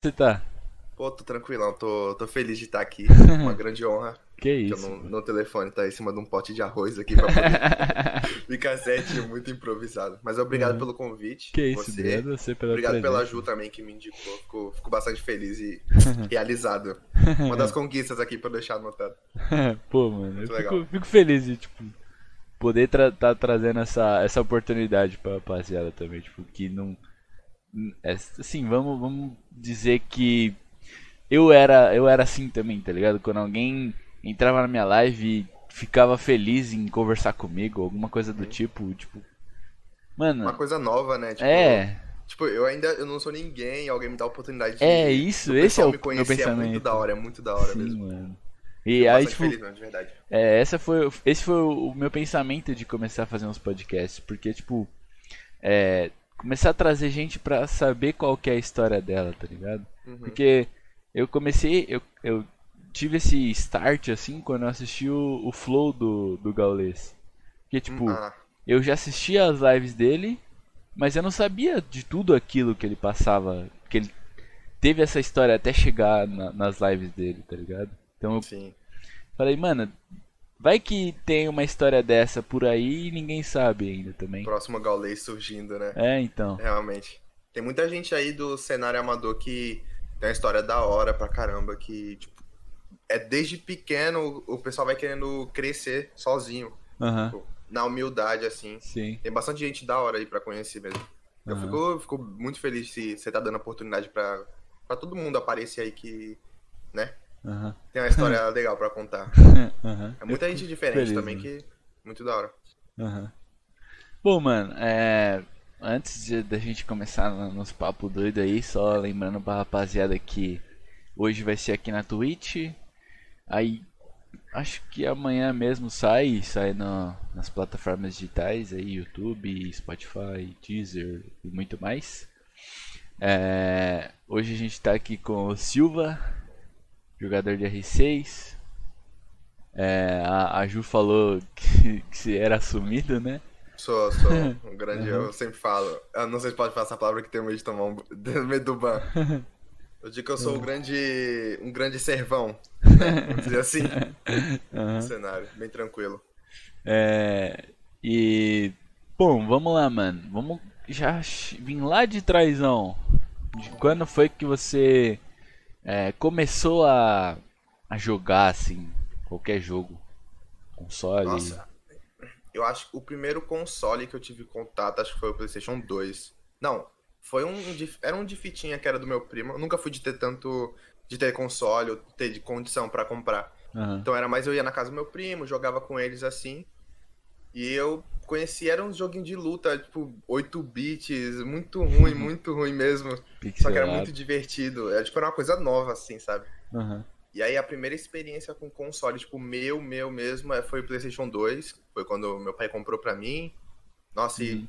você tá? Pô, tô tranquilão, tô, tô feliz de estar aqui. Uma grande honra. Que Que eu isso? no, telefone tá em cima de um pote de arroz aqui pra poder ficar certinho, muito improvisado. Mas obrigado Uhum. pelo convite. Que isso, você. obrigado você pela Obrigado pela. Ju também que me indicou. Fico, fico bastante feliz e realizado. Uma das conquistas aqui pra eu deixar anotado. Pô, mano, eu Muito fico, legal. fico feliz de, tipo, poder tra tá trazendo essa, essa oportunidade pra rapaziada também, tipo, que não... é, assim, vamos, vamos dizer que eu era, eu era assim também, tá ligado? Quando alguém entrava na minha live e ficava feliz em conversar comigo, alguma coisa do tipo, tipo... Mano, Uma coisa nova, né? Tipo, é, Tipo, eu ainda eu não sou ninguém, alguém me dá a oportunidade de. É isso, esse é o me meu conhecer, É pensamento. muito da hora, é muito da hora sim, mesmo. mano. E Tô aí, tipo, feliz mesmo, de verdade. É, essa foi, esse foi o o meu pensamento de começar a fazer uns podcasts, porque, tipo, é, começar a trazer gente pra saber qual que é a história dela, tá ligado? Uhum. Porque eu comecei, eu, eu tive esse start, assim, quando eu assisti o, o Flow do, do Gaules. Porque, tipo, Ah, eu já assistia as lives dele, mas eu não sabia de tudo aquilo que ele passava, que ele teve essa história até chegar na- nas lives dele, tá ligado? Então eu sim. Falei, mano, vai que tem uma história dessa por aí e ninguém sabe ainda também. Próximo Gaulês surgindo, né? É, então. Realmente. Tem muita gente aí do cenário amador que tem uma história da hora pra caramba, que, tipo, é desde pequeno o pessoal vai querendo crescer sozinho, Aham, tipo, na humildade, assim. sim. Tem bastante gente da hora aí pra conhecer mesmo. Eu fico, fico muito feliz se você tá dando oportunidade pra, pra todo mundo aparecer aí que, né, Aham, tem uma história legal pra contar. aham. É muita gente diferente feliz, também né? que, muito da hora. Aham. Bom, mano, é. Antes da gente começar no- nos papos doidos aí, só lembrando pra rapaziada que hoje vai ser aqui na Twitch. Aí acho que amanhã mesmo sai, sai no- nas plataformas digitais aí, YouTube, Spotify, Deezer e muito mais. É, hoje a gente tá aqui com o Silva, jogador de R6. É, a, a Ju falou que, que você era sumido, né? Sou, sou um grande, Uhum. eu sempre falo. Eu não sei se pode falar essa palavra que tem medo de tomar um medo do ban. Eu digo que eu sou um grande, um grande servão, né? Vamos dizer assim, Aham. no cenário, bem tranquilo. É, e bom, vamos lá, mano. Vamos já vir lá de trásão. De quando foi que você é, começou a, a jogar assim qualquer jogo, console? Nossa, eu acho que o primeiro console que eu tive contato, acho que foi o PlayStation 2. Não, foi um, era um de fitinha que era do meu primo. Eu nunca fui de ter tanto, de ter console ou ter de condição pra comprar. Aham. Então era mais eu ia na casa do meu primo, jogava com eles assim. E eu conhecia, era um joguinho de luta, tipo, 8 bits, muito ruim, muito ruim mesmo. Só que era Pixelado. muito divertido. Era, tipo, era uma coisa nova, assim, sabe? Aham. E aí a primeira experiência com console, tipo, meu, meu mesmo, é- foi o PlayStation 2. Foi quando meu pai comprou pra mim. Nossa, e Uhum.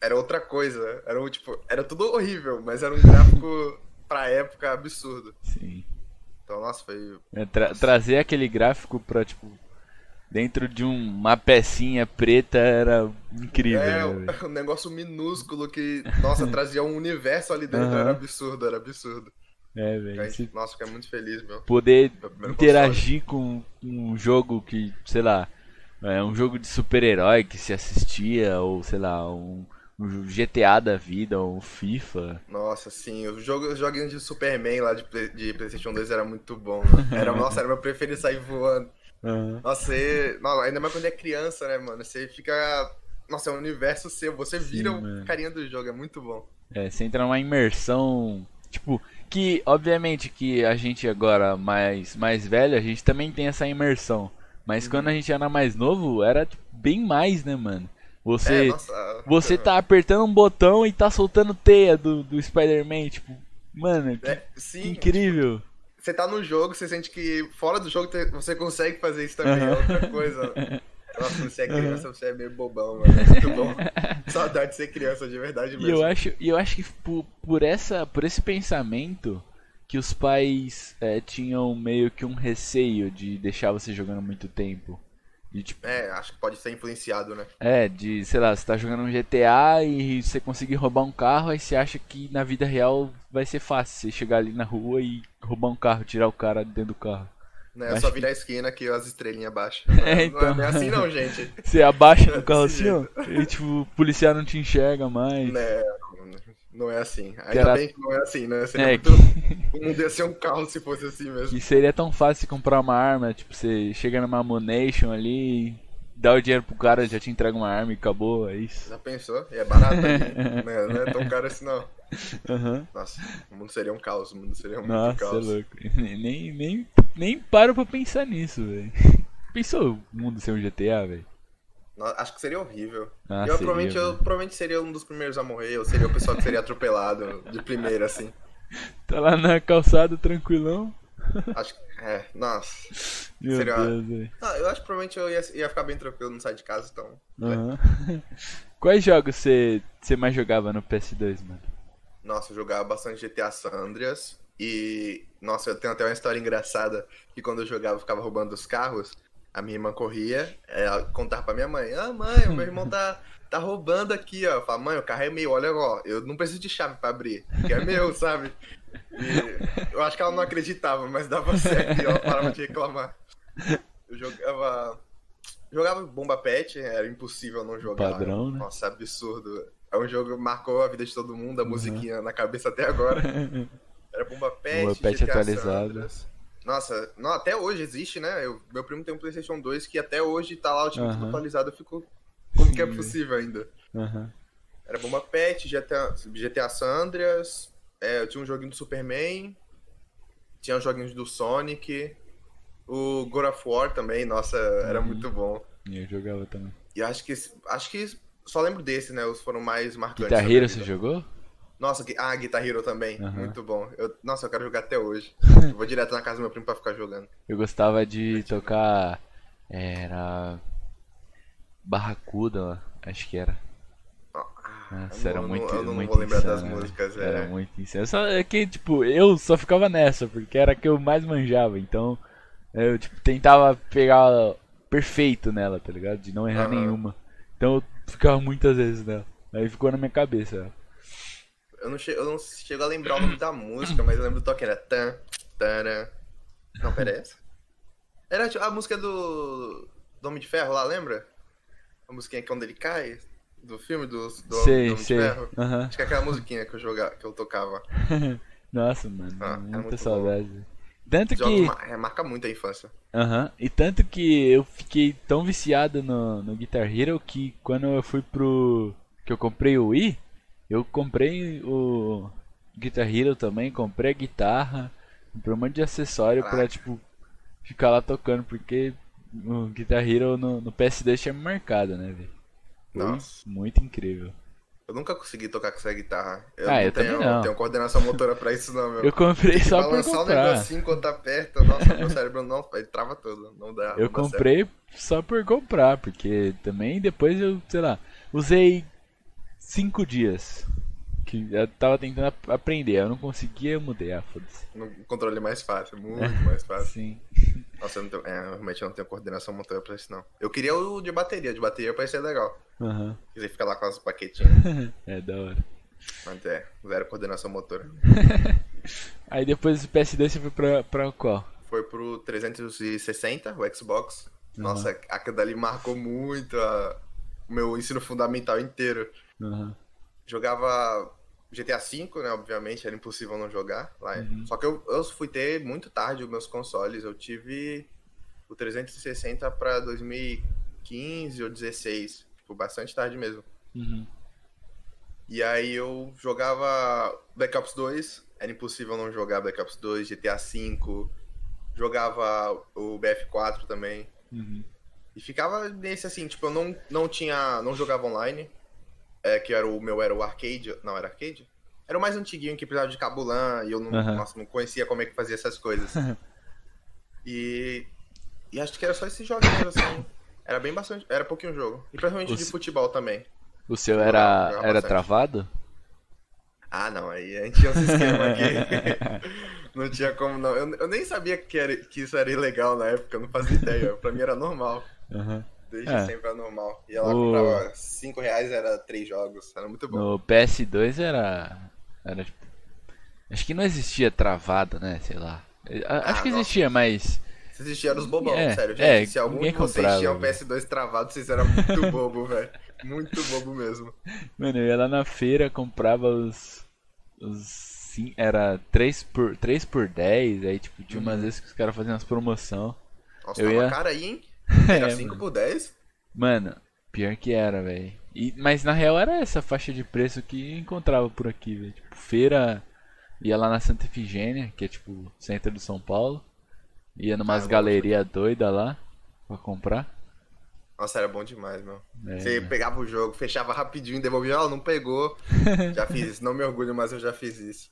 era outra coisa. Era um, tipo, era tudo horrível, mas era um gráfico pra época absurdo. Sim. Então, nossa, foi. É, tra- trazer aquele gráfico pra tipo dentro de um- uma pecinha preta era incrível. É, né, um negócio minúsculo que, nossa, trazia um universo ali dentro. Aham. Era absurdo, era absurdo. É, velho. Nossa, fiquei muito feliz, meu. poder Meu interagir com um jogo que, sei lá, é um jogo de super-herói que se assistia, ou sei lá, um, um GTA da vida, ou um FIFA. Nossa, sim, os jogo- os joguinhos de Superman lá de, de PlayStation 2 era muito bom. Era, nossa, era meu preferido sair voando. Nossa, você, ainda mais quando é criança, né, mano? Você fica. Nossa, é um universo seu. Você vira Sim, o mano. carinha do jogo, é muito bom. É, você entra numa imersão, tipo, que obviamente que a gente agora mais mais velho, a gente também tem essa imersão. Mas Uhum. quando a gente era mais novo, era tipo, bem mais, né, mano? Você É, nossa. você tá apertando um botão e tá soltando teia do, do Spider-Man, tipo, mano, que É, sim, incrível. Você tá no jogo, você sente que fora do jogo você consegue fazer isso também, é Aham. outra coisa. Nossa, você é criança, você é meio bobão, mano. É muito bom. Saudade de ser criança, de verdade E mesmo. eu acho, e eu acho que por, por essa, por esse pensamento que os pais é, tinham meio que um receio de deixar você jogando muito tempo. E, tipo, É, acho que pode ser influenciado, né? é, de, sei lá, você tá jogando um GTA e você conseguir roubar um carro, aí você acha que na vida real vai ser fácil você chegar ali na rua e roubar um carro, tirar o cara dentro do carro. Né? É só virar a esquina que as estrelinhas baixam. É, Não então. é bem assim não, gente. Você abaixa no carro assim, ó, e tipo, o policial não te enxerga mais. Né? Não é assim. Ainda era- bem que não é assim, né? Seria É, muito... que, O mundo ia ser um caos se fosse assim mesmo. que seria tão fácil comprar uma arma, tipo, você chega numa Ammunition ali, dá o dinheiro pro cara, já te entrega uma arma e acabou, é isso. Já pensou? E é barato né? Não é tão caro assim não. Aham. Nossa, o mundo seria um caos. O mundo seria muito Nossa, é caos. louco. Nem, nem, nem paro pra pensar nisso, velho. Pensou o mundo ser um GTA, velho? Acho que seria horrível. Ah, eu, seria, provavelmente, eu velho. provavelmente seria um dos primeiros a morrer. Eu seria o pessoal que seria atropelado de primeira, assim. Tá lá na calçada tranquilão. Acho que. É, nossa. Meu Seria- Deus. Ah, eu acho que provavelmente eu ia, ia ficar bem tranquilo não sair de casa, então. Aham. Quais jogos você você mais jogava no PS2, mano? Nossa, eu jogava bastante GTA San Andreas. E, nossa, eu tenho até uma história engraçada que quando eu jogava eu ficava roubando os carros. A minha irmã corria, ela contava pra minha mãe: Ah, mãe, o meu irmão tá, tá roubando aqui, ó. Eu falava, mãe, o carro é meu, olha, ó, eu não preciso de chave pra abrir, que é meu, sabe? E eu acho que ela não acreditava, mas dava certo e ela parava de reclamar. Eu jogava. Jogava Bomba Pet, era impossível não jogar. Padrão, né? Nossa, absurdo. É um jogo que marcou a vida de todo mundo, a musiquinha na cabeça até agora. Era Bomba Pet, Bomba Pet GTA atualizado. Sandras. Nossa, não, até hoje existe, né? Eu- meu primo tem um PlayStation 2 que até hoje tá lá o time tudo Aham. atualizado. Eu fico. Como que é possível ainda? Aham. Era Bomba Pet, GTA, GTA San Andreas, é, eu tinha um joguinho do Superman, tinha uns joguinhos do Sonic, o God of War também, nossa, era Uhum. muito bom. E eu jogava também. E acho que acho que só lembro desse, né? Os foram mais marcantes. Guitar Hero você jogou? Nossa, ah, Guitar Hero também. Muito bom. Eu, nossa, eu quero jogar até hoje. Eu vou direto na casa do meu primo pra ficar jogando. Eu gostava de tocar. Era. Barracuda, acho que era. Ah, Nossa, era não- muito, Eu não muito vou lembrar das insano, né? músicas. Era É. muito insano. Só, é que, tipo, eu só ficava nessa, porque era a que eu mais manjava. Então, eu, tipo, tentava pegar perfeito nela, tá ligado? De não errar Aham. nenhuma. Então, eu ficava muitas vezes nela. Aí ficou na minha cabeça. Eu, não che- eu não chego a lembrar o nome da música, mas eu lembro do toque. Era tan, taran. Não, pera, é essa? Era tipo, a música do. Do Homem de Ferro lá, lembra? A musiquinha que quando ele cai. Do filme do, do, do sei, Homem sei. de Ferro. Acho que é aquela musiquinha que eu, jogava, que eu tocava. Nossa, mano, Ah, é muita muito saudade. Tanto Jogos que. é, marca muito a infância. Aham. E tanto que eu fiquei tão viciado no, no Guitar Hero que quando eu fui pro. que eu comprei o Wii, eu comprei o Guitar Hero também, comprei a guitarra, comprei um monte de acessório pra, Caraca. tipo, ficar lá tocando, porque o Guitar Hero no, no PS2 tinha marcado, né, velho? Nossa. muito incrível. Eu nunca consegui tocar com essa guitarra. Eu Ah, não eu também tenho, não. tenho coordenação motora pra isso, não, meu. Eu comprei só por Balançar o comprar. negocinho tá nossa, meu cérebro não, ele trava todo, não dá. Eu não dá comprei só por comprar, porque também depois eu, sei lá, usei cinco dias. Que eu tava tentando ap- aprender, eu não conseguia, eu mudei. Ah, foda-se. No controle mais fácil, muito mais fácil. Sim. Nossa, eu não tenho, é, realmente eu não tenho coordenação motora pra isso, não. Eu queria o de bateria, de bateria parece ser legal. Aham. Quiser ficar lá com as paquetinhas, É da hora. mas é, zero coordenação motora. Aí depois do PS2 você foi pra, pra qual? Foi pro 360, o Xbox. Nossa, aquilo dali marcou muito a- o meu ensino fundamental inteiro. Aham. Jogava GTA V, né? Obviamente, era impossível não jogar lá. Só que eu, eu fui ter muito tarde os meus consoles. Eu tive o 360 pra 2015 ou 16. Tipo, bastante tarde mesmo. Uhum. E aí eu jogava Black Ops 2. Era impossível não jogar Black Ops 2, GTA V. Jogava o BF4 também. Uhum. E ficava nesse assim, tipo, eu não, não tinha. não jogava online. É, que era o meu era o arcade. Não, era arcade? Era o mais antiguinho que precisava de cabo LAN e eu não, Aham. nossa, não conhecia como é que fazia essas coisas. e. E acho que era só esses joguinhos, assim. Era bem bastante. Era pouquinho jogo. E principalmente O de futebol também. O seu era, era bastante. travado? Ah, não, aí a gente tinha esse esquema aqui. não tinha como não. Eu, eu nem sabia que, era, que isso era ilegal na época, eu não fazia ideia. Pra mim era normal. Aham. Desde é. sempre era normal. E ela o... comprava 5 reais, era 3 jogos. Era muito bom. No PS2 era. Era tipo. Acho que não existia travada, né? Sei lá. Ah, Acho que existia, mas. Se existia era os bobão, é, sério, gente. É, Se algum de vocês comprava, tinha um PS2 travado, vocês eram muito bobo, velho. Muito bobo mesmo. Mano, eu ia lá na feira, comprava os. Os. Sim, era 3 por, 3 por 10, aí tipo, tinha umas uhum. vezes que os caras faziam umas promoção. Nossa, eu tava ia... cara aí, hein? Era é, 5 mano. por 10? Mano, pior que era, velho. Mas na real era essa faixa de preço que encontrava por aqui, velho. Tipo, feira. Ia lá na Santa Efigênia, que é tipo centro de São Paulo. Ia numas ah, galerias doidas lá pra comprar. Nossa, era bom demais, meu. É, Você né? pegava o jogo, fechava rapidinho, devolvia, ela não pegou. já fiz isso, não me orgulho, mas eu já fiz isso.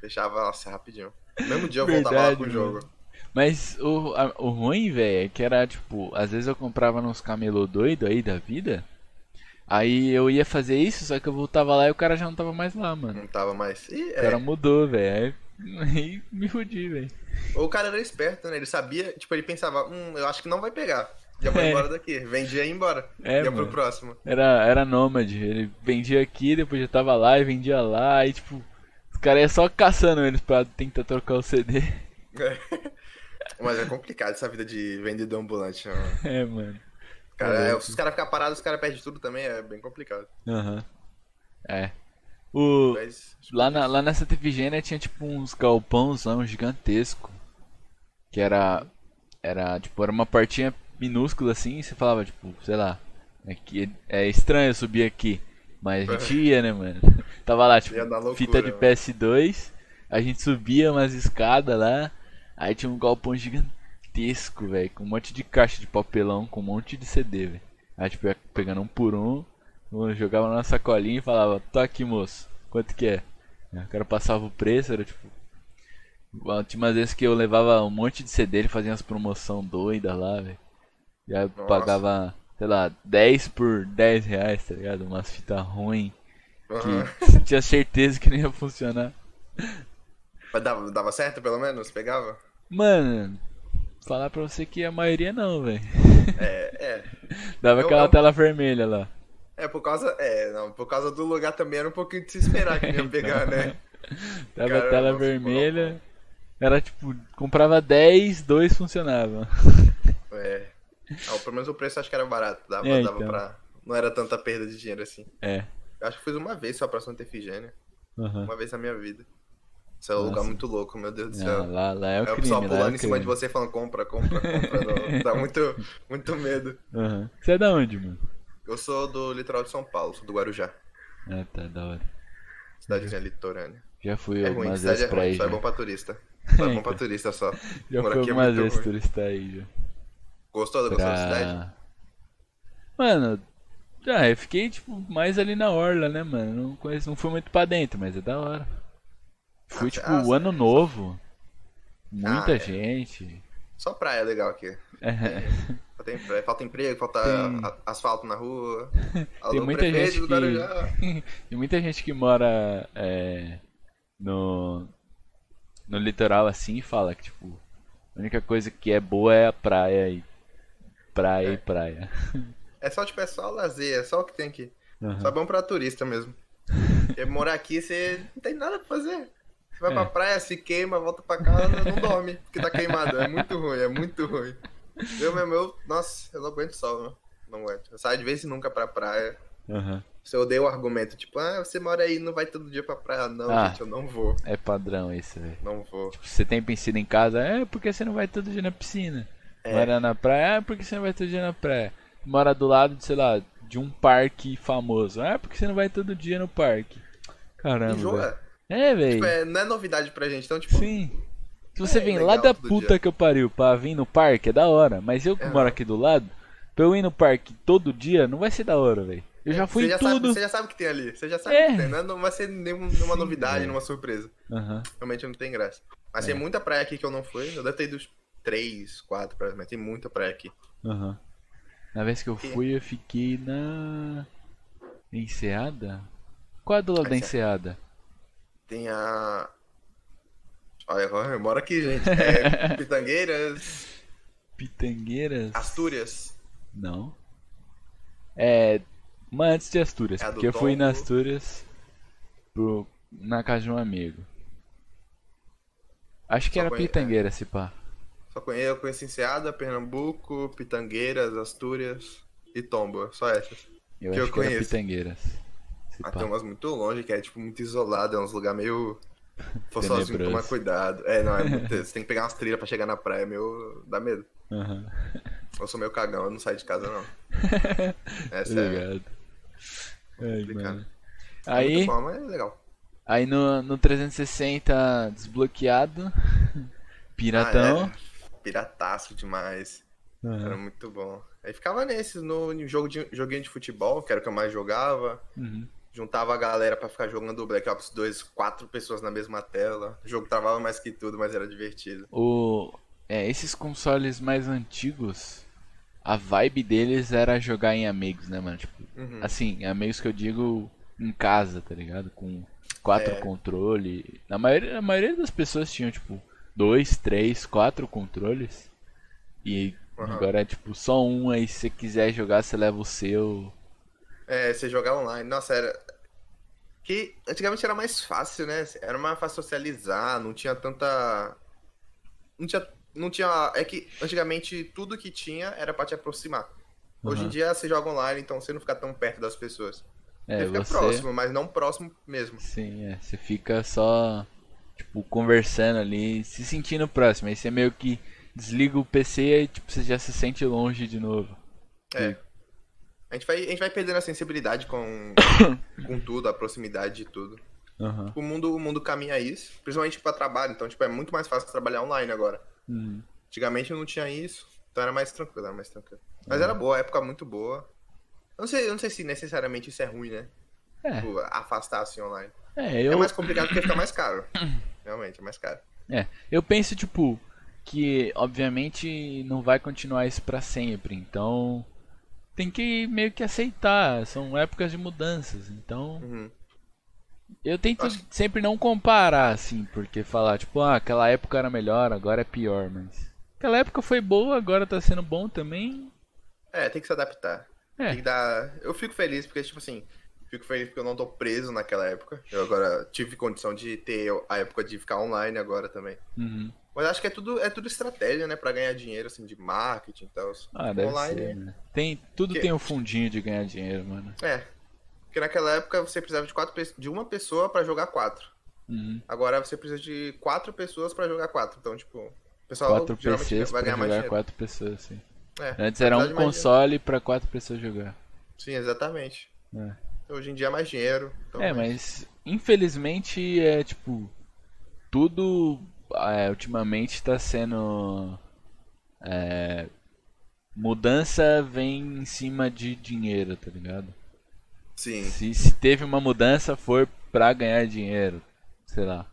Fechava, nossa, rapidinho. No mesmo dia eu Verdade, voltava lá pro jogo. Mas o, a, o ruim, velho, é que era tipo, às vezes eu comprava nos camelô doido aí da vida. Aí eu ia fazer isso, só que eu voltava lá e o cara já não tava mais lá, mano. Não tava mais. Ih, é. O cara é. mudou, velho. Aí me fudi, velho. Ou o cara era esperto, né? Ele sabia, tipo, ele pensava, hum, eu acho que não vai pegar. Já foi é. embora daqui. Vendia e ia embora. É, ia mano. pro próximo. Era, era nômade. Ele vendia aqui, depois já tava lá e vendia lá. E tipo, os caras iam só caçando eles pra tentar trocar o CD. É. Mas é complicado essa vida de vendedor ambulante, mano. É, mano. Cara, é, se os caras ficarem parados, os caras perdem tudo também, é bem complicado. Aham. Uhum. É. O... Mas, lá, na, lá nessa Efigênia tinha tipo uns galpões um gigantesco. Que era. Era tipo, era uma partinha minúscula assim, e você falava, tipo, sei lá. É, que é estranho subir aqui. Mas a gente ia, né, mano? Tava lá, tipo, loucura, fita de PS2, a gente subia umas escadas lá, aí tinha um galpão gigantesco, velho, com um monte de caixa de papelão, com um monte de CD, velho. Aí tipo, ia pegando um por um, jogava na sacolinha e falava, tô aqui moço, quanto que é? o cara passava o preço, era tipo. Tinha umas vezes que eu levava um monte de CD, ele fazia umas promoção doidas lá, velho. E aí eu pagava, sei lá, 10 por 10 reais, tá ligado? Umas fitas ruins. Que tinha certeza que nem ia funcionar. Mas dava, dava certo pelo menos? Pegava? Mano, falar pra você que a maioria não, velho. É, é. Dava eu, aquela eu... tela vermelha lá. É, por causa. É, não, por causa do lugar também era um pouquinho de se esperar que ia então. pegar, né? Dava Caramba, tela vermelha. Era tipo, comprava 10, 2 funcionavam. É. Ah, pelo menos o preço acho que era barato. Dava, é, dava então. pra. Não era tanta perda de dinheiro assim. É. Eu acho que fiz uma vez só pra Santa Efigênia. Uhum. Uma vez na minha vida. Isso é um lugar muito louco, meu Deus do céu. Não, lá, lá é o, é o pessoal crime, pulando é em cima de você falando compra, compra, compra. Dá muito, muito medo. Uhum. Você é da onde, mano? Eu sou do litoral de São Paulo, sou do Guarujá. Ah, tá, da hora. Cidadezinha litorânea. Já fui é algumas vezes é pra aí. Só é bom pra turista. Só é bom pra turista só. Já Por fui é algumas é vezes turistar aí, já. Gostou da pra... cidade? Mano, ah, eu fiquei, tipo, mais ali na orla, né, mano? Não, conheço, não fui muito pra dentro, mas é da hora. Ah, tipo, o ano novo. Muita ah, é. gente. Só praia legal aqui. É. Tem, falta emprego, falta tem... asfalto na rua. tem muita gente que... tem muita gente que mora é, no, no litoral assim e fala que, tipo, a única coisa que é boa é a praia e praia é. e praia. É só, tipo, é só lazer, é só o que tem aqui. Uhum. Só bom pra turista mesmo. Porque morar aqui, você não tem nada pra fazer. Você vai é. pra praia, se queima, volta pra casa, não dorme, porque tá queimado. É muito ruim, é muito ruim. Eu mesmo, eu, nossa, eu não aguento sol, não. Não aguento. Eu saio de vez em nunca pra praia. Uhum. Se eu odeio o argumento, tipo, ah, você mora aí não vai todo dia pra praia. Não, ah, gente, eu não vou. É padrão isso, velho. Não vou. Tipo, você tem piscina em casa, é porque você não vai todo dia na piscina. É. Mora na praia, é porque você não vai todo dia na praia mora do lado, de, sei lá, de um parque famoso. Ah, porque você não vai todo dia no parque. Caramba. Enjoa. É, velho. Tipo, é, não é novidade pra gente, então, tipo. Sim. Se você é, vem lá da puta dia. que eu pariu pra vir no parque, é da hora. Mas eu que é. moro aqui do lado, pra eu ir no parque todo dia, não vai ser da hora, velho. Eu já fui você já tudo. Sabe, você já sabe o que tem ali. Você já sabe é. o que tem. Não, é, não vai ser nenhuma novidade, nenhuma surpresa. Uhum. Realmente não tem graça. Mas é. tem muita praia aqui que eu não fui. Eu deve ter ido 3, 4 praias, mas tem muita praia aqui. Aham. Uhum. Na vez que eu fui, eu fiquei na. Enseada? Qual é do lado da Enseada? Tem a. Olha, mora aqui, gente. É Pitangueiras. Pitangueiras? Astúrias. Não. É. Uma antes de Astúrias, É porque eu fui na Astúrias pro, na casa de um amigo. Acho que Só era conhe- Pitangueira, se pá. Só conheço, eu conheço Enseada, Pernambuco, Pitangueiras, Astúrias e Tomba. Só essas. Eu Que acho eu que era conheço. Pitangueiras. Se Ah, tem umas muito longe, que é tipo muito isolado, é uns lugares meio. For sozinho, tomar cuidado. É, não, é muito... você tem que pegar umas trilhas pra chegar na praia, é meio. dá medo. Aham. Eu sou meio cagão, eu não saio de casa não. É Tô sério. complicado. mano. É Aí, bom, mas é legal. aí no, no 360 desbloqueado, Piratão. Ah, é. Pirataço demais. Aham. Era muito bom. Aí ficava nesses, no jogo de, joguinho de futebol, que era o que eu mais jogava. Uhum. Juntava a galera pra ficar jogando Black Ops 2, quatro pessoas na mesma tela. O jogo travava mais que tudo, mas era divertido. O, é, esses consoles mais antigos, a vibe deles era jogar em amigos, né, mano? Tipo, Uhum. assim, amigos que eu digo em casa, tá ligado? Com quatro É. controles. Na maioria, a maioria das pessoas tinham, tipo, dois, três, quatro controles. E Aham. agora é tipo só um aí, se você quiser jogar, você leva o seu. É, você jogar online. Nossa, era. Que antigamente era mais fácil, né? Era mais fácil socializar, não tinha tanta. Não tinha. Não tinha. É que antigamente tudo que tinha era pra te aproximar. Hoje em dia você joga online, então você não fica tão perto das pessoas. É, você fica você. próximo, mas não próximo mesmo. Sim, é. Você fica só, tipo, conversando ali, se sentindo próximo. Aí você meio que desliga o PC e, tipo, você já se sente longe de novo. É. A gente vai, a gente vai perdendo a sensibilidade com, com tudo, a proximidade de tudo. Aham. O mundo, o mundo caminha isso, principalmente pra trabalho. Então, tipo, é muito mais fácil trabalhar online agora. Uhum. Antigamente não tinha isso, então era mais tranquilo, era mais tranquilo. Mas era boa, época muito boa. Eu não sei, eu não sei se necessariamente isso é ruim, né? É, Tipo, afastar assim online. é, É eu, mais complicado porque fica mais caro. Realmente, é mais caro. é, eu penso, tipo, que obviamente não vai continuar isso pra sempre. Então, tem que meio que aceitar. São épocas de mudanças. Então, Uhum. eu tento Acho sempre não comparar, assim, porque falar, tipo, ah, aquela época era melhor, agora é pior, mas. Aquela época foi boa, agora tá sendo bom também. É, tem que se adaptar. É. Tem que dar. Eu fico feliz porque, tipo assim, fico feliz porque eu não tô preso naquela época. Eu agora tive condição de ter a época de ficar online agora também. Uhum. Mas acho que é tudo, é tudo estratégia, né? Pra ganhar dinheiro, assim, de marketing e tal. Ah, deve online. ser, né? Tem, tudo tem um fundinho de ganhar dinheiro, mano. É. Porque naquela época você precisava de, quatro, de uma pessoa pra jogar quatro. Uhum. Agora você precisa de quatro pessoas pra jogar quatro. Então, tipo, o pessoal Quatro geralmente PCs vai ganhar mais jogar dinheiro. quatro pessoas, sim. É, Antes era um mais console pra quatro pessoas jogar. Sim, exatamente. É. Hoje em dia é mais dinheiro. então É, mas infelizmente é tipo. Tudo é, ultimamente tá sendo. é, mudança vem em cima de dinheiro, tá ligado? Sim. Se, se teve uma mudança foi pra ganhar dinheiro. Sei lá.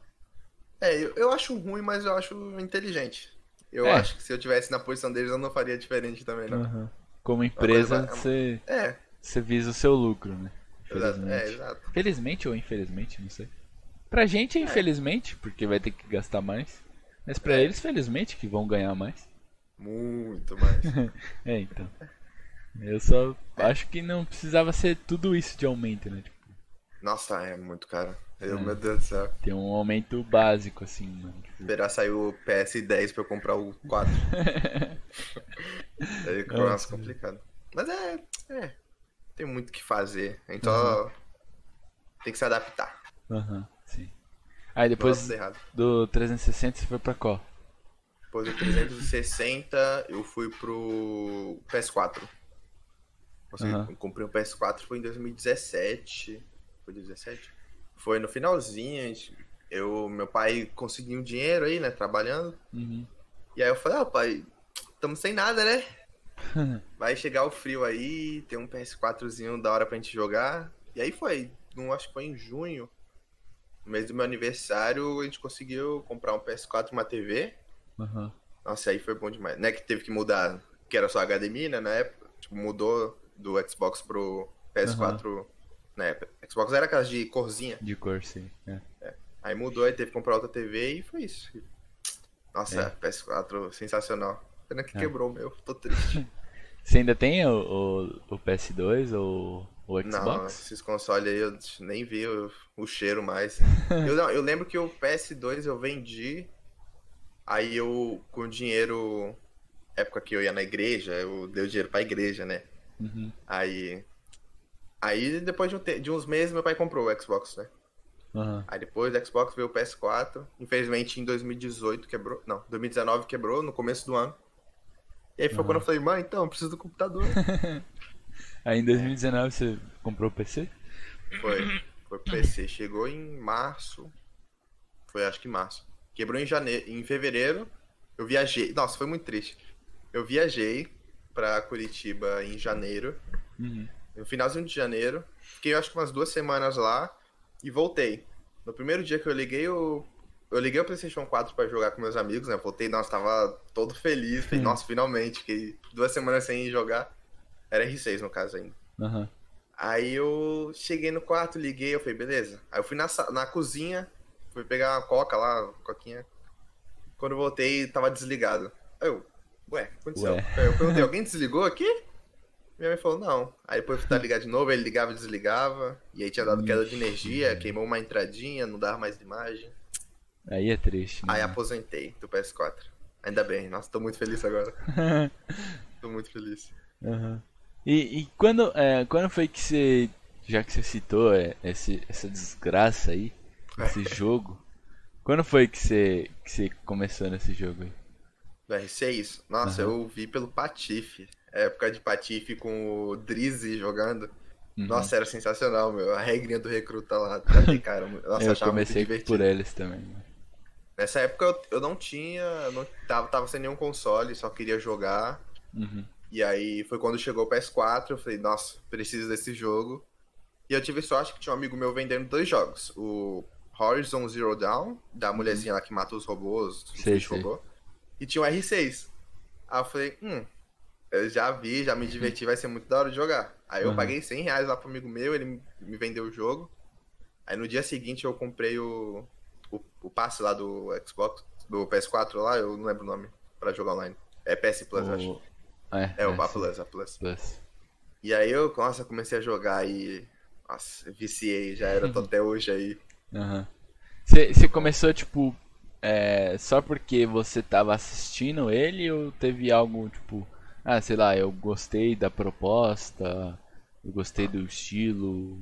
É, eu, eu acho ruim, mas eu acho inteligente. Eu É. acho que se eu tivesse na posição deles, eu não faria diferente também, não. Uhum. Como empresa, você É, você visa o seu lucro, né? É, Felizmente. exato. Felizmente ou infelizmente, não sei. Pra gente é infelizmente, porque vai ter que gastar mais. Mas pra É. eles, felizmente, que vão ganhar mais. Muito mais. É, então. Eu só acho que não precisava ser tudo isso de aumento, né? Tipo, Nossa, é muito caro. Eu, É. meu Deus do céu. ter um aumento básico, assim, mano. Esperar sair o PS10 pra eu comprar o 4. Aí, nossa, complicado. Mas é, é. Tem muito o que fazer. Então, tem que se adaptar. Aham, sim. Aí Depois errado. do 360 você foi pra qual? Depois do 360, eu fui pro PS4. Consegui, Aham. eu comprei um PS4 foi em 2017. Foi 17? Foi no finalzinho, a gente- eu, meu pai conseguiu um dinheiro aí, né, trabalhando. Uhum. E aí eu falei, ah, pai, estamos sem nada, né? Vai chegar o frio aí, tem um PS4zinho da hora pra gente jogar. E aí foi, não acho que foi em junho, no mês do meu aniversário, a gente conseguiu comprar um PS4 e uma TV. Aham. Nossa, aí foi bom demais. Né, que teve que mudar, que era só HDMI, né, na época. Tipo, mudou do Xbox pro PS4, né, Xbox era aquelas de corzinha. De cor, sim. É. Aí mudou, aí teve que comprar outra TV e foi isso. Nossa, É. PS4 sensacional. Pena que É. quebrou o meu, tô triste. Você ainda tem o, o, o PS2 ou o Xbox? Não, esses consoles aí eu nem vi o, o cheiro mais. eu, não, eu lembro que o PS2 eu vendi, aí eu, com dinheiro, época que eu ia na igreja, eu dei o dinheiro pra igreja, né? Uhum. Aí, aí depois de, um de, uns meses meu pai comprou o Xbox, né? Uhum. Aí depois do Xbox veio o PS4, infelizmente em 2018 quebrou, não, 2019 quebrou, no começo do ano. E aí foi uhum. quando eu falei, mãe, então, eu preciso do computador. aí em 2019 você comprou o PC? Foi. Foi pro PC. Chegou em março. Foi acho que em março. Quebrou em janeiro. Em fevereiro, eu viajei. Nossa, foi muito triste. Eu viajei pra Curitiba em janeiro. Uhum. No finalzinho de janeiro. Fiquei acho que umas duas semanas lá e voltei. No primeiro dia que eu liguei o eu liguei o PlayStation 4 para jogar com meus amigos, né? Voltei, nossa, tava todo feliz. Falei, nossa, finalmente, fiquei duas semanas sem jogar. Era R6 no caso ainda. Uhum. Aí eu cheguei no quarto, liguei, eu falei, beleza. Aí eu fui na, na cozinha, fui pegar uma coca lá, coquinha. Quando eu voltei, tava desligado. Aí eu, ué, aconteceu? Ué. Eu perguntei, alguém desligou aqui? Minha mãe falou, não. Aí depois fui ligar de novo, ele ligava e desligava. E aí tinha dado queda de energia, queimou uma entradinha, não dava mais imagem. Aí é triste. Né? Aí aposentei do PS4. Ainda bem, nossa, tô muito feliz agora. tô muito feliz. Uhum. E, e, quando, é, quando foi que você, já que você citou é, esse, essa desgraça aí, esse jogo, quando foi que você, que você começou nesse jogo aí? Do R6? Nossa, uhum. eu vi pelo Patife. Época de Patife com o Drizzy jogando. Uhum. Nossa, era sensacional, meu. A regrinha do recruta lá. Cara, nossa, eu comecei por eles também. Nessa época eu, eu não tinha. Não tava, tava sem nenhum console, só queria jogar. Uhum. E aí foi quando chegou o PS4, eu falei, nossa, preciso desse jogo. E eu tive sorte que tinha um amigo meu vendendo dois jogos. O Horizon Zero Dawn, da uhum. mulherzinha lá que mata os robôs, os sei, sei. robô. E tinha o R6. Aí eu falei, hum, eu já vi, já me diverti, vai ser muito da hora de jogar. Aí eu uhum. paguei 100 reais lá pro amigo meu, ele me vendeu o jogo. Aí no dia seguinte eu comprei o, o, o passe lá do Xbox, do PS4 lá, eu não lembro o nome, pra jogar online. É PS Plus, o... acho. É, é, é o a Plus, a Plus. Plus. E aí eu, nossa, comecei a jogar e. Nossa, viciei, já era, tô até hoje aí. Você uhum. começou, tipo, é, só porque você tava assistindo ele ou teve algo, tipo, ah, sei lá, eu gostei da proposta, eu gostei do estilo,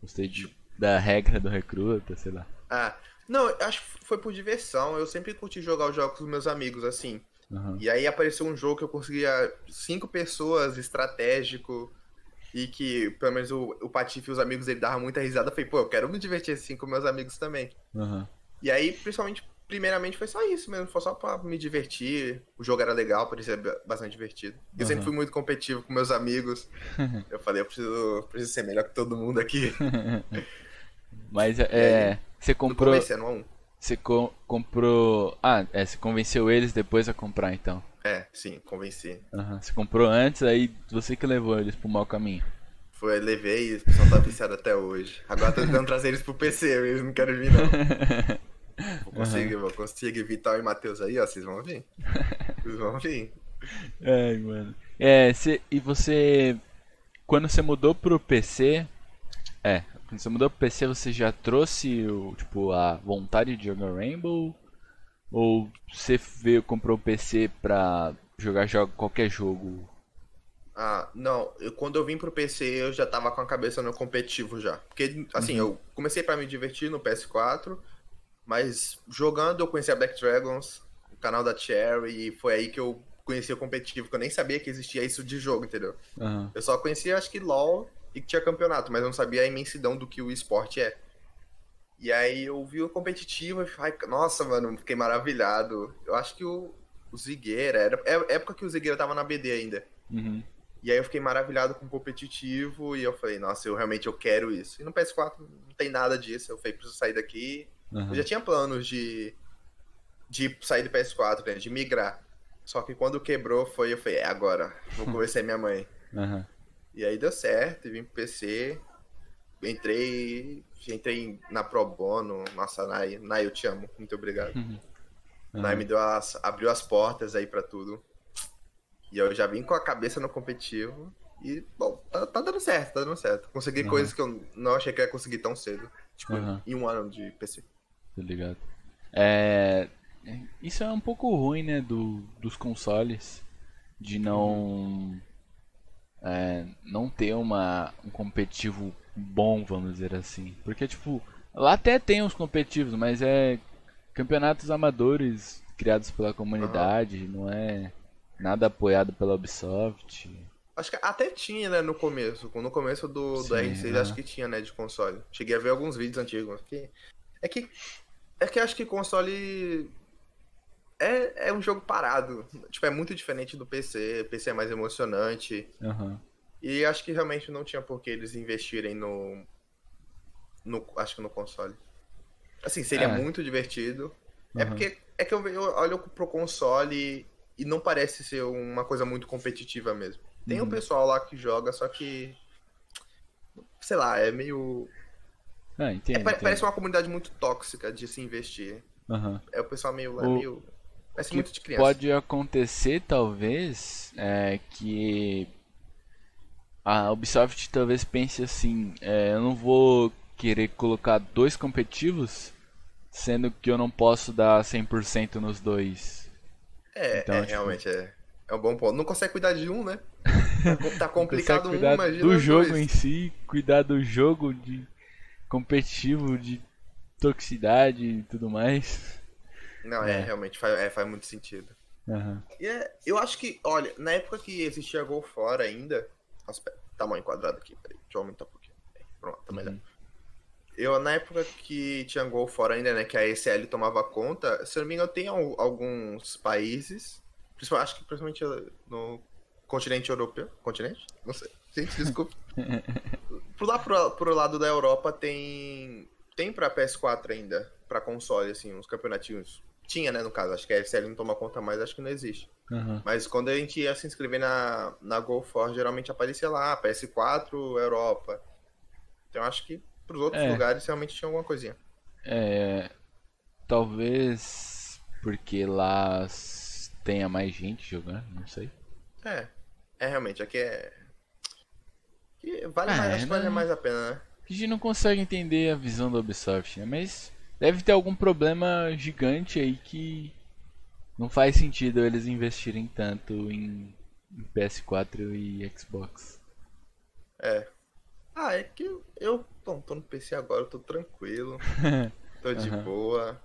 gostei de, da regra do recruta, sei lá. Ah, não, acho que foi por diversão. Eu sempre curti jogar os jogos com meus amigos, assim. Uhum. E aí apareceu um jogo que eu conseguia cinco pessoas, estratégico, e que, pelo menos, o, o Patife e os amigos ele dava muita risada. Eu falei, pô, eu quero me divertir assim com meus amigos também. Uhum. E aí, principalmente, primeiramente, foi só isso mesmo. Foi só pra me divertir. O jogo era legal, parecia bastante divertido. Eu uhum. sempre fui muito competitivo com meus amigos. eu falei, eu preciso, preciso ser melhor que todo mundo aqui. Mas é. Você comprou. No um. Você co comprou. Ah, é, você convenceu eles depois a comprar então. É, sim, convenci. Uhum. Você comprou antes, aí você que levou eles pro mau caminho. Foi, levei e o pessoal tá viciado até hoje. Agora tô tentando trazer eles pro PC, eles não querem vir não. Vou conseguir, uhum. vou conseguir Vital e Matheus aí, ó, vocês vão vir. Vocês vão vir. Ai, mano. É, cê, e você. Quando você mudou pro PC. É, quando você mudou pro PC, você já trouxe o, tipo, a vontade de jogar Rainbow? Ou você veio, comprou o PC pra jogar jogo, qualquer jogo? Ah, não. Eu, quando eu vim pro PC, eu já tava com a cabeça no competitivo já. Porque, assim, uhum. eu comecei para me divertir no PS4, mas jogando eu conheci a Black Dragons, o canal da Cherry, e foi aí que eu conheci o competitivo, que eu nem sabia que existia isso de jogo, entendeu? Uhum. Eu só conhecia, acho que LoL e que tinha campeonato, mas eu não sabia a imensidão do que o esporte é. E aí eu vi o competitivo e falei, nossa, mano, fiquei maravilhado. Eu acho que o, o Zigueira, era é época que o Zigueira tava na BD ainda. Uhum. E aí eu fiquei maravilhado com o competitivo e eu falei, nossa, eu realmente eu quero isso. E no PS4 não tem nada disso, eu falei, preciso sair daqui. Uhum. Eu já tinha planos de, de sair do PS4, né, de migrar. Só que quando quebrou foi, eu falei, é agora, vou conversar minha mãe. Uhum. E aí deu certo, vim pro PC, entrei, entrei na Pro Bono, nossa, Nai, Nai, eu te amo, muito obrigado. Uhum. Nai me deu as, abriu as portas aí para tudo. E eu já vim com a cabeça no competitivo. E, bom, tá, tá dando certo, tá dando certo. Consegui uhum. coisas que eu não achei que ia conseguir tão cedo. Tipo, uhum. em um ano de PC. Tá ligado. É. Isso é um pouco ruim, né, do, dos consoles. De não. É, não ter uma, um competitivo bom, vamos dizer assim. Porque, tipo, lá até tem os competitivos, mas é campeonatos amadores criados pela comunidade, não é nada apoiado pela Ubisoft. Acho que até tinha, né, no começo. No começo do, Sim, do R6, é. acho que tinha, né, de console. Cheguei a ver alguns vídeos antigos. Que... É que. É que acho que console. É, é um jogo parado. Tipo, é muito diferente do PC. PC é mais emocionante. Uhum. E acho que realmente não tinha por que eles investirem no. no acho que no console. Assim, seria é. muito divertido. Uhum. É porque. É que eu, eu olho pro console e não parece ser uma coisa muito competitiva mesmo. Tem uhum. um pessoal lá que joga, só que. Sei lá, é meio. Ah, entendo, é, entendo. Parece uma comunidade muito tóxica de se investir. Uhum. É o pessoal meio. É o... meio parece muito de criança. Pode acontecer, talvez, é, que a Ubisoft talvez pense assim: é, eu não vou querer colocar dois competitivos, sendo que eu não posso dar 100% nos dois. É, então, é tipo... realmente é. É um bom ponto. Não consegue cuidar de um, né? Tá, tá complicado um, imagina. Do jogo dois. em si, cuidar do jogo de competitivo, de toxicidade e tudo mais. Não, é, é realmente faz, é, faz muito sentido. Uhum. E é, eu acho que, olha, na época que existia Gol fora ainda. Nossa, pera, tamanho quadrado aqui, peraí, deixa eu aumentar um pouquinho. Pronto, tá melhor. Uhum. Eu, na época que tinha Gol fora ainda, né, que a ECL tomava conta, se eu não me engano, tem alguns países Acho que principalmente no continente europeu. Continente? Não sei. Gente, desculpa. por lá pro, pro lado da Europa tem. Tem pra PS4 ainda, pra console, assim, uns campeonatinhos. Tinha, né, no caso. Acho que a FCL não toma conta mais, acho que não existe. Uhum. Mas quando a gente ia se inscrever na, na GoFor, geralmente aparecia lá, PS4, Europa. Então acho que pros outros é. lugares realmente tinha alguma coisinha. É. Talvez porque lá tenha mais gente jogando, não sei. É, é realmente, aqui é. Que vale, ah, mais, é, acho que vale mais a pena, né? A gente não consegue entender a visão da Ubisoft, né? Mas deve ter algum problema gigante aí que não faz sentido eles investirem tanto em, em PS4 e Xbox. É. Ah, é que eu bom, tô no PC agora, eu tô tranquilo. tô de uhum. boa.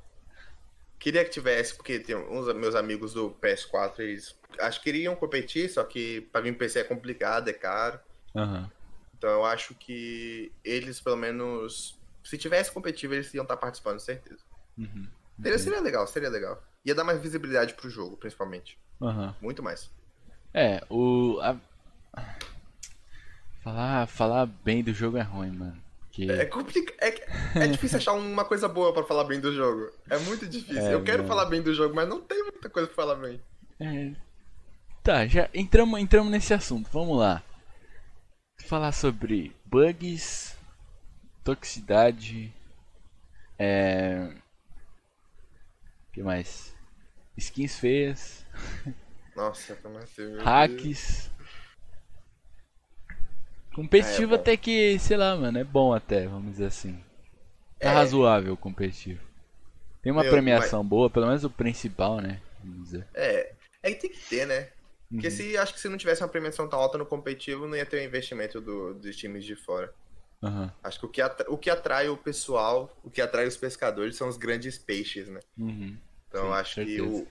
Queria que tivesse, porque tem uns meus amigos do PS4, eles acho que queriam competir, só que para vir PC é complicado, é caro. Uhum. Então eu acho que eles, pelo menos, se tivesse competitivo, eles iam estar participando, certeza. Uhum. Seria, seria legal, seria legal. Ia dar mais visibilidade pro jogo, principalmente. Uhum. Muito mais. É, o. A... Falar, falar bem do jogo é ruim, mano. Que... É, complicado. É, é difícil achar uma coisa boa para falar bem do jogo. É muito difícil. É, eu quero mano. falar bem do jogo, mas não tem muita coisa pra falar bem. É... Tá, já entramos, entramos nesse assunto. Vamos lá. Falar sobre bugs, toxicidade, é... Que mais? Skins feias. Nossa, como assim? Hacks. Competitivo é, é até que, sei lá, mano, é bom até, vamos dizer assim. Tá é razoável competitivo. Tem uma Meu, premiação mas... boa, pelo menos o principal, né? Vamos dizer. É, é que tem que ter, né? Porque uhum. se acho que se não tivesse uma premiação tão alta no competitivo, não ia ter o investimento do, dos times de fora. Uhum. Acho que o que, atrai, o que atrai o pessoal, o que atrai os pescadores são os grandes peixes, né? Uhum. Então Sim, acho certeza. que o,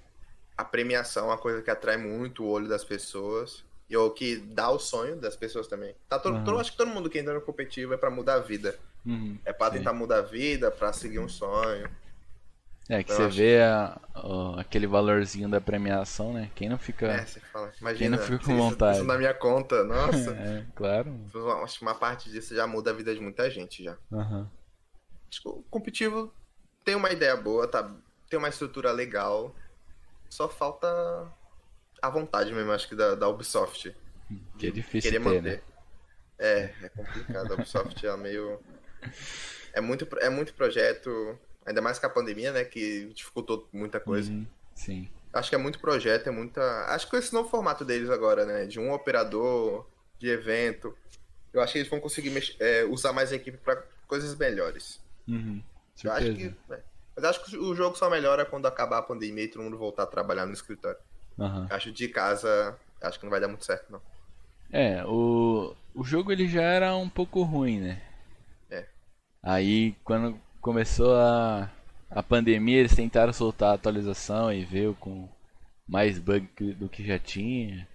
a premiação é uma coisa que atrai muito o olho das pessoas. E o que dá o sonho das pessoas também. Tá todo, uhum. todo, acho que todo mundo que entra no competitivo é pra mudar a vida. Uhum. É pra tentar mudar a vida, pra seguir um sonho. É, que você vê a, aquele valorzinho da premiação, né? Quem não fica. É, você fala. Imagina, quem não fica com vontade. Isso na minha conta, nossa. é, claro. Acho que uma parte disso já muda a vida de muita gente já. Uhum. Acho que o competitivo tem uma ideia boa, tá? Tem uma estrutura legal. Só falta a vontade mesmo, acho que da, da Ubisoft. Que é difícil querer ter, manter. Né? É, é complicado. A Ubisoft é meio. É muito, é muito projeto, ainda mais com a pandemia, né? Que dificultou muita coisa. Uhum, sim. Acho que é muito projeto, é muita. Acho que esse novo formato deles agora, né? De um operador, de evento. Eu acho que eles vão conseguir mexer, é, usar mais a equipe para coisas melhores. Uhum, eu acho que. É. Mas acho que o jogo só melhora quando acabar a pandemia e todo mundo voltar a trabalhar no escritório. Uhum. Acho de casa, acho que não vai dar muito certo, não. É, o, o jogo ele já era um pouco ruim, né? É. Aí quando começou a, a pandemia, eles tentaram soltar a atualização e veio com mais bug do que já tinha.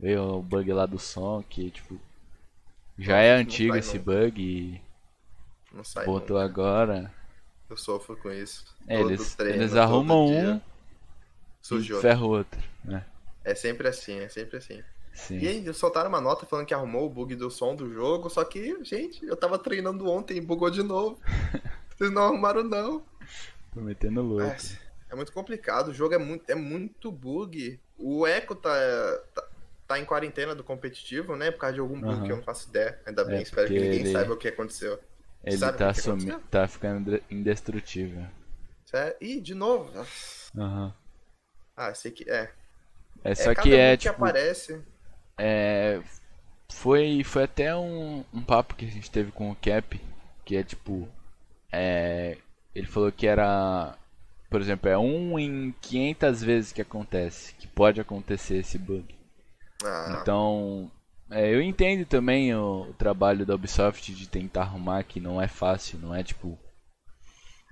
Veio o bug lá do som, que tipo. Já é antigo esse não. bug e. Não sai botou agora. Eu sofro com isso. É, eles, treino, eles arrumam um e ferro outro. Né? É sempre assim, é sempre assim. Sim. E aí, soltaram uma nota falando que arrumou o bug do som do jogo, só que, gente, eu tava treinando ontem e bugou de novo. Vocês não arrumaram, não. Tô metendo louco. É, é, muito complicado, o jogo é muito, é muito bug. O Echo tá, tá, tá em quarentena do competitivo, né? Por causa de algum bug uhum. que eu não faço ideia. Ainda bem, é espero que ninguém ele... saiba o que aconteceu. Ele tá, sumi... tá ficando indestrutível. Sério? Ih, de novo? Aham. Uhum. Ah, sei que. É. É só é, que é. Que tipo, aparece. É. Foi, foi até um, um papo que a gente teve com o Cap, que é tipo. É, ele falou que era. Por exemplo, é um em 500 vezes que acontece. Que pode acontecer esse bug. Ah. Então. É, eu entendo também o, o, trabalho da Ubisoft de tentar arrumar que não é fácil, não é tipo.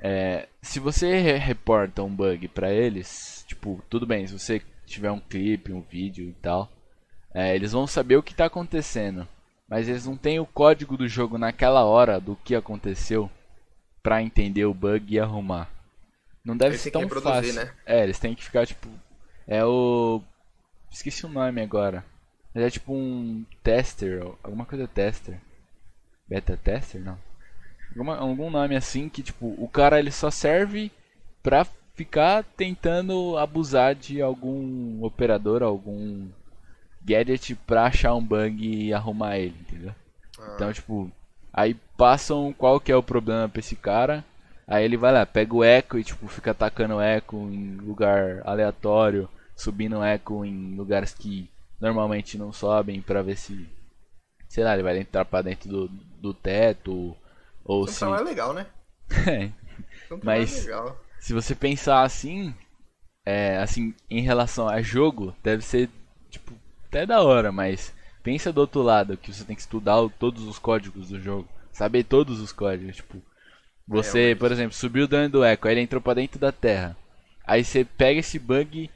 É, se você re reporta um bug para eles, tipo, tudo bem, se você tiver um clipe, um vídeo e tal, é, eles vão saber o que está acontecendo, mas eles não têm o código do jogo naquela hora do que aconteceu para entender o bug e arrumar. Não deve eles ser tão fácil. Né? É, eles têm que ficar tipo, é o esqueci o nome agora. Mas é tipo um tester, alguma coisa tester. Beta tester, não. Alguma, algum nome assim que tipo, o cara ele só serve pra ficar tentando abusar de algum operador, algum gadget pra achar um bug e arrumar ele, entendeu? Ah. Então, tipo, aí passam qual que é o problema pra esse cara. Aí ele vai lá, pega o eco e tipo, fica atacando o eco em lugar aleatório, subindo o eco em lugares que normalmente não sobem para ver se sei lá, ele vai entrar para dentro do, do teto ou se é legal, né? é. Mas legal. se você pensar assim, é, assim, em relação a jogo, deve ser tipo até da hora, mas pensa do outro lado que você tem que estudar todos os códigos do jogo, saber todos os códigos, tipo, você, é, por exemplo, subiu o dano do Echo, aí ele entrou para dentro da Terra. Aí você pega esse bug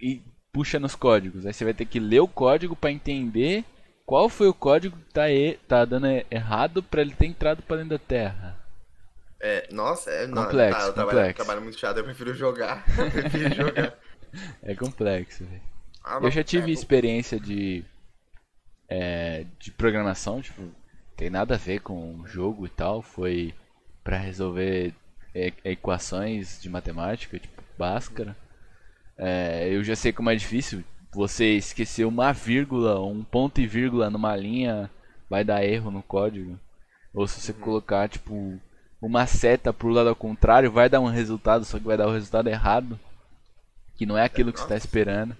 e puxa nos códigos. Aí você vai ter que ler o código para entender qual foi o código que tá, e, tá dando errado para ele ter entrado para dentro da Terra. É, nossa, é complexo. Não, tá, complexo. Trabalho, trabalho muito chato, eu prefiro jogar. Eu prefiro jogar. É complexo, velho. Ah, eu já tive é, experiência de é, de programação, tipo, tem nada a ver com o jogo e tal, foi para resolver equações de matemática, tipo, Bhaskara. É, eu já sei como é difícil. Você esquecer uma vírgula, um ponto e vírgula numa linha, vai dar erro no código. Ou se você uhum. colocar, tipo, uma seta pro lado ao contrário, vai dar um resultado, só que vai dar o resultado errado. Que não é aquilo que você está esperando.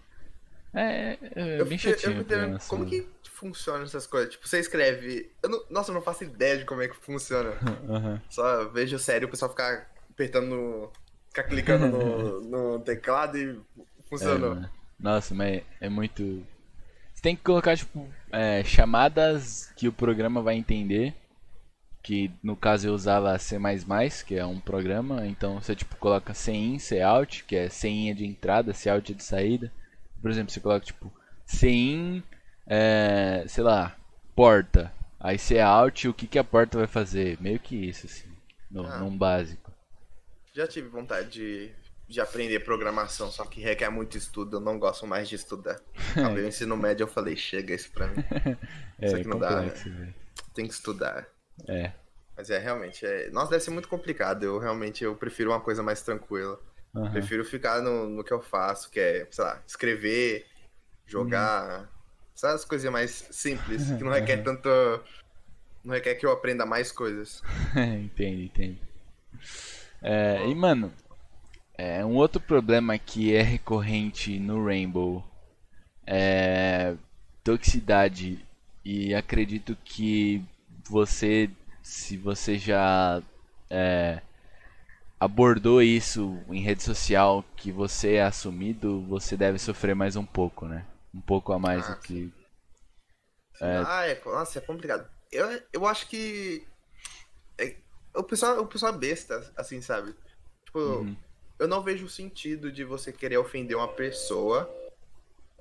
É, é, é bem chatinho. Eu como que funciona essas coisas? Tipo, você escreve. Eu não, nossa, eu não faço ideia de como é que funciona. Uhum. Só vejo sério o pessoal ficar apertando ficar clicando no, no teclado e funcionou. É, nossa, mas é muito. Você tem que colocar, tipo, é, chamadas que o programa vai entender. Que no caso eu usava C, que é um programa. Então você tipo coloca CIN, out que é CIN de entrada, out de saída. Por exemplo, você coloca tipo CIN, é, sei lá, porta. Aí out, o que, que a porta vai fazer? Meio que isso, assim, no, ah. num básico. Já tive vontade de, de aprender programação, só que requer muito estudo, eu não gosto mais de estudar. Acabei o ensino médio eu falei, chega isso pra mim. é, isso aqui não dá. Tem que estudar. É. Mas é, realmente, é... Nossa, deve ser muito complicado. Eu realmente eu prefiro uma coisa mais tranquila. Uhum. Prefiro ficar no, no que eu faço, que é, sei lá, escrever, jogar. Uhum. Sabe as coisas mais simples, que não requer tanto. Não requer que eu aprenda mais coisas. entendo, entendo. É, e mano, É, um outro problema que é recorrente no Rainbow é toxicidade. E acredito que você, se você já é, abordou isso em rede social, que você é assumido, você deve sofrer mais um pouco, né? Um pouco a mais Ah, que. É... Ah, é, nossa, é complicado. Eu, eu acho que. é- o, pessoal, o pessoal é besta, assim, sabe? Tipo, Uhum. eu não vejo sentido de você querer ofender uma pessoa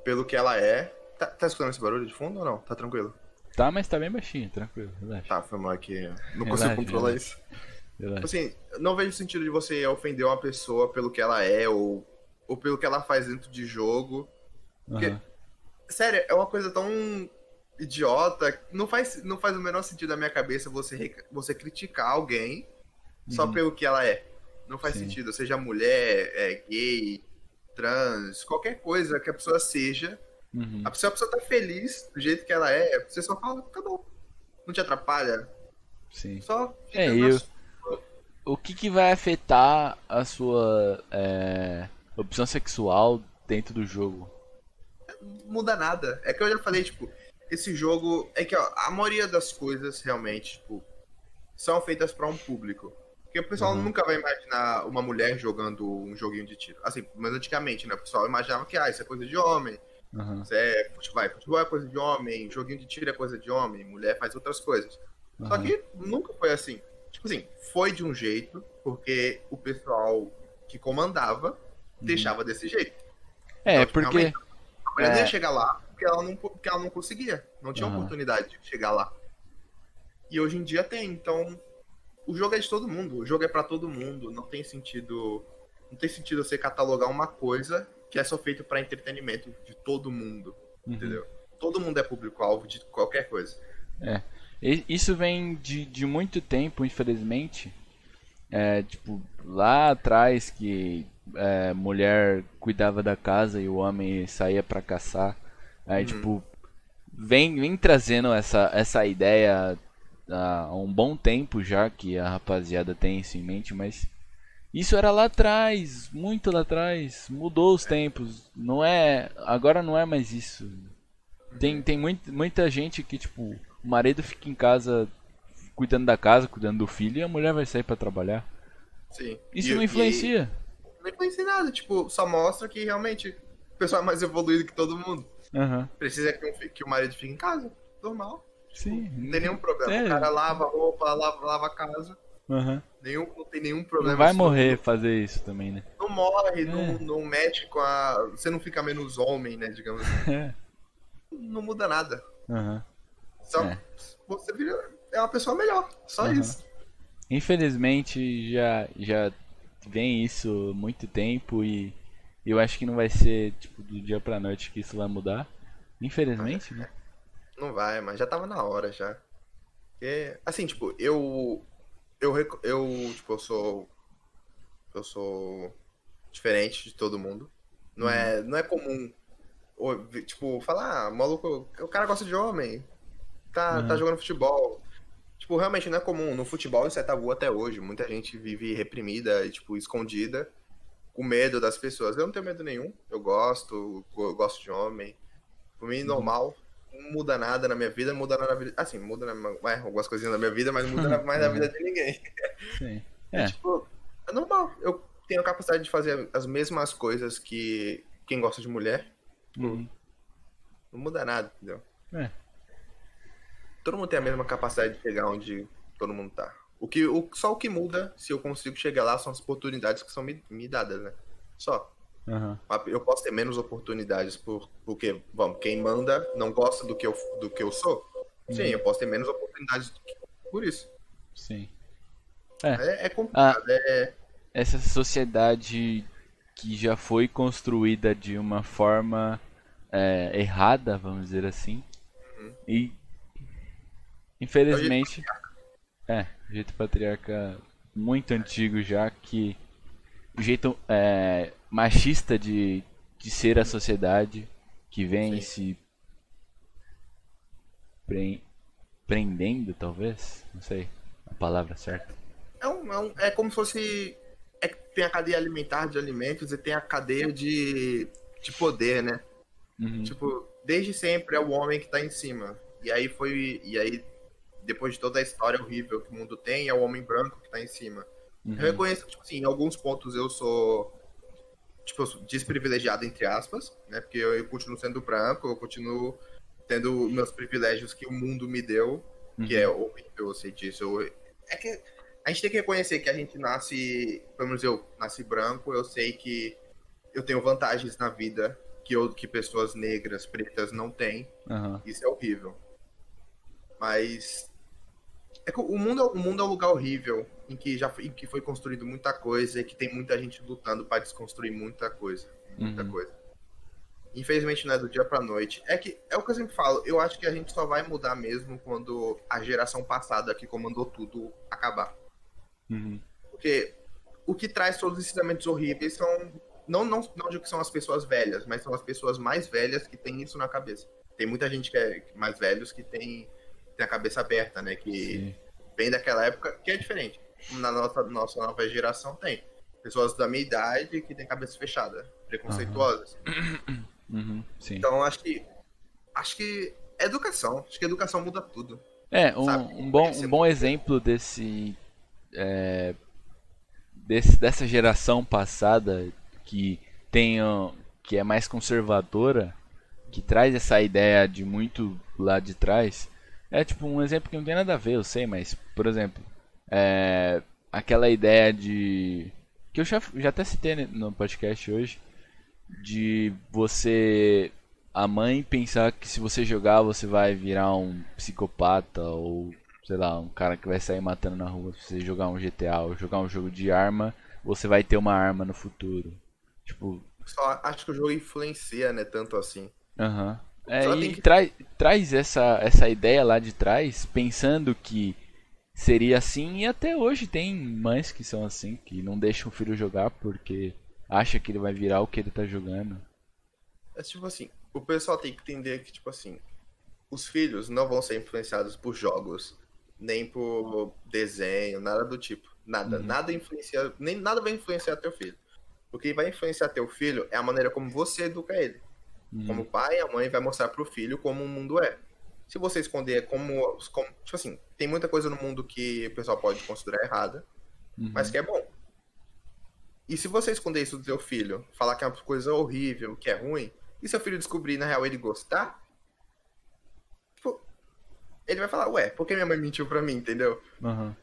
pelo que ela é. Tá, tá escutando esse barulho de fundo ou não? Tá tranquilo? Tá, mas tá bem baixinho, tranquilo, relaxa. Tá, foi mal aqui. Não Relaxa, consigo controlar relaxa. isso. relaxa. Assim, não vejo sentido de você ofender uma pessoa pelo que ela é ou, ou pelo que ela faz dentro de jogo. porque- Aham. Sério, é uma coisa tão idiota. Não faz, não faz o menor sentido na minha cabeça você, você criticar alguém só Uhum. pelo que ela é. Não faz Sim. sentido. Seja mulher, é, gay, trans, qualquer coisa que a pessoa seja. Uhum. A pessoa, a pessoa tá feliz do jeito que ela é. Você só fala, tá bom. Não te atrapalha. Sim. Só fica É, na eu- sua. O que, que vai afetar a sua é, opção sexual dentro do jogo? Muda nada. É que eu já falei, tipo, esse jogo. É que ó, a maioria das coisas realmente, tipo, são feitas pra um público. Porque o pessoal Uhum. nunca vai imaginar uma mulher jogando um joguinho de tiro. Assim, mas antigamente, né? O pessoal imaginava que, ah, isso é coisa de homem. Aham, Isso é futebol, vai, futebol é coisa de homem, joguinho de tiro é coisa de homem, mulher faz outras coisas. Só aham. que nunca foi assim. Tipo assim, foi de um jeito, porque o pessoal que comandava deixava desse jeito. É, Então, porque. realmente, Mulher não É. ia chegar lá porque ela não, porque ela não conseguia. Não tinha Aham. oportunidade de chegar lá. E hoje em dia tem, então. O jogo é de todo mundo. O jogo é pra todo mundo. Não tem sentido. Não tem sentido você catalogar uma coisa que é só feito pra entretenimento de todo mundo. Uhum. Entendeu? Todo mundo é público-alvo de qualquer coisa. E- Isso vem de, de muito tempo, infelizmente. É, tipo, lá atrás que é, mulher cuidava da casa e o homem saía pra caçar. Aí, Uhum. tipo, vem, vem trazendo essa, essa ideia há um bom tempo já que a rapaziada tem isso em mente, mas isso era lá atrás, muito lá atrás. Mudou os tempos. Não é. Agora não é mais isso. Tem, tem muito, muita gente que, tipo, o marido fica em casa cuidando da casa, cuidando do filho, e a mulher vai sair pra trabalhar. Sim. Isso E- não e- influencia. não influencia em nada. Tipo, só mostra que realmente o pessoal é mais evoluído que todo mundo. Aham. Precisa que, um que o marido fique em casa. Normal. Sim. Não tem nenhum problema. É. O cara lava a roupa, lava, lava a casa. Aham. Nenhum, não tem nenhum problema. Não vai Isso morrer fazer isso também, né? Não, morre, É. não, não mexe com a. Você não fica menos homem, né? Digamos assim. É. Não muda nada. Aham. Só É. você vira. É uma pessoa melhor. Só Aham. isso. Infelizmente já já vem isso muito tempo e eu acho que não vai ser tipo do dia pra noite que isso vai mudar. Infelizmente, né? Não vai, mas já tava na hora já. Porque, assim, tipo, eu. Eu, eu. Tipo, eu sou. Eu sou. Diferente de todo mundo. Não, é, não é comum. ou, Tipo, falar, ah, maluco, o cara gosta de homem. Tá, tá Uhum. jogando futebol. Tipo, realmente não é comum. No futebol isso é tabu até hoje. Muita gente vive reprimida e, tipo, escondida. Com medo das pessoas. Eu não tenho medo nenhum. Eu gosto, eu gosto de homem. Por mim, normal. Não muda nada na minha vida, não muda nada na vida. Assim, muda na, é, algumas coisinhas na minha vida, mas não muda na- mais na vida de ninguém. Sim. É. É. tipo, é normal. Eu tenho a capacidade de fazer as mesmas coisas que quem gosta de mulher. Uhum. Não muda nada, entendeu? É. Todo mundo tem a mesma capacidade de chegar onde todo mundo tá. O que, o, só o que muda, se eu consigo chegar lá, são as oportunidades que são me, me dadas, né? Só. Aham. Eu posso ter menos oportunidades por, porque, vamos, quem manda não gosta do que eu, do que eu sou. Sim, Uhum. eu posso ter menos oportunidades do que- por isso. Sim. É, é complicado. É, Essa sociedade que já foi construída de uma forma é, errada, vamos dizer assim. E infelizmente é, jeito patriarca muito antigo já que o jeito é, machista de, de ser a sociedade que vem se pre- prendendo, talvez, não sei a palavra certa. é, um, é, um- é como se fosse. É, tem a cadeia alimentar de alimentos e tem a cadeia de, de poder, né? Uhum. Tipo, desde sempre é o homem que tá em cima. E aí foi. E aí, depois de toda a história horrível que o mundo tem, é o homem branco que tá em cima. Uhum. Eu reconheço que, tipo assim, em alguns pontos eu sou. Tipo, desprivilegiado, entre aspas, né? Porque eu, eu continuo sendo branco, eu continuo tendo meus privilégios que o mundo me deu, uhum. que é horrível, eu sei disso. É que a gente tem que reconhecer que a gente nasce, pelo menos eu nasci branco, eu sei que eu tenho vantagens na vida que, eu, que pessoas negras, pretas não têm. Uhum. Isso é horrível. Mas é que o mundo, o mundo é um lugar horrível em que já foi, em que foi construído muita coisa e que tem muita gente lutando para desconstruir muita coisa, muita uhum. coisa. Infelizmente não é do dia pra noite. É que é o que eu sempre falo, eu acho que a gente só vai mudar mesmo quando a geração passada que comandou tudo acabar. Uhum. Porque o que traz todos os ensinamentos horríveis são. Não, não, não digo que são as pessoas velhas, mas são as pessoas mais velhas que têm isso na cabeça. Tem muita gente que é mais velhos que tem, tem a cabeça aberta, né? Que Sim. vem daquela época que é diferente. Na nossa, nossa nova geração tem. Pessoas da minha idade que têm cabeça fechada, preconceituosas. Uhum. Uhum, então acho que acho que é educação. Acho que educação muda tudo. É, um, um bom, um bom exemplo desse, é, desse dessa geração passada que tem que é mais conservadora, que traz essa ideia de muito lá de trás. É tipo um exemplo que não tem nada a ver, eu sei, mas por exemplo, é, aquela ideia de que eu já, já até citei no podcast hoje de você a mãe pensar que se você jogar você vai virar um psicopata ou sei lá, um cara que vai sair matando na rua, se você jogar um GTA ou jogar um jogo de arma, você vai ter uma arma no futuro. Tipo, só acho que o jogo influencia, né, tanto assim. Aham. Uhum. É, e que... traz, traz essa, essa ideia lá de trás, pensando que seria assim, e até hoje tem mães que são assim, que não deixam o filho jogar porque acha que ele vai virar o que ele tá jogando. É tipo assim, o pessoal tem que entender que, tipo assim, os filhos não vão ser influenciados por jogos, nem por desenho, nada do tipo. Nada. Uhum. Nada influencia, nem nada vai influenciar teu filho. O que vai influenciar teu filho é a maneira como você educa ele. Uhum. Como o pai e a mãe vai mostrar pro filho como o mundo é. Se você esconder como, como. Tipo assim, tem muita coisa no mundo que o pessoal pode considerar errada, uhum. mas que é bom. E se você esconder isso do seu filho, falar que é uma coisa horrível, que é ruim, e seu filho descobrir, na real, ele gostar, tipo, ele vai falar, ué, por que minha mãe mentiu pra mim, entendeu? Uhum.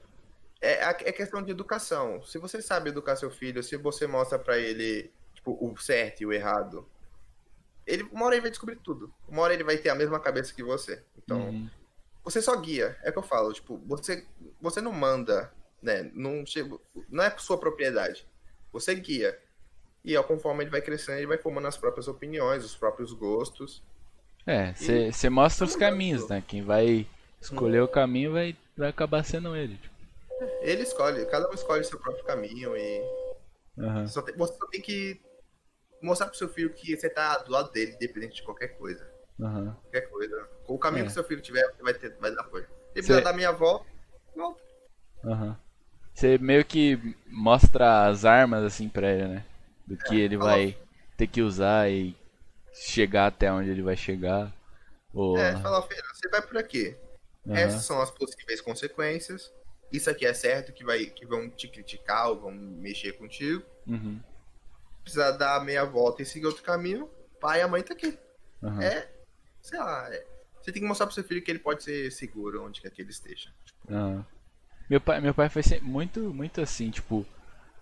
É, é questão de educação. Se você sabe educar seu filho, se você mostra para ele tipo, o certo e o errado, ele, uma hora ele vai descobrir tudo. Uma hora ele vai ter a mesma cabeça que você. Então, uhum. você só guia. É o que eu falo. Tipo, você, você não manda, né? Não, não é sua propriedade. Você guia. E ao conforme ele vai crescendo, ele vai formando as próprias opiniões, os próprios gostos. É, você mostra os caminhos, né? Quem vai escolher hum. o caminho vai, vai acabar sendo ele. Tipo. Ele escolhe, cada um escolhe seu próprio caminho e. Uhum. Só tem, você só tem que mostrar pro seu filho que você tá do lado dele, independente de qualquer coisa. Uhum. Qualquer coisa. Com o caminho é. que seu filho tiver, vai, ter, vai dar apoio. Se precisar dar minha avó, volta. Aham. Você meio que mostra as armas assim pra ele, né? Do que ele vai ter que usar e chegar até onde ele vai chegar. Ou... É, fala, filho, você vai por aqui. Uhum. Essas são as possíveis consequências. Isso aqui é certo que, vai, que vão te criticar ou vão mexer contigo. Uhum. Precisa dar meia volta e seguir outro caminho. Pai e a mãe tá aqui. Uhum. É, sei lá, é, você tem que mostrar pro seu filho que ele pode ser seguro onde quer que ele esteja. Tipo, uhum. Meu pai, meu pai foi muito, muito assim, tipo,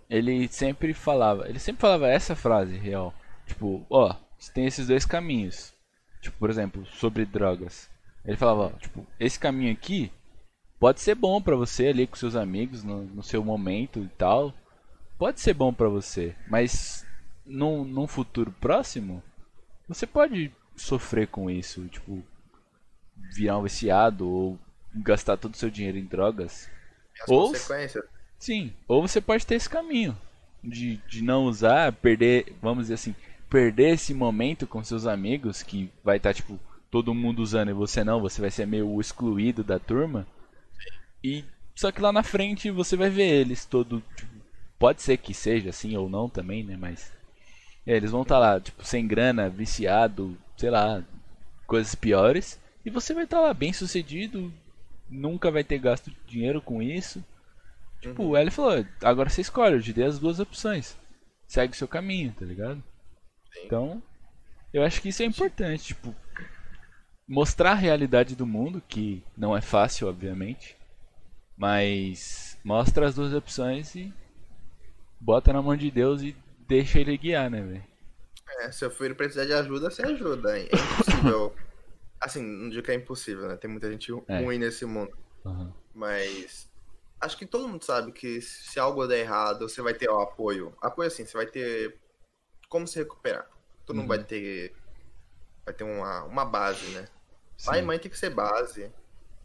ele sempre falava, ele sempre falava essa frase real, tipo, ó, você tem esses dois caminhos, tipo, por exemplo, sobre drogas. Ele falava, ó, tipo, esse caminho aqui pode ser bom para você ali com seus amigos no, no, seu momento e tal, pode ser bom para você, mas num, num futuro próximo, você pode sofrer com isso, tipo, virar um viciado ou gastar todo o seu dinheiro em drogas as ou. Sim, ou você pode ter esse caminho de, de não usar, perder, vamos dizer assim, perder esse momento com seus amigos que vai estar tá, tipo todo mundo usando e você não, você vai ser meio excluído da turma. E só que lá na frente você vai ver eles todo tipo, pode ser que seja assim ou não também, né? Mas é, eles vão estar tá lá, tipo, sem grana, viciado, sei lá, coisas piores. E você vai estar tá lá bem sucedido, nunca vai ter gasto dinheiro com isso. Tipo, uhum. ele falou, agora você escolhe, eu te dei as duas opções. Segue o seu caminho, tá ligado? Sim. Então, eu acho que isso é importante, tipo, mostrar a realidade do mundo, que não é fácil, obviamente. Mas mostra as duas opções e bota na mão de Deus e deixa ele guiar, né, velho? É, se o filho precisar de ajuda, você ajuda. É impossível. assim, não digo que é impossível, né? Tem muita gente é. ruim nesse mundo. Uhum. Mas acho que todo mundo sabe que se algo der errado, você vai ter o apoio. Apoio assim, você vai ter como se recuperar. Todo uhum. mundo vai ter vai ter uma, uma base, né? Sim. Pai e mãe tem que ser base.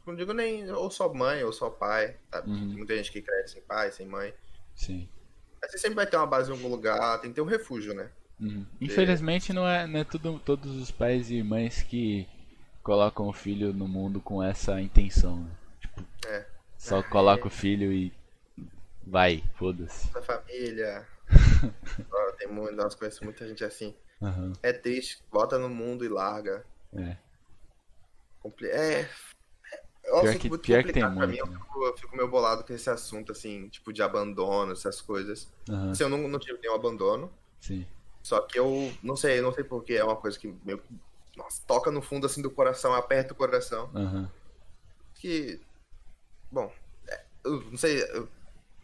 Não digo nem ou só mãe ou só pai, sabe? Uhum. Tem muita gente que cresce sem pai, sem mãe. Sim. Você sempre vai ter uma base em algum lugar, tem que ter um refúgio, né? Uhum. Infelizmente não é, não é tudo, todos os pais e mães que colocam o filho no mundo com essa intenção. Né? Tipo, é. Só coloca o filho e vai, foda-se. Da família. tem muito, nós conhecemos muita gente assim. Uhum. É triste, bota no mundo e larga. É. É. Eu pior que, muito pior que tem pra muito, mim. Eu fico, eu fico meio bolado com esse assunto, assim, tipo, de abandono, essas coisas. Uhum. Assim, eu não, não tive nenhum abandono. Sim. Só que eu não sei, não sei porque é uma coisa que meio. Nossa, toca no fundo assim do coração, aperta o coração. Uhum. Que. Bom, é, eu não sei. Eu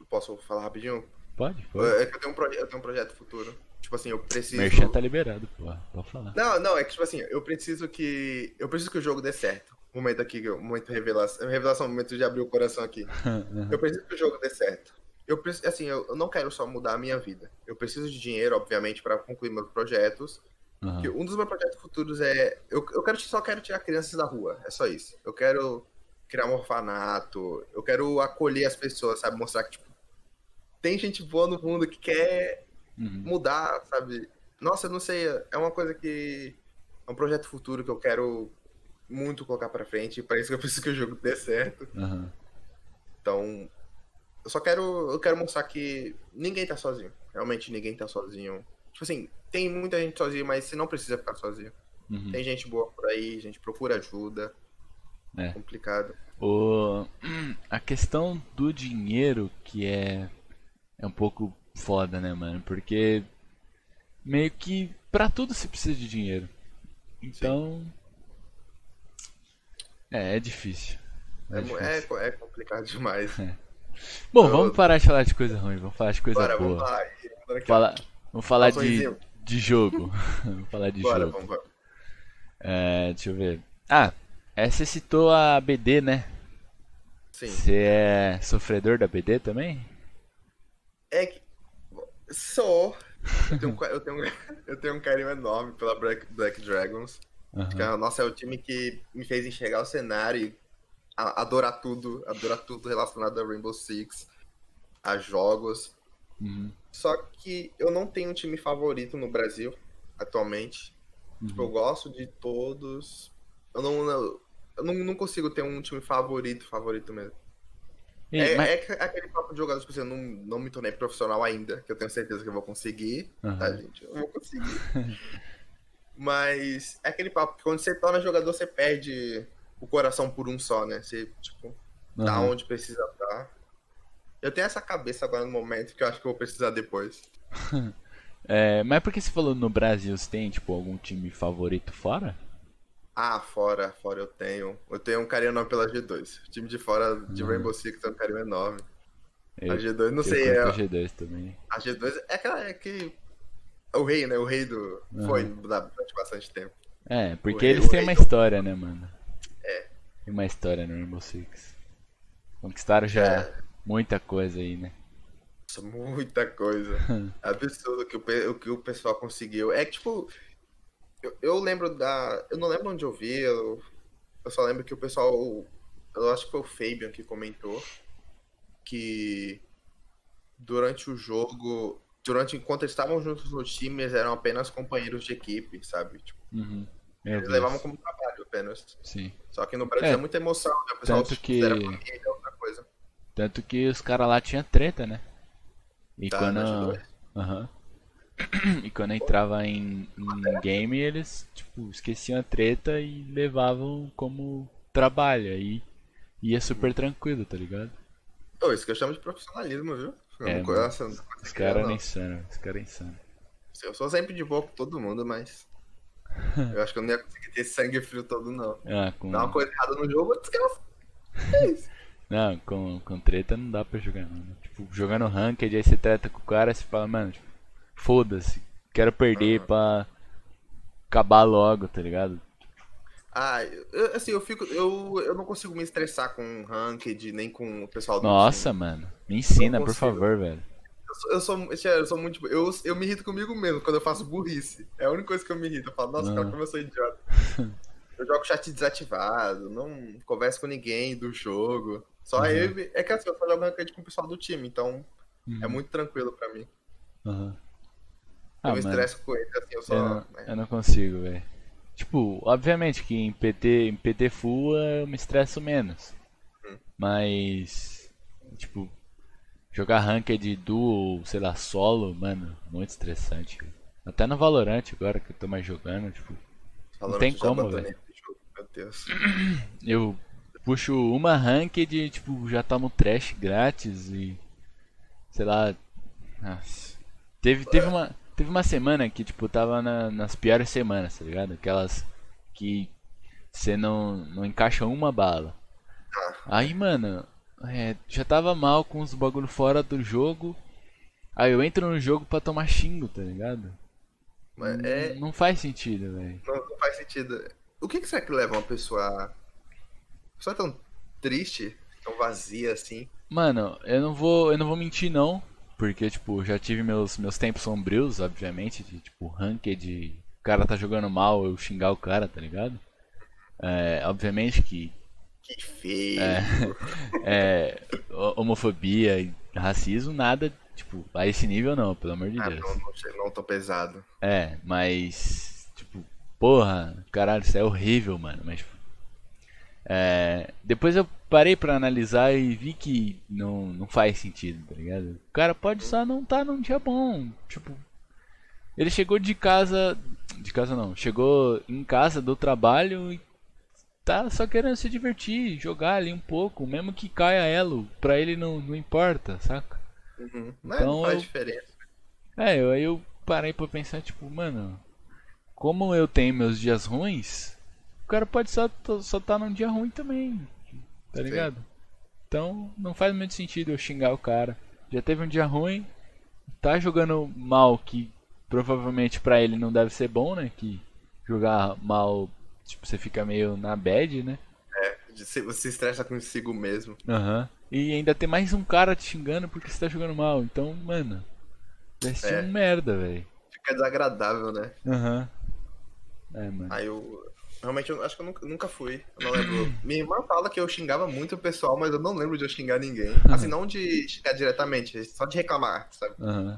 posso falar rapidinho? Pode, pode. É que eu tenho, um eu tenho um projeto futuro. Tipo assim, eu preciso. Merchan tá liberado, pô. Pode falar. Não, não, é que tipo assim, eu preciso que. Eu preciso que o jogo dê certo. Momento aqui, momento revelação. Revelação, momento de abrir o coração aqui. Eu preciso que o jogo dê certo. Eu preciso, assim, eu não quero só mudar a minha vida. Eu preciso de dinheiro, obviamente, para concluir meus projetos. Uhum. Um dos meus projetos futuros é. Eu, eu quero, só quero tirar crianças da rua. É só isso. Eu quero criar um orfanato. Eu quero acolher as pessoas, sabe? Mostrar que, tipo, tem gente boa no mundo que quer uhum. mudar, sabe? Nossa, eu não sei, é uma coisa que. É um projeto futuro que eu quero muito colocar pra frente. Para isso que eu preciso que o jogo dê certo. Uhum. Então. Eu só quero. Eu quero mostrar que ninguém tá sozinho. Realmente ninguém tá sozinho. Tipo assim, tem muita gente sozinha, mas você não precisa ficar sozinho. Uhum. Tem gente boa por aí, gente procura ajuda. É complicado. O... A questão do dinheiro que é é um pouco foda, né, mano? Porque meio que para tudo se precisa de dinheiro. Então. Sim. É, é difícil. É, é, difícil. é, é complicado demais. É. Bom, Eu... vamos parar de falar de coisa ruim, vamos falar de coisa Bora, boa. Vamos, lá. vamos falar, vamos falar de, de jogo. vamos falar de Bora, jogo. Vamos. É, deixa eu ver. Ah, você citou a BD, né? Sim. Você é sofredor da BD também? É que. Sou. Eu tenho, um, eu, tenho, eu tenho um carinho enorme pela Black, Black Dragons. Uhum. Que, nossa, é o time que me fez enxergar o cenário e adorar tudo, adorar tudo relacionado a Rainbow Six, a jogos. Uhum. Só que eu não tenho um time favorito no Brasil atualmente. Uhum. Tipo, eu gosto de todos. Eu não, eu não, não consigo ter um time favorito, favorito mesmo é, mas... é, aquele papo de jogador, tipo assim, eu não, não me tornei profissional ainda, que eu tenho certeza que eu vou conseguir, uhum. tá, gente? Eu vou conseguir. mas é aquele papo que quando você torna jogador, você perde o coração por um só, né? Você, tipo, uhum. tá onde precisa estar. Eu tenho essa cabeça agora no momento que eu acho que eu vou precisar depois. é, mas por que você falou no Brasil, você tem, tipo, algum time favorito fora? Ah, fora, fora eu tenho. Eu tenho um carinho enorme pela G2. O time de fora de uhum. Rainbow Six tem um carinho enorme. Eu, a G2, não sei. É, a G2 também. A G2 é aquela é que. O rei, né? O rei do. Uhum. Foi durante bastante tempo. É, porque eles têm uma história, do... né, mano? É. Tem uma história no Rainbow Six. Conquistaram já é. muita coisa aí, né? Muita coisa. Absurdo que o, o que o pessoal conseguiu. É que, tipo, eu, eu, lembro da. Eu não lembro onde eu vi, eu, eu só lembro que o pessoal. Eu acho que foi o Fabian que comentou que durante o jogo. Durante enquanto estavam juntos no time, eles eram apenas companheiros de equipe, sabe? Tipo, uhum. Eles levavam como trabalho apenas. Sim. Só que no Brasil é, é muita emoção, né? O pessoal tanto que... família, outra coisa. Tanto que os caras lá tinham treta, né? E tá, quando. Uhum. E quando entrava em, em game, eles, tipo, esqueciam a treta e levavam como trabalho. Aí ia super tranquilo, tá ligado? Oh, isso que eu chamo de profissionalismo, viu? É, não conheço, não os caras é insano, os caras é insano. Eu sou sempre de boa com todo mundo, mas. eu acho que eu não ia conseguir ter sangue frio todo, não. Ah, com... Dá uma coisa errada no jogo, eu descanso. É isso. Não, com, com treta não dá pra jogar, não. Tipo, jogando ranked, aí você treta com o cara, você fala, mano, tipo, foda-se, quero perder uhum. pra acabar logo, tá ligado? Ah, eu, assim, eu fico. Eu, eu não consigo me estressar com ranked, nem com o pessoal do Nossa, time. mano. Me ensina, por favor, velho. Eu sou, eu sou, eu sou muito. Eu, eu me irrito comigo mesmo quando eu faço burrice. É a única coisa que eu me irrito. Eu falo, nossa, cara, como eu sou idiota. eu jogo chat desativado, não converso com ninguém do jogo. Só uhum. eu. É que assim, eu só jogo ranked com o pessoal do time, então uhum. é muito tranquilo pra mim. Uhum. Ah, eu me estresso com ele, assim, eu só. Eu não, eu não consigo, velho. Tipo, obviamente que em PT, em PT full eu me estresso menos. Hum. Mas. Tipo, jogar ranked duo, sei lá, solo, mano, muito estressante. Até no Valorant agora que eu tô mais jogando, tipo. Valorant não tem como, velho. Meu Deus. Eu puxo uma ranked, tipo, já tomo trash grátis e. Sei lá. Nossa. Teve, teve uma. Teve uma semana que, tipo, tava na, nas piores semanas, tá ligado? Aquelas que você não, não encaixa uma bala. Aí, mano, é, já tava mal com os bagulho fora do jogo. Aí eu entro no jogo pra tomar xingo, tá ligado? Mas é... Não faz sentido, velho. Não, não, faz sentido. O que, que será que leva uma pessoa. Uma pessoa tão triste, tão vazia assim? Mano, eu não vou. Eu não vou mentir não. Porque, tipo, já tive meus, meus tempos sombrios, obviamente, de, tipo, ranked, o cara tá jogando mal, eu xingar o cara, tá ligado? É, obviamente que... Que feio! É, é, homofobia e racismo, nada, tipo, a esse nível não, pelo amor de ah, Deus. Não, não, não tô pesado. É, mas, tipo, porra, caralho, isso é horrível, mano, mas, tipo, é, depois eu parei para analisar e vi que não, não faz sentido, tá ligado? O cara pode só não estar tá num dia bom. Tipo, ele chegou de casa. De casa não, chegou em casa do trabalho e tá só querendo se divertir, jogar ali um pouco, mesmo que caia elo, pra ele não, não importa, saca? Uhum. Mas então, não faz eu, diferença. É, eu, aí eu parei pra pensar, tipo, mano, como eu tenho meus dias ruins, o cara pode só só tá num dia ruim também, tá ligado? Sim. Então não faz muito sentido eu xingar o cara. Já teve um dia ruim, tá jogando mal que provavelmente para ele não deve ser bom, né? Que jogar mal, tipo, você fica meio na bad, né? É, você estressa consigo mesmo. Aham. Uhum. E ainda tem mais um cara te xingando porque você tá jogando mal. Então, mano, vai ser é. um merda, velho. Fica desagradável, né? Aham. Uhum. É, mano. Aí eu, Realmente, eu acho que eu nunca, nunca fui. Eu não lembro. Minha irmã fala que eu xingava muito o pessoal, mas eu não lembro de eu xingar ninguém. Assim, não de xingar diretamente, só de reclamar, sabe? Uhum.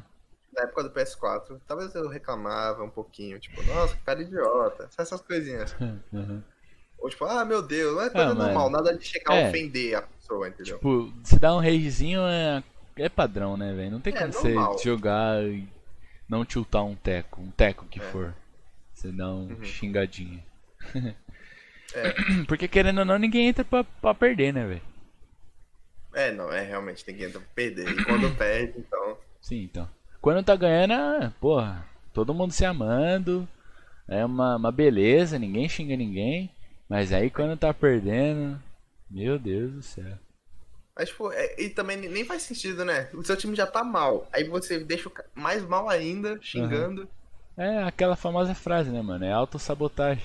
Na época do PS4, talvez eu reclamava um pouquinho, tipo, nossa, que cara idiota. Essas coisinhas. Uhum. Ou tipo, ah, meu Deus, não é coisa ah, normal, nada de chegar é. a ofender a pessoa, entendeu? Tipo, se dá um ragezinho é, é padrão, né, velho? Não tem é, como normal. você jogar e não tiltar um teco, um teco que é. for. Você dá um uhum. xingadinho. É. Porque querendo ou não, ninguém entra pra, pra perder, né, velho? É, não, é realmente, ninguém entra pra perder. E quando perde, então. Sim, então. Quando tá ganhando, é, porra, todo mundo se amando. É uma, uma beleza, ninguém xinga ninguém. Mas aí quando tá perdendo, meu Deus do céu. Mas, tipo, é, e também nem faz sentido, né? O seu time já tá mal. Aí você deixa mais mal ainda, xingando. Uhum. É aquela famosa frase, né, mano? É autossabotagem.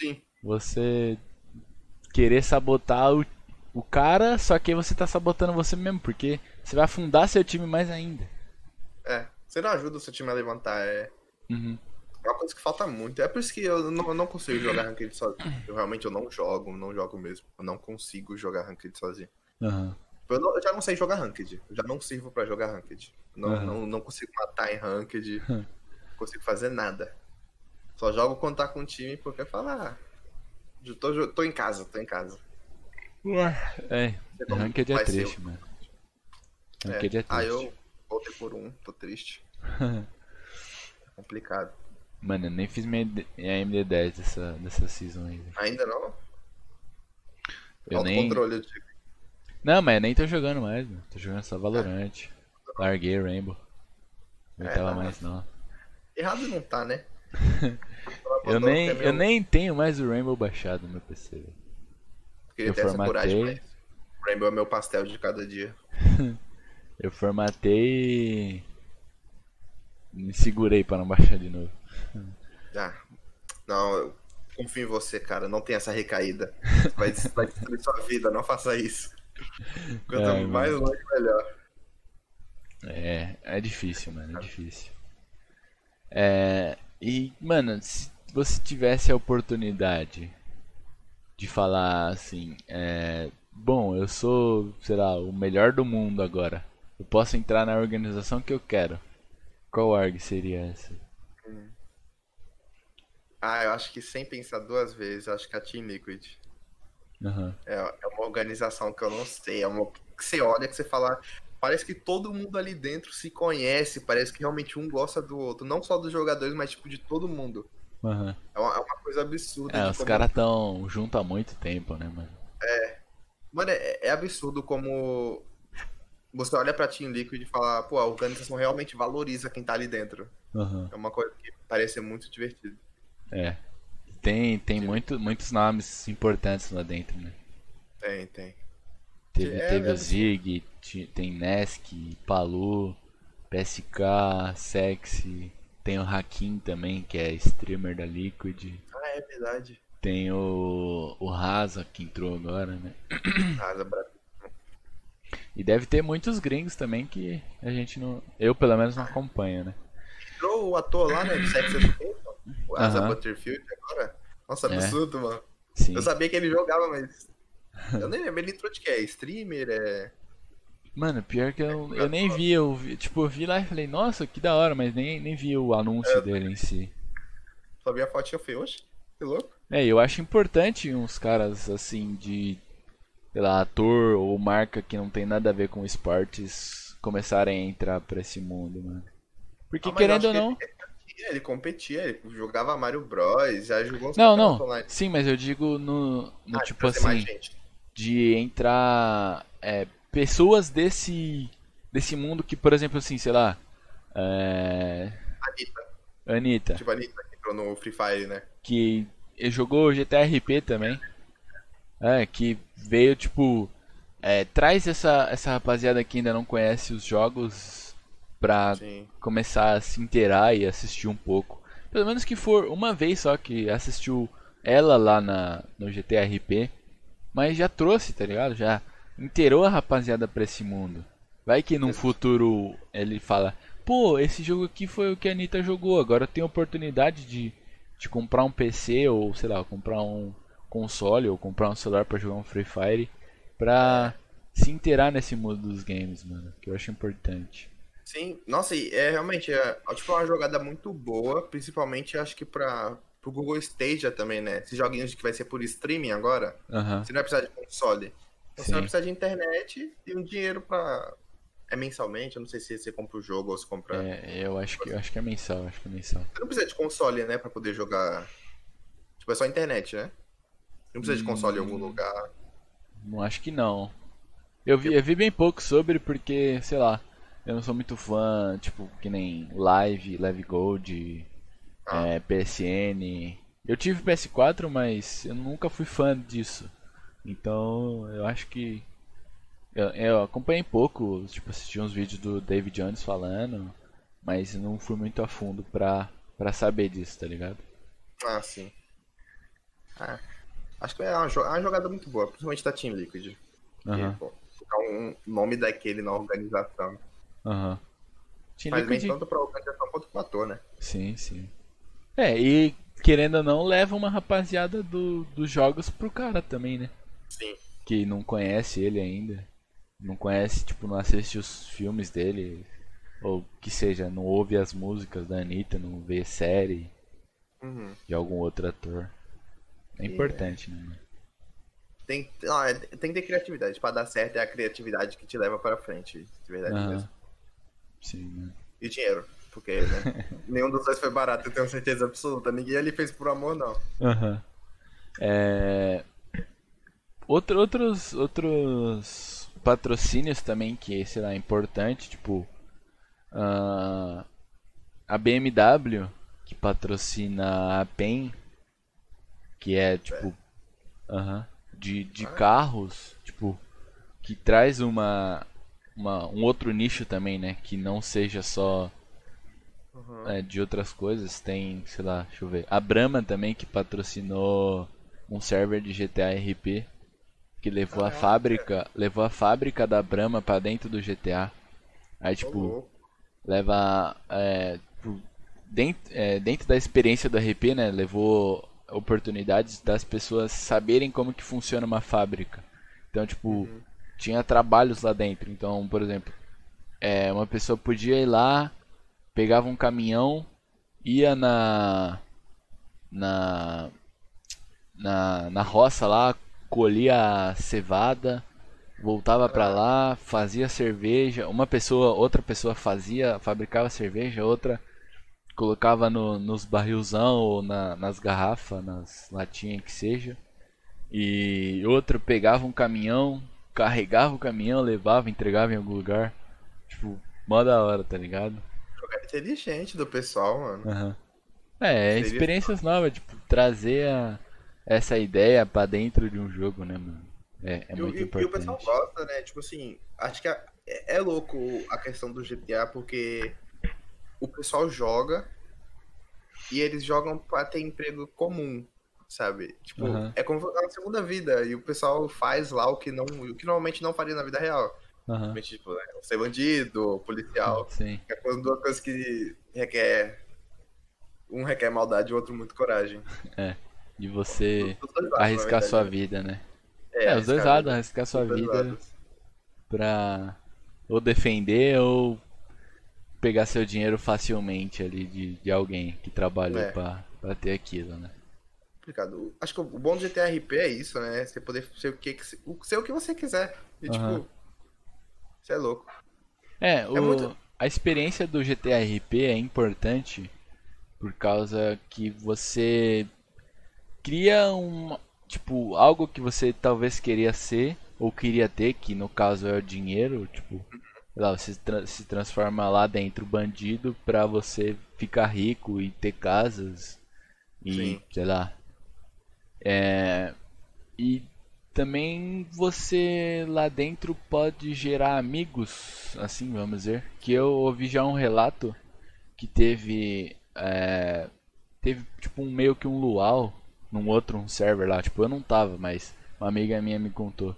Sim. Você querer sabotar o, o cara, só que você tá sabotando você mesmo, porque você vai afundar seu time mais ainda. É, você não ajuda o seu time a levantar, é. Uhum. É uma coisa que falta muito. É por isso que eu não, eu não consigo jogar Ranked sozinho. Eu realmente eu não jogo, não jogo mesmo. Eu não consigo jogar Ranked sozinho. Uhum. Eu, não, eu, já não sei jogar Ranked. Eu já não sirvo pra jogar Ranked. Não, uhum. não, não consigo matar em Ranked. não consigo fazer nada. Só jogo quando tá com o time porque falar. Ah, Tô, tô em casa, tô em casa. É, Ranked é triste, mano. Ranked é, é triste. Ah, eu, voltei por um, tô triste. é complicado. Mano, eu nem fiz minha, minha MD10 dessa, dessa season ainda. Ainda não? Eu nem... controle, eu digo. Não, mas eu nem tô jogando mais, mano. Tô jogando só Valorant. Larguei Rainbow. Não É, tava não. mais não. Errado não tá, né? Eu nem, é eu meu- nem tenho mais o Rainbow baixado no meu PC. Queria eu ter essa coragem, formatei. mas Rainbow é meu pastel de cada dia. Eu formatei me segurei pra não baixar de novo. Ah, não, eu confio em você, cara. Não tem essa recaída. Vai, vai destruir sua vida, não faça isso. Quanto Ai, mais mano. longe, melhor. É, é difícil, mano, é difícil. É, e, mano, se você tivesse a oportunidade de falar assim, é, bom, eu sou, sei lá, o melhor do mundo agora. Eu posso entrar na organização que eu quero. Qual org seria essa? Ah, eu acho que sem pensar duas vezes, acho que a Team Liquid Aham. é, é uma organização que eu não sei. É uma que você olha que você fala. Parece que todo mundo ali dentro se conhece, parece que realmente um gosta do outro. Não só dos jogadores, mas tipo de todo mundo. Aham. É uma, é uma coisa absurda. É, os como- caras tão junto há muito tempo, né, mano? Mano, é, é absurdo como você olha pra Team Liquid e fala, pô, a organização realmente valoriza quem tá ali dentro. Aham. É uma coisa que parece ser muito divertido. É. Tem, tem muito, muitos nomes importantes lá dentro, né? Tem, tem. Teve, É, teve é o Zig, tem Nesk, Palu, PSK, Sexy, tem o Hakim também, que é streamer da Liquid, Ah, é verdade. tem o, o Rasa que entrou agora, né? Asa Bra- E deve ter muitos gringos também que a gente não. Eu pelo menos não acompanho, né? Entrou o ator lá, né, de Sex Education, o Asa. Butterfield agora. Nossa, É. absurdo, mano. Sim. Eu sabia que ele jogava, mas. Eu nem lembro, ele entrou de quê? Streamer? É. Mano, pior que eu, eu nem vi, eu vi, tipo, eu vi lá e falei, nossa, que da hora, mas nem, nem vi o anúncio dele em si. Só vi a fotinha e falei, oxe, que louco. É, eu acho importante uns caras assim de, sei lá, ator ou marca que não tem nada a ver com esportes começarem a entrar pra esse mundo, mano. Porque Ah, eu querendo ou que não. Ele, competia, ele competia, ele jogava Mario Bros, já jogou Não, não. online. Sim, mas eu digo no, no Ah, tipo trazer mais assim, gente. De entrar é, pessoas desse desse mundo que, por exemplo, assim, sei lá, é, Anitta, Anitta, tipo Anitta que entrou no Free Fire, né? que jogou GTRP também. É, que veio, tipo. é, traz essa, essa rapaziada que ainda não conhece os jogos pra Sim. começar a se inteirar e assistir um pouco. Pelo menos que for uma vez só que assistiu ela lá na, no GTRP. Mas já trouxe, tá ligado? Já inteirou a rapaziada pra esse mundo. Vai que num futuro ele fala: Pô, esse jogo aqui foi o que a Anitta jogou. Agora eu tenho a oportunidade de, de comprar um PC ou sei lá, comprar um console ou comprar um celular pra jogar um Free Fire. Pra se inteirar nesse mundo dos games, mano. Que eu acho importante. Sim, nossa, e é realmente é, tipo, uma jogada muito boa, principalmente acho que para pro Google Stadia também, né? Esses joguinhos que vai ser por streaming agora, Aham. você não vai precisar de console. Então, Você vai precisar de internet e um dinheiro pra. É mensalmente, eu não sei se você compra o jogo ou se compra. É, eu acho que eu acho que é mensal, acho que é mensal. Você não precisa de console, né, pra poder jogar. Tipo, é só internet, né? Não precisa de console em algum Hum. lugar. Não acho que não. Eu vi, eu vi bem pouco sobre porque, sei lá, eu não sou muito fã, tipo, que nem Live, Live Gold, Ah. é, PSN. Eu tive PS4, mas eu nunca fui fã disso. Então, eu acho que eu, eu acompanhei pouco, tipo, assisti uns vídeos do David Jones falando, mas não fui muito a fundo pra, pra saber disso, tá ligado? Ah, sim. Ah, acho que é uma, é uma jogada muito boa, principalmente da Team Liquid. Colocar um nome daquele na organização. Aham. Team Faz bem Liquid- tanto pra organização quanto pro ator, né? Sim, sim. É, e querendo ou não, leva uma rapaziada do, dos jogos pro cara também, né? Sim. Que não conhece ele ainda. Não conhece, tipo, não assiste os filmes dele. Ou que seja, não ouve as músicas da Anitta, não vê série Uhum. de algum outro ator. É importante, né? mano? Tem, não, é- tem que ter criatividade. Pra dar certo é a criatividade que te leva pra frente. De verdade mesmo. Sim, né? E dinheiro. Porque, né? nenhum dos dois foi barato, eu tenho certeza absoluta. Ninguém ali fez por amor, não. Uhum. É... Outro, outros, outros patrocínios também que, sei lá, é importante, tipo... Uh, a BMW, que patrocina a PEN, que é, tipo... Uh -huh, de, de ah. carros, tipo... Que traz uma, uma, um outro nicho também, né? Que não seja só uhum. é, de outras coisas. Tem, sei lá, deixa eu ver. A Brahma também que patrocinou um server de GTA RP que levou ah, a fábrica, levou a fábrica da Brahma para dentro do GTA. Aí tipo, leva é, dentro, é, dentro da experiência do RP, né, levou oportunidades das pessoas saberem como que funciona uma fábrica. Então, tipo, uhum tinha trabalhos lá dentro. Então, por exemplo, é, uma pessoa podia ir lá, pegava um caminhão, ia na na na, na roça lá, colhia a cevada, voltava para lá, fazia cerveja. Uma pessoa, outra pessoa fazia, fabricava cerveja, outra colocava no, nos barrilzão ou na, nas garrafas, nas latinhas que seja. E outro pegava um caminhão, carregava o caminhão, levava, entregava em algum lugar. Tipo, mó da hora, tá ligado? É inteligente do pessoal, mano. Uhum. É, Seria... experiências novas, tipo, trazer a, essa ideia pra dentro de um jogo, né, mano? É, é muito e, importante. E o pessoal gosta, né? Tipo assim, acho que é, é louco a questão do GTA, porque o pessoal joga e eles jogam pra ter emprego comum sabe? Tipo, uhum. é como a segunda vida. E o pessoal faz lá o que, não, o que normalmente não faria na vida real. Uhum. Tipo, é, ser bandido, policial. Sim. É coisa, duas coisas que requer. Um requer maldade e o outro muito coragem. É. De você arriscar sua vida, né? É, é os dois lados, arriscar sua vida lados. pra ou defender ou pegar seu dinheiro facilmente ali de, de alguém que trabalhou é. pra, pra ter aquilo, né? complicado. Acho que o bom do GTRP é isso, né? Você poder ser o que, ser o que você quiser. E, uhum. tipo, você é louco. É, é o, muito... a experiência do GTRP é importante por causa que você cria um tipo algo que você talvez queria ser ou queria ter, que no caso é o dinheiro, tipo, lá, você tra se transforma lá dentro bandido pra você ficar rico e ter casas e, Sim. sei lá, é, e também você lá dentro pode gerar amigos, assim vamos dizer. Que eu ouvi já um relato que teve. É, teve tipo um meio que um luau num outro um server lá. Tipo, eu não tava, mas uma amiga minha me contou.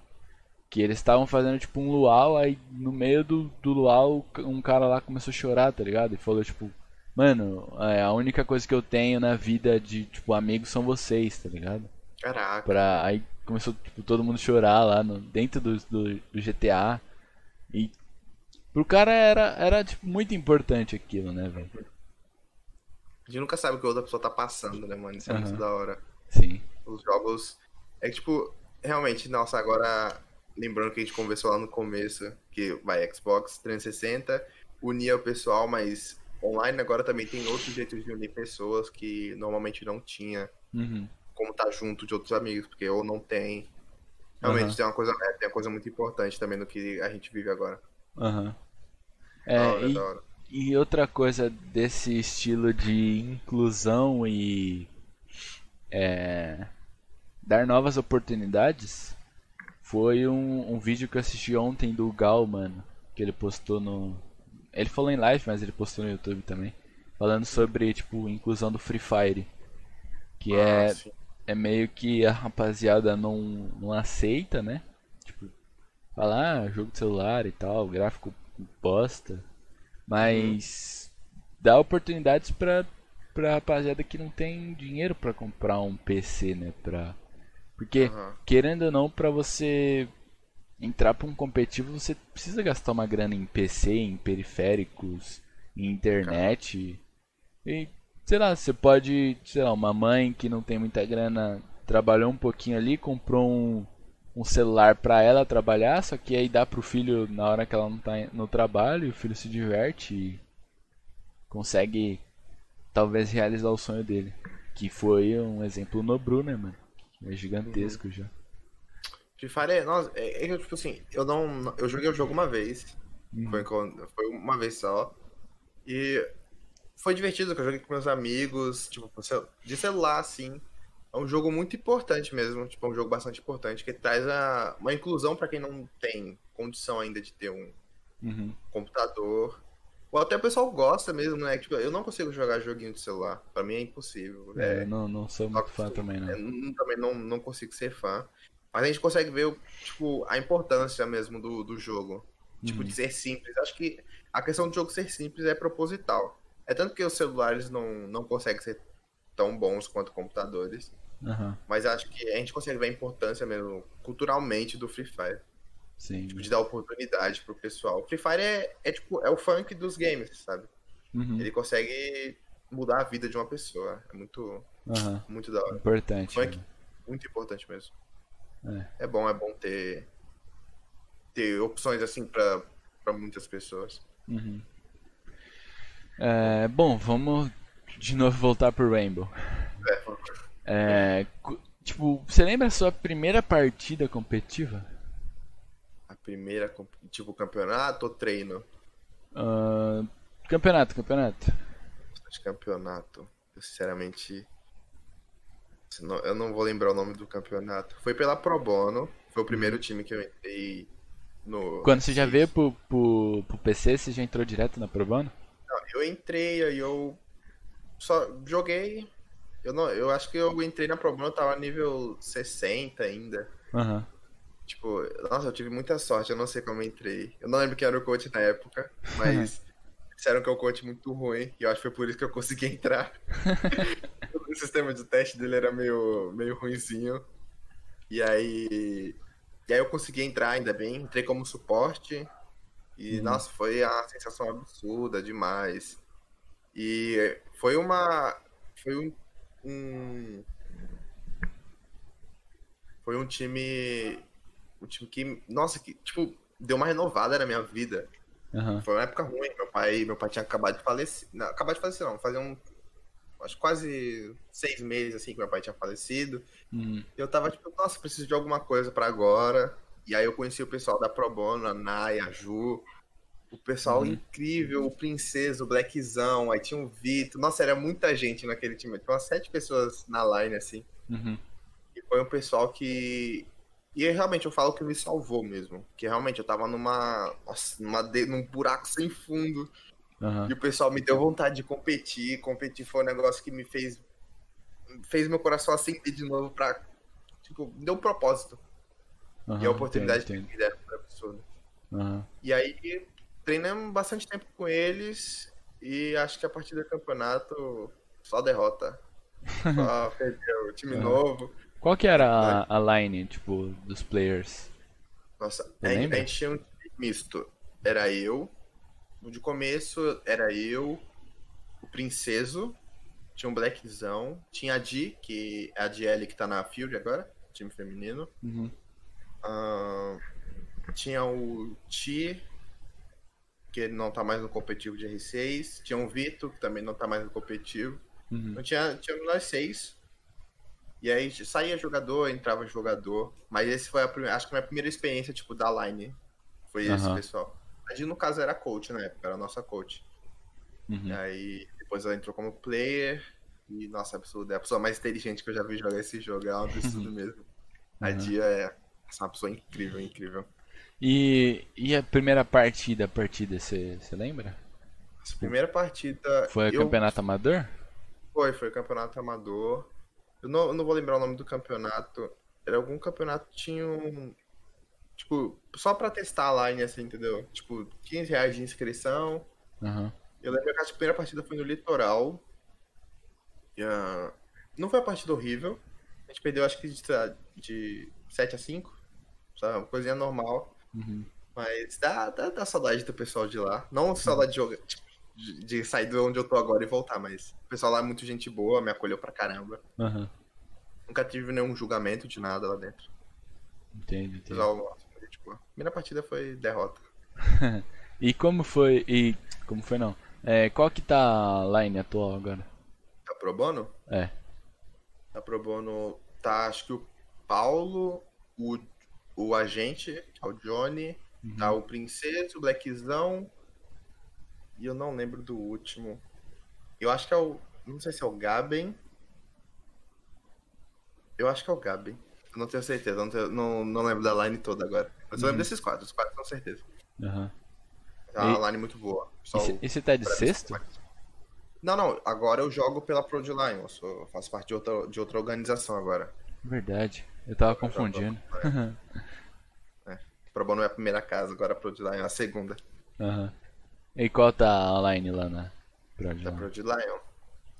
Que eles estavam fazendo tipo um luau, aí no meio do, do luau um cara lá começou a chorar, tá ligado? E falou tipo, Mano, é, a única coisa que eu tenho na vida de, tipo, amigos são vocês, tá ligado? Caraca. Pra, aí começou, tipo, todo mundo chorar lá no, dentro do, do, do GTA. E pro cara era, era tipo, muito importante aquilo, né, velho? A gente nunca sabe o que a outra pessoa tá passando, né, mano? Isso é uhum. muito da hora. Sim. Os jogos. É que, tipo, realmente, nossa, agora. Lembrando que a gente conversou lá no começo, que vai Xbox 360, unia o pessoal, mas online agora também tem outros jeitos de unir pessoas que normalmente não tinha. Uhum. Como estar tá junto de outros amigos, porque ou não tem. Realmente uhum. tem, uma coisa, é, tem uma coisa muito importante também no que a gente vive agora. Aham. É, hora, e, e outra coisa desse estilo de inclusão e é, dar novas oportunidades foi um, um vídeo que eu assisti ontem do Gal, mano. Que ele postou no, ele falou em live, mas ele postou no YouTube também. Falando sobre, tipo, inclusão do Free Fire. Que ah, é, é meio que a rapaziada não, não aceita, né? Tipo, falar ah, jogo de celular e tal, gráfico bosta. Mas uhum. dá oportunidades pra, pra rapaziada que não tem dinheiro para comprar um PC, né? Pra... Porque, uhum. querendo ou não, pra você entrar para um competitivo você precisa gastar uma grana em PC, em periféricos, em internet. E sei lá, você pode, sei lá, uma mãe que não tem muita grana trabalhou um pouquinho ali, comprou um, um celular para ela trabalhar, só que aí dá pro filho na hora que ela não tá no trabalho, e o filho se diverte e consegue talvez realizar o sonho dele. Que foi um exemplo no Bruno, né, mano? É gigantesco uhum. já. Free Fire nossa, é, é, tipo assim, eu não. Eu joguei o jogo uma vez. Uhum. Foi, foi uma vez só. E foi divertido, que eu joguei com meus amigos, tipo, de celular, assim. É um jogo muito importante mesmo, tipo, é um jogo bastante importante, que traz a, uma inclusão para quem não tem condição ainda de ter um uhum. computador. Ou até o pessoal gosta mesmo, né? Tipo, eu não consigo jogar joguinho de celular. Pra mim é impossível. É, é não, não sou muito fã também, não. É, também não, não consigo ser fã. Mas a gente consegue ver, tipo, a importância mesmo do, do jogo. Tipo, uhum. de ser simples. Acho que a questão do jogo ser simples é proposital. É tanto que os celulares não, não conseguem ser tão bons quanto computadores. Uhum. Mas acho que a gente consegue ver a importância mesmo, culturalmente, do Free Fire. Sim. Tipo, de dar oportunidade pro pessoal. O Free Fire é, é, tipo, é o funk dos games, sabe? Uhum. Ele consegue mudar a vida de uma pessoa. É muito, uhum. muito da hora. Importante. Funk, né? muito importante mesmo. É. é bom, é bom ter, ter opções assim pra muitas pessoas. Uhum. É, bom, vamos de novo voltar pro Rainbow. É, tipo, você lembra a sua primeira partida competitiva? A primeira, tipo, campeonato ou treino? Uh, campeonato, campeonato. De campeonato. Eu, sinceramente. Eu não vou lembrar o nome do campeonato. Foi pela Pro Bono. Foi o primeiro uhum. time que eu entrei no. Quando você já veio pro, pro, pro PC, você já entrou direto na Pro Bono? Eu entrei, aí eu só joguei. Eu, não, eu acho que eu entrei na Pro Bono, eu tava nível 60 ainda. Uhum. Tipo, nossa, eu tive muita sorte, eu não sei como eu entrei. Eu não lembro quem era o coach na época, mas disseram que é um coach muito ruim, e eu acho que foi por isso que eu consegui entrar. o sistema de teste dele era meio, meio ruinzinho. E aí. E aí eu consegui entrar, ainda bem, entrei como suporte. E, uhum. nossa, foi a sensação absurda demais. E foi uma. Foi um, um. foi um time. Um time que. Nossa, que, tipo, deu uma renovada na minha vida. Uhum. Foi uma época ruim. Meu pai, meu pai tinha acabado de falecer. Não, acabado de falecer, não. Fazia um. Acho quase seis meses assim que meu pai tinha falecido. Uhum. E eu tava tipo, nossa, preciso de alguma coisa para agora. E aí eu conheci o pessoal da Pro Bono, a Nai, a Ju, o pessoal uhum. incrível, o Princesa, o Blackzão, aí tinha o Vitor. Nossa, era muita gente naquele time. Tinha umas sete pessoas na line, assim. Uhum. E foi um pessoal que. E realmente eu falo que me salvou mesmo. Que realmente eu tava numa. Nossa, numa de... num buraco sem fundo. Uhum. E o pessoal me deu vontade de competir. Competir foi um negócio que me fez. Fez meu coração acender de novo pra. Tipo, deu um propósito. E a oportunidade entendo, entendo. que me deram foi absurda. E aí treinamos bastante tempo com eles e acho que a partir do campeonato só derrota. Só perdeu. Time é. novo. Qual que era a, a line, tipo, dos players? Nossa, a, a gente tinha um time misto. Era eu. De começo era eu, o Princeso, tinha um Blackzão, tinha a Di, que é a DL que tá na Fury agora, time feminino. Uhum. Uh, tinha o Ti, que não tá mais no competitivo de R6. Tinha o Vitor, que também não tá mais no competitivo. Uhum. Então tinha, tinha nós seis. E aí saía jogador, entrava jogador. Mas esse foi a primeira. Acho que a minha primeira experiência, tipo, da line. Foi esse, uhum. pessoal. A gente, no caso, era coach na época, era a nossa coach. Uhum. E aí depois ela entrou como player. E, nossa, absurdo. É a pessoa mais inteligente que eu já vi jogar esse jogo. É um absurdo mesmo. A Dia é, é uma pessoa incrível, incrível. E, e a primeira partida, partida, você lembra? A primeira partida. Foi o eu... campeonato amador? Foi, foi o campeonato amador. Eu não, eu não vou lembrar o nome do campeonato. Era algum campeonato que tinha um. Tipo, só pra testar a line, assim, entendeu? Tipo, 15 reais de inscrição. Uhum. Eu lembro que a primeira partida foi no litoral. Uh, não foi uma partida horrível. A gente perdeu acho que de, de 7 a 5. Uma coisinha normal. Uhum. Mas dá, dá, dá, saudade do pessoal de lá. Não saudade de jogar, tipo, de, de, sair de onde eu tô agora e voltar, mas o pessoal lá é muito gente boa, me acolheu pra caramba. Uhum. Nunca tive nenhum julgamento de nada lá dentro. Entendi, entendi. Tipo, a primeira partida foi derrota. e como foi. E. Como foi não? É, qual que tá a line atual agora? Tá pro bono? É. Tá pro bono. Tá, acho que o Paulo, o, o agente, que é o Johnny, uhum. tá o Princesa, o Blackzão. E eu não lembro do último. Eu acho que é o. Não sei se é o Gaben. Eu acho que é o Gaben. Eu não tenho certeza, não, tenho, não, não lembro da line toda agora. Mas eu lembro uhum. desses quatro, os quatro com certeza. Aham. Uhum. É uma e... line muito boa. e você tá de sexto? Não, não. Agora eu jogo pela Pro Line. Eu faço parte de outra, de outra organização agora. Verdade. Eu tava confundindo. é. Pro Bono é a primeira casa, agora a Pro Line é a segunda. Aham. Uhum. E qual tá a line lá na Pro Line? Da.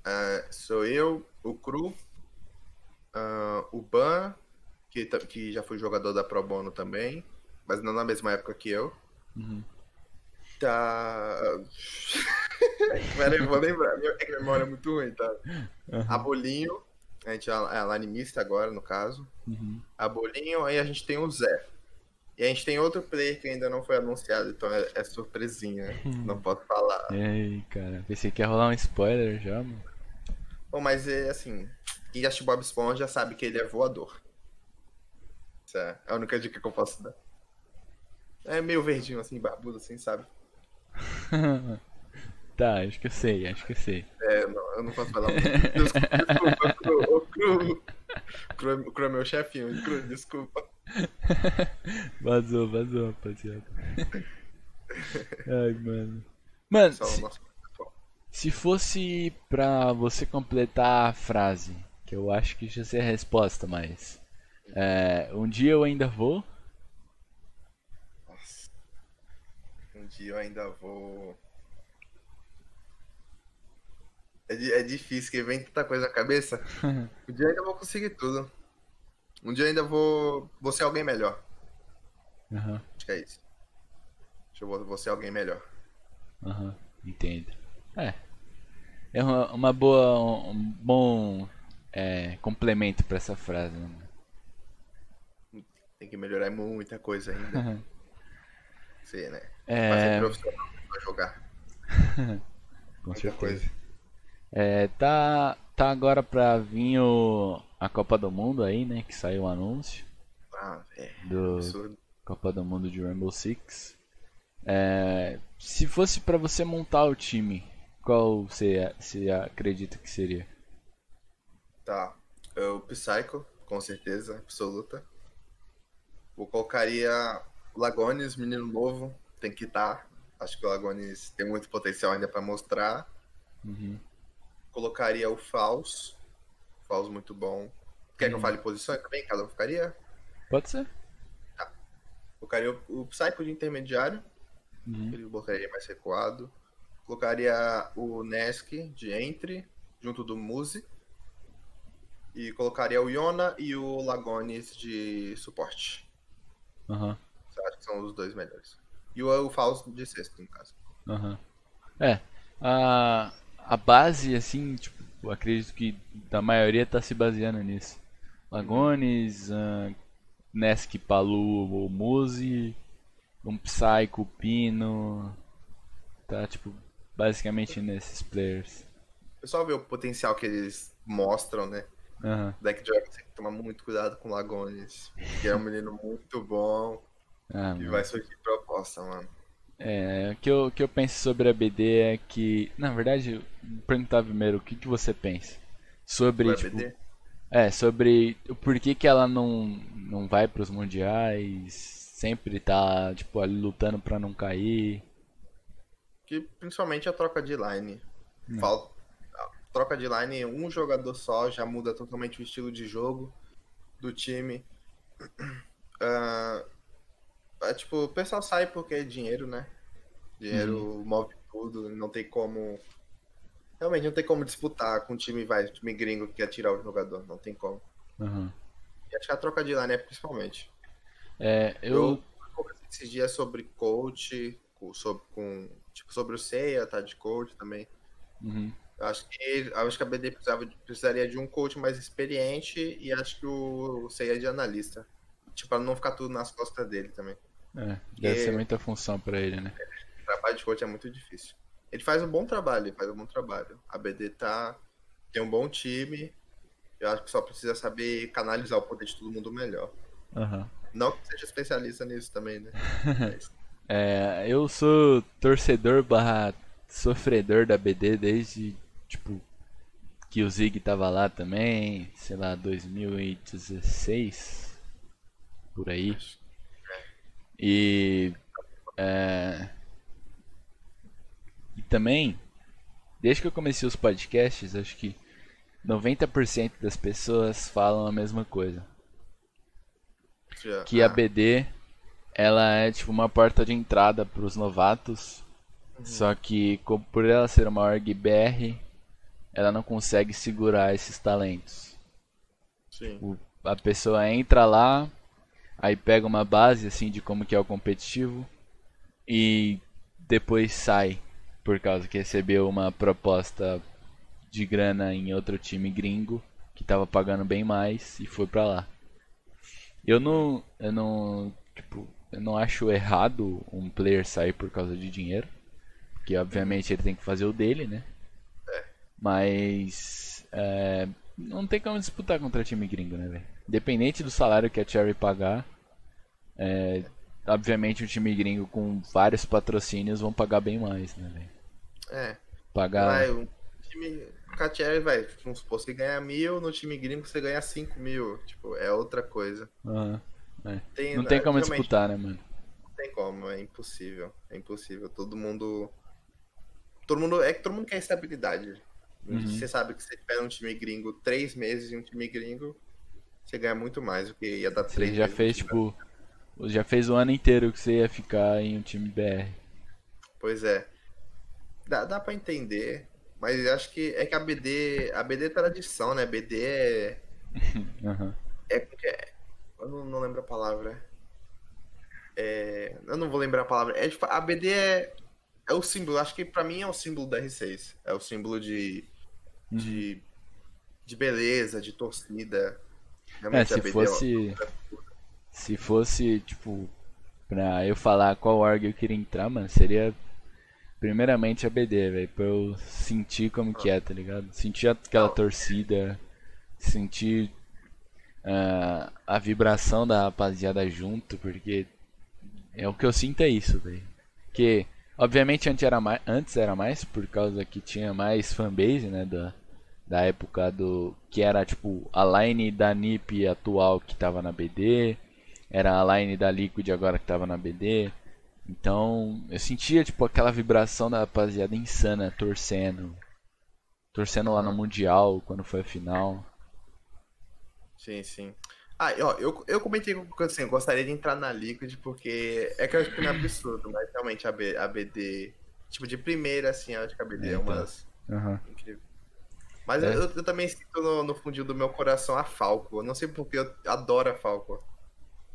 Uh, sou eu, o Cru, uh, o Ban, que, que já foi jogador da Pro Bono também, mas não na mesma época que eu. Uhum. Tá. Pera aí, vou lembrar. É que a memória é muito ruim, tá? Uhum. A Bolinho, a gente é a animista agora, no caso. Uhum. A Bolinho, aí a gente tem o Zé. E a gente tem outro player que ainda não foi anunciado, então é, é surpresinha. Uhum. Não posso falar. Ei, cara, pensei que ia rolar um spoiler já, mano. Bom, mas é assim. Quem já assistiu Bob Esponja sabe que ele é voador. Essa é a única dica que eu posso dar. É meio verdinho, assim, barbudo, assim, sabe? tá, acho que eu sei, acho que eu sei. É, não, eu não posso falar muito. Desculpa, desculpa, Cru, o Cru é meu chefinho, desculpa. vazou, vazou, rapaziada. Ai, mano. Mano, se, se fosse pra você completar a frase, que eu acho que já sei a resposta, mas. É, um dia eu ainda vou. Um dia eu ainda vou. É, é difícil, que vem tanta coisa na cabeça. um dia eu ainda vou conseguir tudo. Um dia eu ainda vou, vou ser alguém melhor. Uhum. Acho que é isso. Acho que eu vou, ser alguém melhor. Uhum. entendo. É. É uma, uma boa. um bom é, complemento pra essa frase, né? Tem que melhorar muita coisa ainda. Uhum. Sim, né? É... Fazer profissional pra jogar. Com muita certeza. coisa. É, tá, tá agora pra vir o, a Copa do Mundo aí, né? Que saiu o anúncio. Ah, é. Do absurdo. Copa do Mundo de Rainbow Six. É, se fosse para você montar o time, qual você, você acredita que seria? Tá. O Psycho, com certeza, absoluta. Eu colocaria Lagones, menino novo, tem que estar. Tá. Acho que o Lagones tem muito potencial ainda para mostrar. Uhum. Colocaria o Faus. Faus muito bom. Quer uhum. que eu uhum. fale posições também? Cada um ficaria? Pode ser. Tá. Colocaria o, o Psycho de intermediário. Uhum. Ele botaria mais recuado. Colocaria o Nesk de entre, junto do Muse. E colocaria o Iona e o Lagones de suporte. Aham. Uhum. Eu acho que são os dois melhores. E o, o Fausto de sexto, no caso. Aham. Uhum. É. A, a base, assim, tipo, eu acredito que a maioria tá se baseando nisso. Lagones, uh, Nesk Palu ou Muse, um Psycho, Pino. Tá, tipo, basicamente nesses players. O pessoal vê o potencial que eles mostram, né? Uhum. Deck Dragon tem que tomar muito cuidado com Lagones. Que é um menino muito bom. Ah, e vai surgir proposta, mano. É, o que eu, que eu penso sobre a BD é que. Na verdade, perguntar primeiro o que, que você pensa. Sobre. tipo, BD? É, sobre o porquê que ela não, não vai pros mundiais, sempre tá, tipo, ali lutando pra não cair. Que principalmente a troca de line. Hum. Troca de line, um jogador só já muda totalmente o estilo de jogo do time. Uh, é, tipo, o pessoal sai porque é dinheiro, né? Dinheiro uhum. move tudo, não tem como. Realmente não tem como disputar com um time, vai, time gringo que quer tirar o jogador, não tem como. Uhum. E acho que a troca de line é principalmente. É, eu. eu esses dias sobre coach, sobre, com, tipo, sobre o Seiya, tá de coach também. Uhum. Acho que, acho que a BD precisava, precisaria de um coach mais experiente e acho que o Seiya é de analista. tipo, pra não ficar tudo nas costas dele também. É, deve ser muita função pra ele, né? O trabalho de coach é muito difícil. Ele faz um bom trabalho, ele faz um bom trabalho. A BD tá. tem um bom time. Eu acho que só precisa saber canalizar o poder de todo mundo melhor. Uhum. Não que seja especialista nisso também, né? é, eu sou torcedor barra sofredor da BD desde, tipo, que o Zig tava lá também, sei lá, 2016, por aí. E, é, e também, desde que eu comecei os podcasts, acho que 90% das pessoas falam a mesma coisa. Que a BD, ela é tipo uma porta de entrada para os novatos. Uhum. Só que por ela ser uma org BR, ela não consegue segurar esses talentos. Sim. O, a pessoa entra lá, aí pega uma base assim de como que é o competitivo e depois sai por causa que recebeu uma proposta de grana em outro time gringo que estava pagando bem mais e foi para lá. Eu não, eu não, tipo, eu não acho errado um player sair por causa de dinheiro, porque obviamente ele tem que fazer o dele, né? Mas é, não tem como disputar contra time gringo, né, velho? Independente do salário que a Cherry pagar, é, obviamente um time gringo com vários patrocínios vão pagar bem mais, né, velho? É. Pagar. Vai, um time com a Cherry, vai, vamos supor, você ganha mil, no time gringo você ganha cinco mil. Tipo, é outra coisa. Uhum. É. Tem, não tem como disputar, né, mano? Não tem como, é impossível. É impossível. Todo mundo. Todo mundo. É que todo mundo quer estabilidade. Uhum. Você sabe que você tiver um time gringo três meses em um time gringo, você ganha muito mais do que ia dar você três já fez, tipo. Já fez o ano inteiro que você ia ficar em um time BR. Pois é. Dá, dá pra entender. Mas acho que é que a BD. A BD é tradição, né? BD é. uhum. é, é eu não, não, lembro a palavra. É, eu não vou lembrar a palavra. É, tipo, a BD é, é o símbolo. Acho que pra mim é o símbolo da R6. É o símbolo de de, de beleza, de torcida. Realmente é, se fosse. É se fosse, tipo, pra eu falar qual org eu queria entrar, mano, seria primeiramente a BD, velho, pra eu sentir como que é, tá ligado? Sentir aquela torcida, sentir uh, a vibração da rapaziada junto, porque é o que eu sinto é isso, velho. Que, obviamente, antes era, mais, antes era mais, por causa que tinha mais fanbase, né, da, da época do que era tipo a line da NiP atual que tava na BD, era a line da Liquid agora que tava na BD. Então, eu sentia tipo aquela vibração da rapaziada insana torcendo. Torcendo lá no mundial quando foi a final. Sim, sim. Ah, ó, eu, eu comentei com assim, eu gostaria de entrar na Liquid porque é que eu acho que é absurdo, mas realmente a, B, a BD, tipo, de primeira, assim, eu acho que a BD é, é uma das uhum. incríveis. Mas é. eu, eu, também sinto no, no fundinho do meu coração a Falco. Eu não sei porque eu adoro a Falco.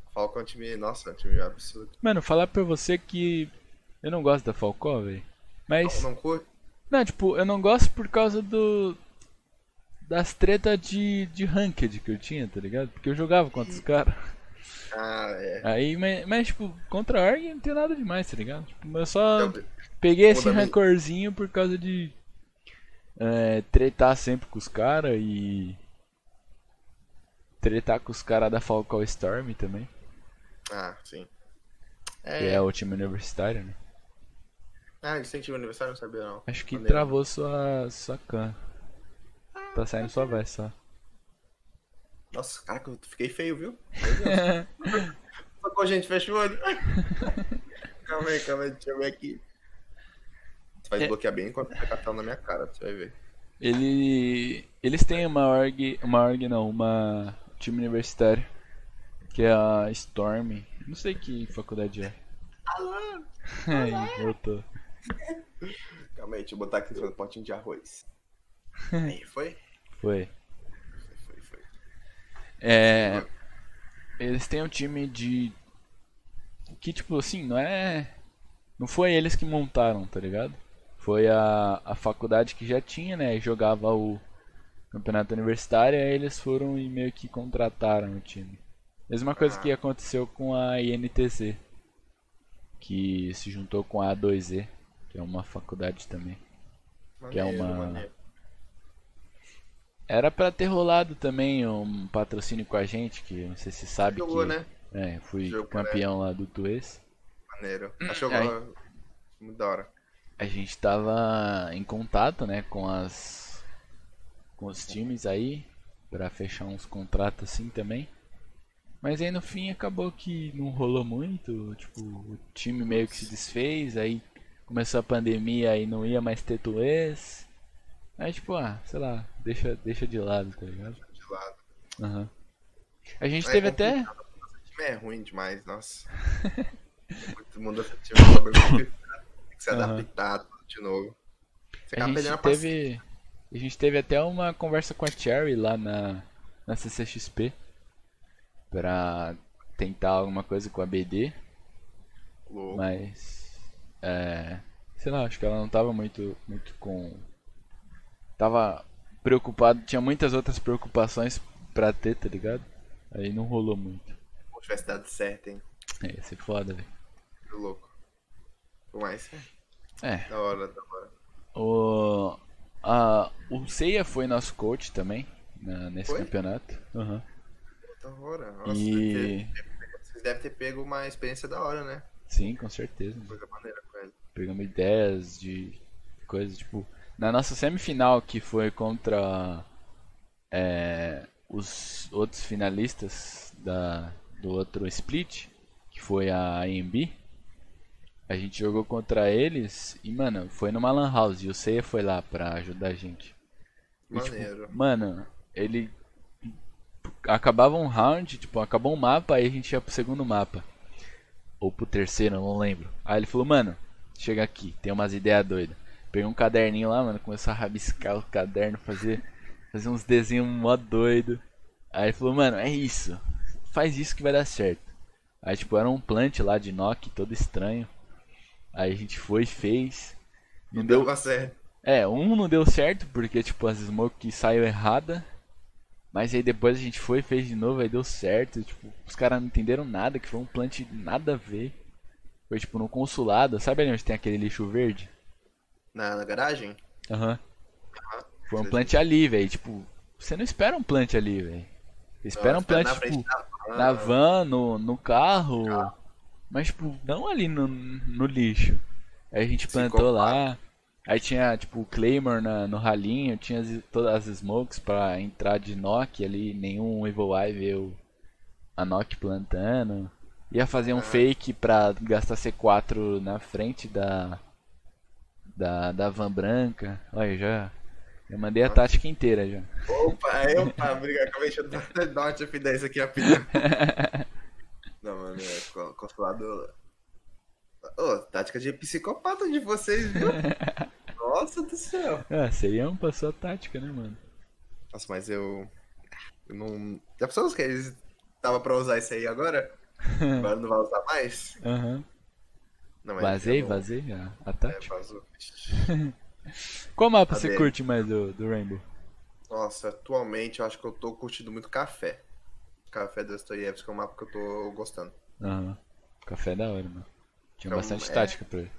A Falco é um time, nossa, é um time absurdo. Mano, falar pra você que eu não gosto da Falco, velho. Mas. Não, não curte? Não, tipo, eu não gosto por causa do. Das tretas de, de ranked que eu tinha, tá ligado? Porque eu jogava contra os caras. Ah, é. Aí, mas, mas, tipo, contra a Org não tem nada demais, tá ligado? Tipo, eu só eu... peguei esse rancorzinho por causa de é, tretar sempre com os caras e. Tretar com os caras da Falcão Storm também. Ah, sim. É... Que é o time universitário, né? Ah, eles têm time universitário? Não sabia não. Acho que travou sua, sua can. Tá saindo sua voz só. Nossa, cara, eu fiquei feio, viu? Só gente, fecha o olho. calma aí, calma aí, deixa eu ver aqui. Você vai é. desbloquear bem enquanto você cartão na minha cara, você vai ver. Ele. Eles têm uma org. Uma org não, uma time universitário. Que é a Storm. Não sei que faculdade é. Alô! Aí, voltou. Calma aí, deixa eu botar aqui no potinho de arroz. Aí, foi? Foi. Foi, foi. É. Eles têm um time de. Que tipo assim, não é. Não foi eles que montaram, tá ligado? Foi a, a faculdade que já tinha, né? Jogava o campeonato universitário, aí eles foram e meio que contrataram o time. Mesma coisa ah. que aconteceu com a INTC, que se juntou com a A2E, que é uma faculdade também. Maneiro, que é uma. Maneiro. Era pra ter rolado também um patrocínio com a gente, que não sei se sabe Jogou, que. Né? É, fui campeão né? lá do Tuês. Maneiro. Achou Aí, muito da hora. A gente tava em contato, né, com as. com os times aí, pra fechar uns contratos assim também. Mas aí no fim acabou que não rolou muito, tipo, o time meio que se desfez, aí começou a pandemia e não ia mais ter Tuês. Aí tipo, ah, sei lá, deixa, deixa de lado, tá ligado? De lado. Uhum. A gente é teve até. O time é ruim demais, nossa. Muito mundo time é se adaptar uhum. de novo. Você a gente teve. A gente teve até uma conversa com a Cherry lá na, na CCXP pra tentar alguma coisa com a BD. Louco. Mas. É. Sei lá, acho que ela não tava muito, muito com tava preocupado, tinha muitas outras preocupações pra ter, tá ligado? Aí não rolou muito. Se tivesse dado certo, hein? É, ia ser foda, velho. louco. Por mais. É. Da hora, da hora. O, a, o Seiya foi nosso coach também, na, nesse foi? campeonato. Uhum. Da hora. Nossa, e... vocês devem ter pego uma experiência da hora, né? Sim, com certeza. Coisa maneira com ele. Pegamos ideias de coisas, tipo, na nossa semifinal, que foi contra é, os outros finalistas da, do outro split, que foi a AMB, a gente jogou contra eles e, mano, foi numa Lan House e o Seiya foi lá pra ajudar a gente. E, tipo, mano, ele acabava um round, tipo, acabou um mapa, aí a gente ia pro segundo mapa. Ou pro terceiro, não lembro. Aí ele falou, mano, chega aqui, tem umas ideias doidas. Peguei um caderninho lá, mano, começou a rabiscar o caderno, fazer, fazer uns desenhos mó doido. Aí ele falou, mano, é isso. Faz isso que vai dar certo. Aí tipo, era um plant lá de Nokia, todo estranho. Aí a gente foi e fez. Não deu, deu certo. É, um não deu certo, porque tipo, as smoke saiu errada. Mas aí depois a gente foi e fez de novo, aí deu certo. Tipo, os caras não entenderam nada, que foi um plant nada a ver. Foi tipo no consulado, sabe ali onde tem aquele lixo verde? Na, na garagem? Aham. Uhum. Foi um plant ali, velho. Tipo, você não espera um plant ali, velho. Você espera um plant, na tipo, van, na van, no, no carro. carro. Mas, tipo, não ali no, no lixo. Aí a gente plantou lá. Aí tinha, tipo, o Claymore na, no ralinho. Tinha as, todas as smokes pra entrar de Nock ali. Nenhum Evil Eye viu a Nock plantando. Ia fazer um fake pra gastar C4 na frente da da, da van branca. Olha, já. Eu mandei a tática inteira já. Opa, opa, obrigado. Acabei de dar uma tip 10 aqui rapidinho. Não, mano, é consulado. Ô, oh, tática de psicopata de vocês, viu? Nossa do céu. Ah, seria um passou a tática, né, mano? Nossa, mas eu. Eu não. Já pensou que eles tava pra usar isso aí agora? Agora não vai usar mais? Aham. Uhum. Não, vazei, não... vazei a, a tática. É, vazou. Qual mapa você curte mais do, do Rainbow? Nossa, atualmente eu acho que eu tô curtindo muito café. Café do Dostoiévski é um mapa que eu tô gostando. Aham. Café é da hora, mano. Tinha então, bastante é... tática pra ele.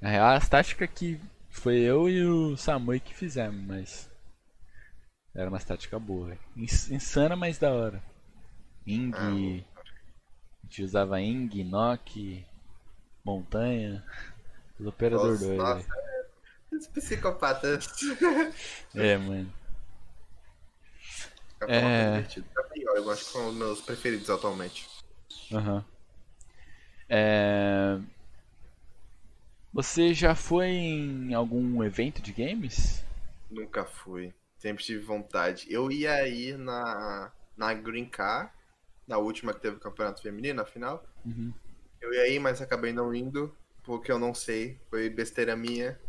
Na real, as táticas que foi eu e o Samui que fizemos, mas. Era uma tática boa. Insana, mas da hora. Ing. Ah, a gente usava Ing, Nock, montanha. Os operadores doidos. Nossa, é... os psicopatas. é, mano. É... Eu acho que são os meus preferidos atualmente. Aham. Uhum. É... Você já foi em algum evento de games? Nunca fui. Sempre tive vontade. Eu ia ir na, na Green Car, na última que teve o campeonato feminino, na final. Uhum. Eu ia ir, mas acabei não indo, porque eu não sei. Foi besteira minha.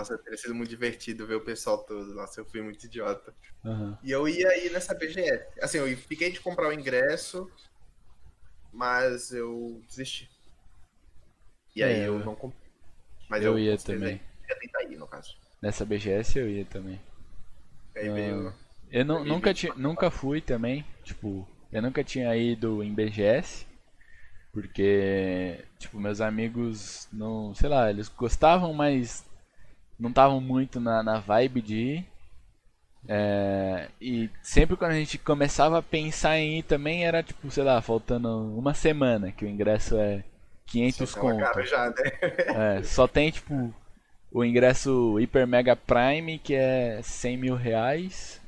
Nossa, teria sido muito divertido ver o pessoal todo. Nossa, eu fui muito idiota. Uhum. E eu ia ir nessa BGS. Assim, eu fiquei de comprar o ingresso, mas eu desisti. E aí é, eu não comprei. Mas eu, eu ia também. Ia tentar ir, no caso. Nessa BGS eu ia também. Aí veio, eu não, nunca, ti, nunca fui também. Tipo, Eu nunca tinha ido em BGS, porque, tipo, meus amigos não, sei lá, eles gostavam, mas não estavam muito na, na vibe de ir. É, e sempre quando a gente começava a pensar em ir também era tipo, sei lá, faltando uma semana que o ingresso é 500 conto. Já, né? é, só tem tipo o ingresso Hyper Mega Prime que é 100 mil reais.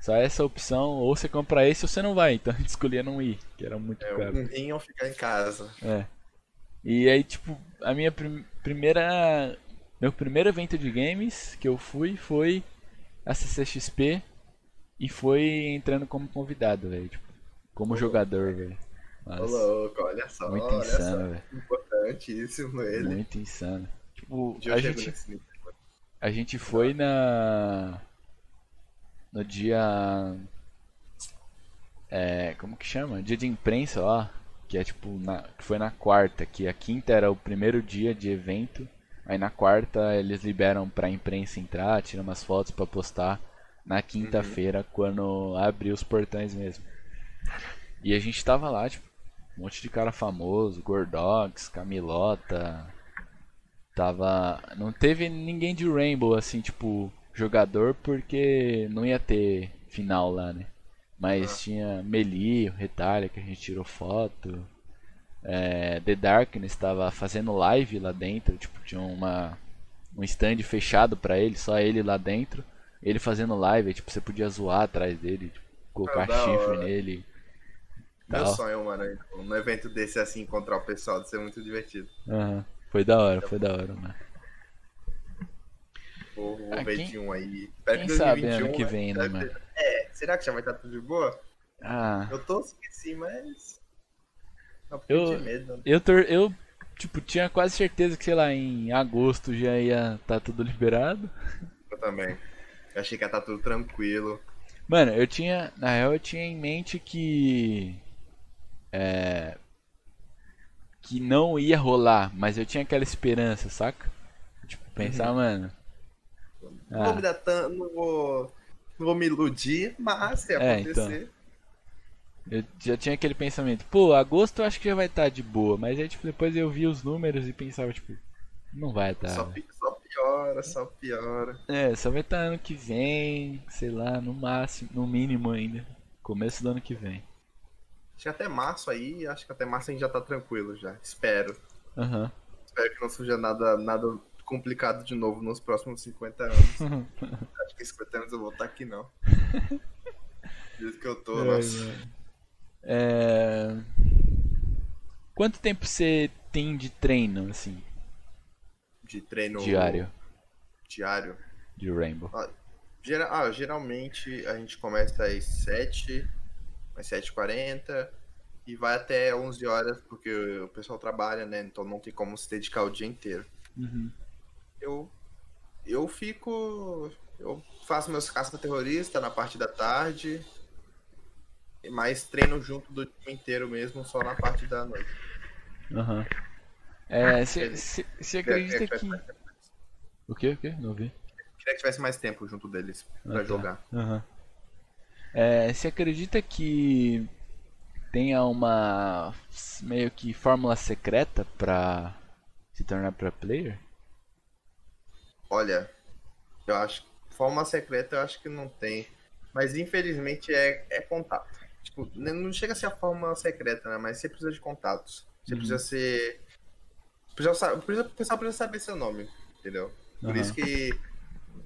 Só essa opção, ou você compra esse ou você não vai. Então a gente escolhia não ir, que era muito é, caro. Um rim ou ficar em casa. É. E aí, tipo, a minha prim primeira. Meu primeiro evento de games que eu fui foi a CCXP e foi entrando como convidado, velho. Tipo, como jogador, velho. Ô louco, olha só. Muito olha insano, velho. Importantíssimo ele. Muito insano. Tipo, a gente, a gente foi na. No dia. É, como que chama? Dia de imprensa, ó. Que é tipo. Na, que foi na quarta. Que a quinta era o primeiro dia de evento. Aí na quarta eles liberam pra imprensa entrar, tiram umas fotos para postar na quinta-feira, uhum. quando abrir os portões mesmo. E a gente tava lá, tipo, um monte de cara famoso, Gordox, Camilota. Tava. Não teve ninguém de Rainbow, assim, tipo, jogador, porque não ia ter final lá, né? Mas uhum. tinha Meli, Retalha, que a gente tirou foto é, The Darkness estava fazendo live lá dentro, tipo, tinha uma, um stand fechado para ele, só ele lá dentro, ele fazendo live, tipo, você podia zoar atrás dele, tipo, colocar ah, chifre hora. nele. Meu tal. sonho, mano, num evento desse assim, encontrar o pessoal, de ser muito divertido. Uhum. Foi da hora, foi da hora, mano. Vou, vou ah, ver quem, de um aí. Espero quem que sabe ano que vem, né, mano? É, será que já vai estar tudo de boa? Ah. Eu tô assim, mas eu, né? eu, tor eu, tipo, tinha quase certeza que, sei lá, em agosto já ia estar tá tudo liberado. Eu também. Eu achei que ia estar tá tudo tranquilo. Mano, eu tinha, na real, eu tinha em mente que. É. Que não ia rolar, mas eu tinha aquela esperança, saca? Tipo, pensar, uhum. mano. Não ah. vou me dar tanto, não vou. Não vou me iludir, mas se é, acontecer. Então. Eu já tinha aquele pensamento, pô, agosto eu acho que já vai estar tá de boa, mas aí tipo, depois eu vi os números e pensava, tipo, não vai estar. Tá, só, só, piora, só piora. É, só vai estar tá ano que vem, sei lá, no máximo, no mínimo ainda. Começo do ano que vem. Acho que até março aí, acho que até março a gente já tá tranquilo já. Espero. Uhum. Espero que não surja nada, nada complicado de novo nos próximos 50 anos. acho que 50 anos eu vou estar aqui não. Do jeito que eu tô, é, nossa. É. É... Quanto tempo você tem de treino, assim? De treino diário? Diário. De Rainbow. Ah, geral, ah, geralmente a gente começa às 7, às 7h40 e vai até 11 horas, porque o pessoal trabalha, né? Então não tem como se dedicar o dia inteiro. Uhum. Eu, eu fico. Eu faço meus caça-terrorista na parte da tarde mais treino junto do time inteiro mesmo, só na parte da noite. Aham. Uhum. É, você acredita que. O que? O que? Não vi. Queria que tivesse mais tempo junto deles pra ah, tá. jogar. Uhum. É, você acredita que tenha uma meio que fórmula secreta pra se tornar pro player? Olha, eu acho fórmula secreta eu acho que não tem, mas infelizmente é, é contato. Tipo, não chega a ser a forma secreta, né? Mas você precisa de contatos. Você uhum. precisa ser. Precisa, precisa, o pessoal precisa saber seu nome, entendeu? Por uhum. isso que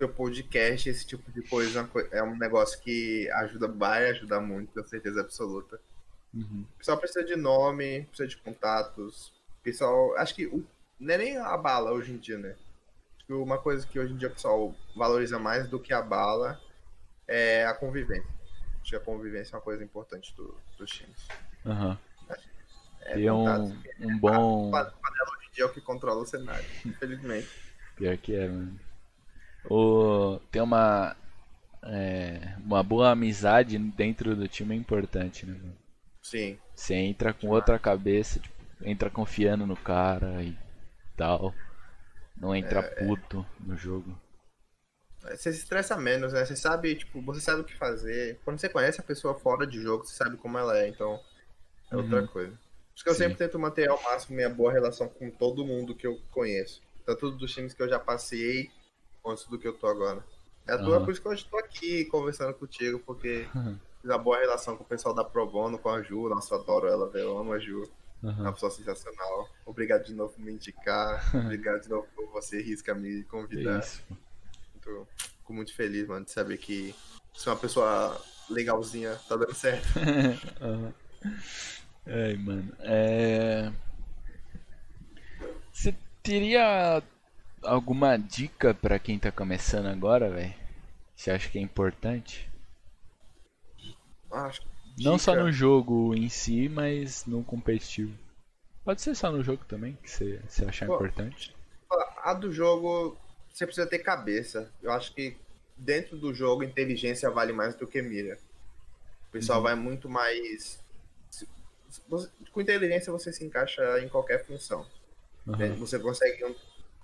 o podcast, esse tipo de coisa, é um negócio que ajuda, vai ajudar muito, com certeza absoluta. Uhum. O pessoal precisa de nome, precisa de contatos. O pessoal. Acho que o, não é nem a bala hoje em dia, né? Acho que uma coisa que hoje em dia o pessoal valoriza mais do que a bala é a convivência. Acho que a convivência é uma coisa importante do, dos times. Aham. É, e um, um bom. O panela hoje em dia é o que controla o cenário, infelizmente. Pior que é, mano. O... Tem uma. É... Uma boa amizade dentro do time é importante, né, mano? Sim. Você entra com outra cabeça, tipo, entra confiando no cara e tal. Não entra é, é. puto é... no jogo. Você se estressa menos, né? Você sabe, tipo, você sabe o que fazer. Quando você conhece a pessoa fora de jogo, você sabe como ela é, então é outra uhum. coisa. Por isso que eu Sim. sempre tento manter ao máximo minha boa relação com todo mundo que eu conheço. Tanto dos times que eu já passei, quanto do que eu tô agora. É a tua, uhum. por isso que hoje tô aqui conversando contigo, porque uhum. fiz uma boa relação com o pessoal da Pro Bono, com a Ju. Nossa, eu adoro ela, Eu amo a Ju. Uhum. É uma pessoa sensacional. Obrigado de novo por me indicar. Obrigado de novo por você, Risca, me convidar. Isso. Muito, fico muito feliz, mano, de saber que é uma pessoa legalzinha, tá dando certo. uhum. Ai, mano. É... Você teria alguma dica para quem tá começando agora, velho? Você acha que é importante? Acho. Não só no jogo em si, mas no competitivo. Pode ser só no jogo também, que você, você achar importante. A do jogo, você precisa ter cabeça. Eu acho que dentro do jogo, inteligência vale mais do que mira. O pessoal uhum. vai muito mais. Com inteligência você se encaixa em qualquer função. Uhum. Você consegue,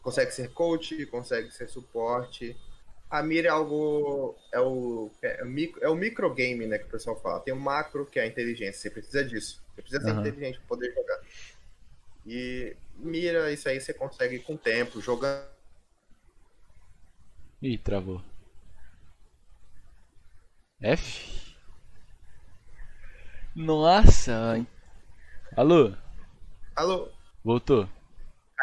consegue ser coach, consegue ser suporte. A mira é algo. É o, é o, micro, é o microgame, né? Que o pessoal fala. Tem o macro, que é a inteligência. Você precisa disso. Você precisa ser uhum. inteligente para poder jogar. E mira, isso aí você consegue com o tempo, jogando. Ih, travou. F? Nossa! Alô? Alô? Voltou.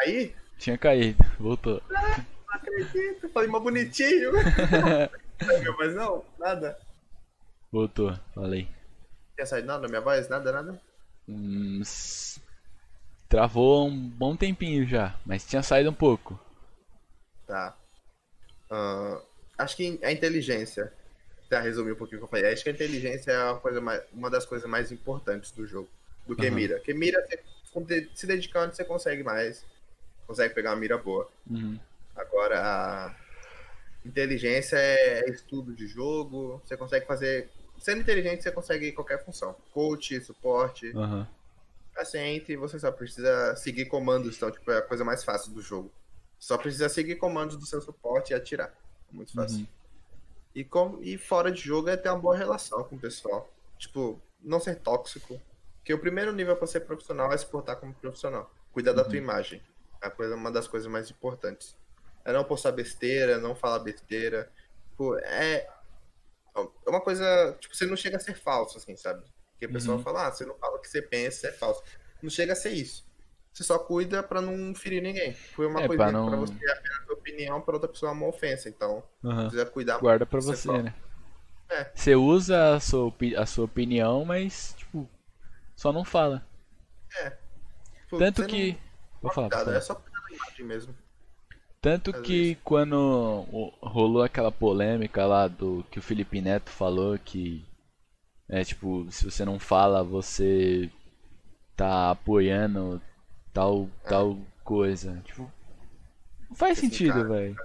Aí? Tinha caído, voltou. Ah, não acredito, falei mais bonitinho. mas não, nada. Voltou, falei. Tinha saído nada na minha voz? Nada, nada? Hum, travou um bom tempinho já, mas tinha saído um pouco. Tá. Uh, acho que a inteligência para resumir um pouquinho o que eu falei, acho que a inteligência é uma, coisa mais, uma das coisas mais importantes do jogo, do que uhum. mira. Porque mira, você, se dedicando, você consegue mais, consegue pegar uma mira boa. Uhum. Agora, a inteligência é estudo de jogo, você consegue fazer. Sendo inteligente, você consegue qualquer função. Coach, suporte. Uhum. Entre você só precisa seguir comandos, então, tipo, é a coisa mais fácil do jogo. Só precisa seguir comandos do seu suporte e atirar. É muito fácil. Uhum. E, com, e fora de jogo é ter uma boa relação com o pessoal. Tipo, não ser tóxico. Porque o primeiro nível para ser profissional é se portar como profissional. Cuidar uhum. da tua uhum. imagem. É coisa, uma das coisas mais importantes. É não postar besteira, não falar besteira. Tipo, é. É uma coisa. Tipo, você não chega a ser falso, assim, sabe? Porque o pessoal uhum. fala, ah, você não fala o que você pensa, é falso. Não chega a ser isso. Você só cuida para não ferir ninguém. Foi uma é, coisa pra, não... pra você apenas opinião para outra pessoa é uma ofensa, então uhum. precisa cuidar. Guarda para você, você né? É. Você usa a sua, a sua opinião, mas tipo, só não fala. É. Tanto que. Não... Vou falar, cuidado, é só cuidar da imagem mesmo. Tanto Às que vezes. quando rolou aquela polêmica lá do que o Felipe Neto falou que é tipo, se você não fala, você tá apoiando tal é. tal coisa. Tipo, não faz Esse sentido, velho.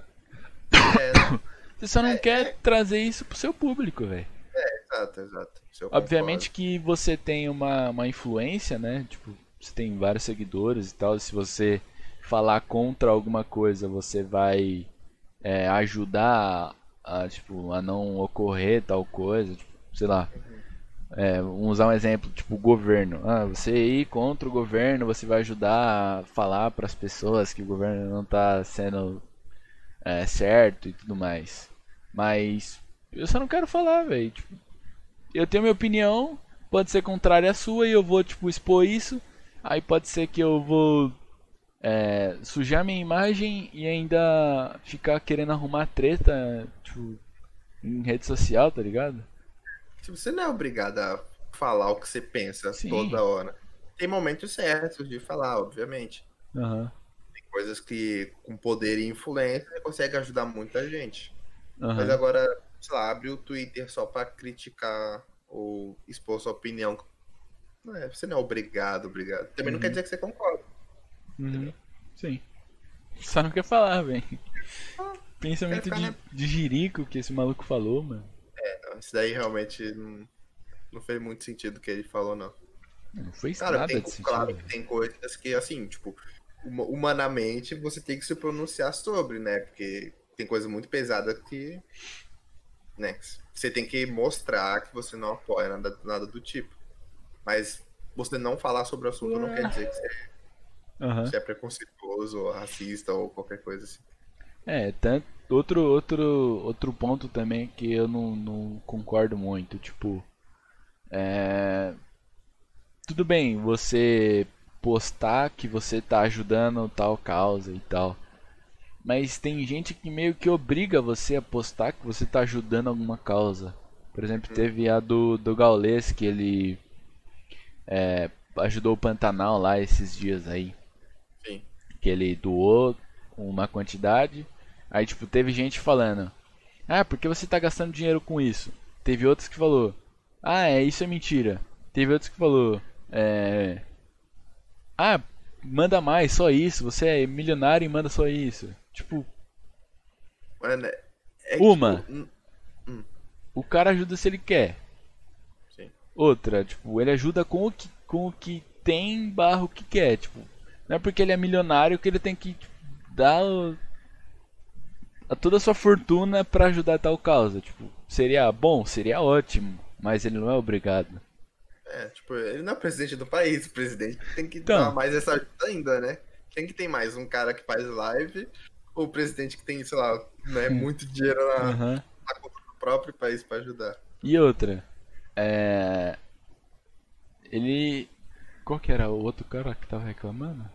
É, Você só não é, quer é... trazer isso pro seu público, velho. É, exato, exato. Obviamente que você tem uma, uma influência, né? Tipo, você tem vários seguidores e tal. Se você falar contra alguma coisa, você vai é, ajudar a, a, tipo, a não ocorrer tal coisa. Tipo, sei lá. Uhum. É, vamos usar um exemplo, tipo governo. Ah, você ir contra o governo, você vai ajudar a falar para as pessoas que o governo não está sendo é, certo e tudo mais. Mas eu só não quero falar, velho. Tipo, eu tenho minha opinião, pode ser contrária à sua e eu vou tipo expor isso. Aí pode ser que eu vou é, sujar minha imagem e ainda ficar querendo arrumar treta tipo, em rede social, tá ligado? Tipo, você não é obrigado a falar o que você pensa Sim. toda hora. Tem momentos certos de falar, obviamente. Uhum. Tem coisas que, com poder e influência, você consegue ajudar muita gente. Uhum. Mas agora, sei lá, abrir o Twitter só para criticar ou expor sua opinião. Não é, você não é obrigado, obrigado. Também uhum. não quer uhum. dizer que você concorda. Uhum. Sim. Só não quer falar, velho. Ah, Pensamento de, de jirico que esse maluco falou, mano. Isso daí realmente não, não fez muito sentido o que ele falou, não. Não fez Cara, nada tem, de claro que tem coisas que, assim, tipo, humanamente você tem que se pronunciar sobre, né? Porque tem coisa muito pesada que. Né? Você tem que mostrar que você não apoia nada, nada do tipo. Mas você não falar sobre o assunto não quer dizer que você, uhum. você é preconceituoso ou racista ou qualquer coisa assim. É, tanto, outro, outro, outro ponto também que eu não, não concordo muito, tipo, é, tudo bem você postar que você tá ajudando tal causa e tal, mas tem gente que meio que obriga você a postar que você tá ajudando alguma causa. Por exemplo, teve a do, do Gaules que ele é, ajudou o Pantanal lá esses dias aí. Sim. Que ele doou uma quantidade Aí, tipo, teve gente falando: Ah, porque você tá gastando dinheiro com isso? Teve outros que falou: Ah, é, isso é mentira. Teve outros que falou: É. Ah, manda mais, só isso. Você é milionário e manda só isso. Tipo. Mano, é, é uma. Tipo... Hum. O cara ajuda se ele quer. Sim. Outra, tipo, ele ajuda com o que, com o que tem barro o que quer. Tipo, não é porque ele é milionário que ele tem que tipo, dar toda a sua fortuna para ajudar tal causa. Tipo, seria bom, seria ótimo, mas ele não é obrigado. É, tipo, ele não é presidente do país, o presidente tem que então, dar mais essa ajuda ainda, né? Tem que ter mais um cara que faz live, ou o presidente que tem, sei lá, né, muito dinheiro na, uhum. na conta do próprio país para ajudar. E outra, é... ele. Qual que era o outro cara que tava reclamando?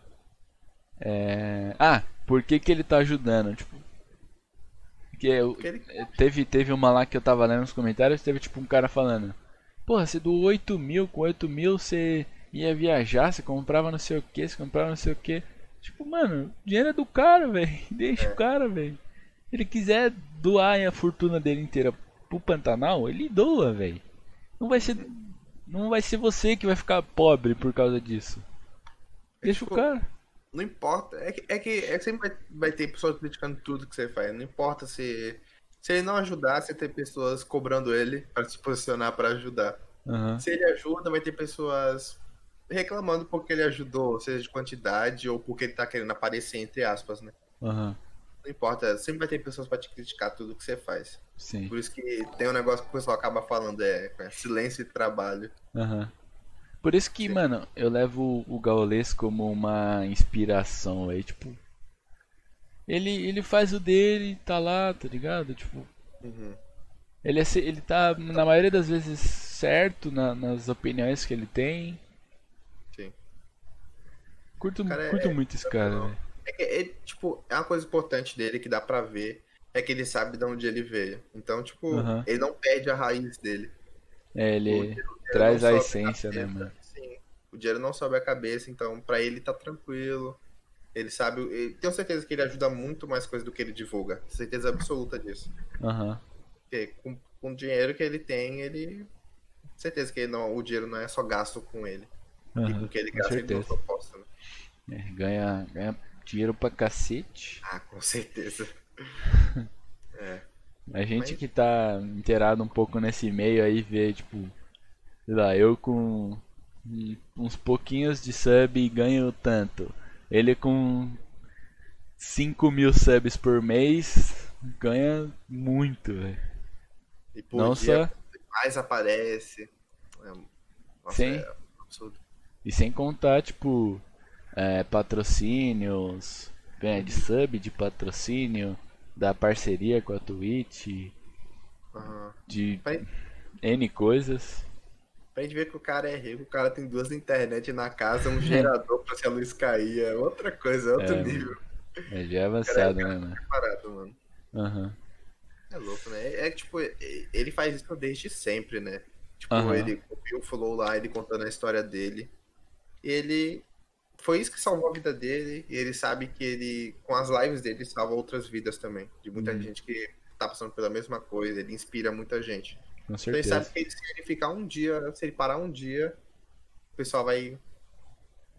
É... Ah, por que, que ele tá ajudando? Tipo, porque eu, teve, teve uma lá que eu tava lendo nos comentários, teve tipo um cara falando, porra, você doou 8 mil, com 8 mil você ia viajar, você comprava não sei o que, você comprava não sei o que. Tipo, mano, dinheiro é do cara, velho. Deixa é. o cara, velho. Ele quiser doar a fortuna dele inteira pro Pantanal, ele doa, velho. Não vai ser. Não vai ser você que vai ficar pobre por causa disso. Deixa tipo, o cara. Não importa. É que, é que, é que sempre vai, vai, ter pessoas criticando tudo que você faz. Não importa se. Se ele não ajudar, você tem pessoas cobrando ele para se posicionar para ajudar. Uhum. Se ele ajuda, vai ter pessoas reclamando porque ele ajudou, seja de quantidade ou porque ele tá querendo aparecer, entre aspas, né? Uhum. Não importa, sempre vai ter pessoas para te criticar tudo que você faz. Sim. Por isso que tem um negócio que o pessoal acaba falando, é, é silêncio e trabalho. Uhum. Por isso que, Sim. mano, eu levo o Gaules como uma inspiração, aí, tipo. Ele, ele faz o dele, tá lá, tá ligado? Tipo. Uhum. Ele, é, ele tá, na maioria das vezes, certo na, nas opiniões que ele tem. Sim. Curto, curto é, muito esse cara. É, é, tipo, é uma coisa importante dele que dá pra ver. É que ele sabe de onde ele veio. Então, tipo, uhum. ele não perde a raiz dele. É, ele traz a essência, a né, mano? Sim. O dinheiro não sobe a cabeça, então pra ele tá tranquilo. Ele sabe. Ele, tenho certeza que ele ajuda muito mais coisa do que ele divulga. Certeza absoluta disso. Aham. Uhum. Porque com, com o dinheiro que ele tem, ele. Certeza que não, o dinheiro não é só gasto com ele. Uhum, e com que ele gasta, ele não proposta, né? É, ganha, ganha dinheiro pra cacete. Ah, com certeza. é. A gente Mas... que tá inteirado um pouco nesse meio aí vê, tipo, sei lá, eu com uns pouquinhos de sub ganho tanto. Ele com 5 mil subs por mês ganha muito, velho. E por Não dia, só... mais aparece. É, nossa, sem... é absurdo. E sem contar, tipo, é, patrocínios, ganha de sub, de patrocínio da parceria com a Twitch, uhum. de pra... N coisas. Pra gente ver que o cara é rico, o cara tem duas internet na casa, um gerador pra se a luz cair, é outra coisa, é outro é, nível. É, já é avançado, é, né, mano? Preparado, mano. Uhum. É louco, né? É que, tipo, ele faz isso desde sempre, né? Tipo, uhum. ele viu o Flow lá, ele contando a história dele. Ele foi isso que salvou a vida dele. E ele sabe que ele, com as lives dele, salva outras vidas também. De muita uhum. gente que tá passando pela mesma coisa. Ele inspira muita gente. Com certeza. Então ele sabe que se ele ficar um dia, se ele parar um dia, o pessoal vai.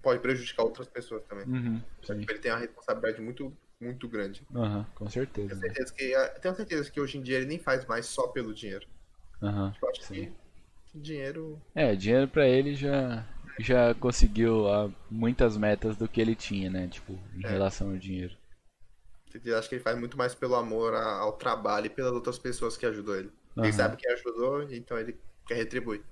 pode prejudicar outras pessoas também. Uhum, ele tem uma responsabilidade muito, muito grande. Uhum, com certeza. Tenho certeza, que, tenho certeza que hoje em dia ele nem faz mais só pelo dinheiro. Uhum, tipo, acho sim. que dinheiro. É, dinheiro pra ele já já conseguiu muitas metas do que ele tinha, né? Tipo, em é. relação ao dinheiro. Eu acho que ele faz muito mais pelo amor ao trabalho e pelas outras pessoas que ajudou ele. Uhum. Ele sabe que ajudou, então ele quer retribuir.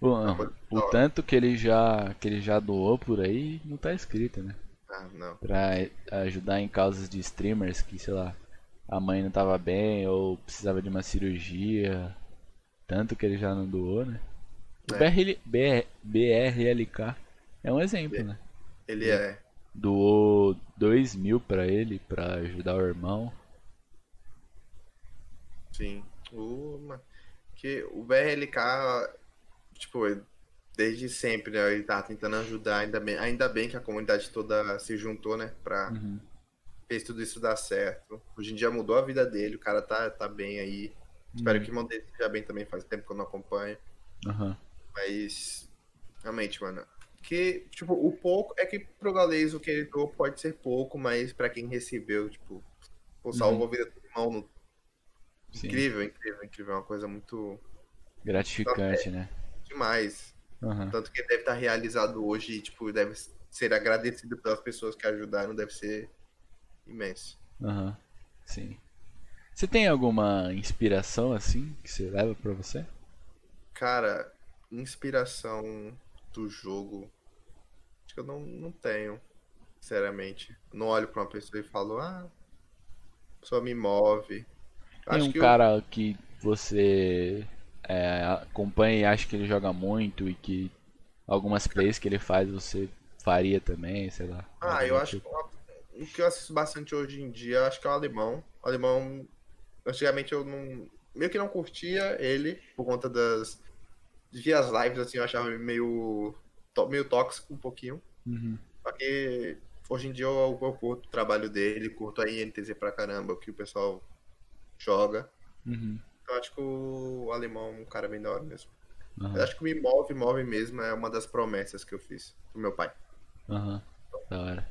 Bom, o tanto que ele já que ele já doou por aí não tá escrito, né? Ah, não. Pra ajudar em causas de streamers que, sei lá, a mãe não tava bem ou precisava de uma cirurgia. Tanto que ele já não doou, né? O é. BRL, BR, BRLK é um exemplo, ele, né? Ele é. Doou 2 mil pra ele, pra ajudar o irmão. Sim. O, que o BRLK, tipo, desde sempre, né? Ele tá tentando ajudar, ainda bem, ainda bem que a comunidade toda se juntou, né? Pra uhum. fez tudo isso dar certo. Hoje em dia mudou a vida dele, o cara tá, tá bem aí. Uhum. Espero que o irmão dele esteja bem também, faz tempo que eu não acompanho. Uhum. Mas, realmente, mano, que, tipo, o pouco, é que pro Galês o que ele doou pode ser pouco, mas pra quem recebeu, tipo, pô, salvou uhum. a vida do irmão no... Incrível, incrível, incrível, é uma coisa muito... Gratificante, né? Demais. Uhum. Tanto que deve estar realizado hoje e, tipo, deve ser agradecido pelas pessoas que ajudaram, deve ser imenso. Aham, uhum. sim. Você tem alguma inspiração, assim, que você leva pra você? Cara, inspiração do jogo. Acho que eu não, não tenho, sinceramente. Não olho pra uma pessoa e falo, ah, pessoa me move. Tem acho um que cara eu... que você é, acompanha e acha que ele joga muito e que algumas plays que ele faz você faria também, sei lá. Ah, eu acho tipo. que o que eu assisto bastante hoje em dia, acho que é o alemão. O alemão, antigamente eu não. meio que não curtia ele por conta das. Via as lives, assim, eu achava meio. meio tóxico um pouquinho. Uhum. Só que hoje em dia eu, eu curto o trabalho dele, curto a INTZ pra caramba, o que o pessoal joga. Uhum. Eu acho que o alemão é um cara bem da hora mesmo. Uhum. Eu acho que me move, move mesmo, é uma das promessas que eu fiz pro meu pai. Aham, uhum. da hora.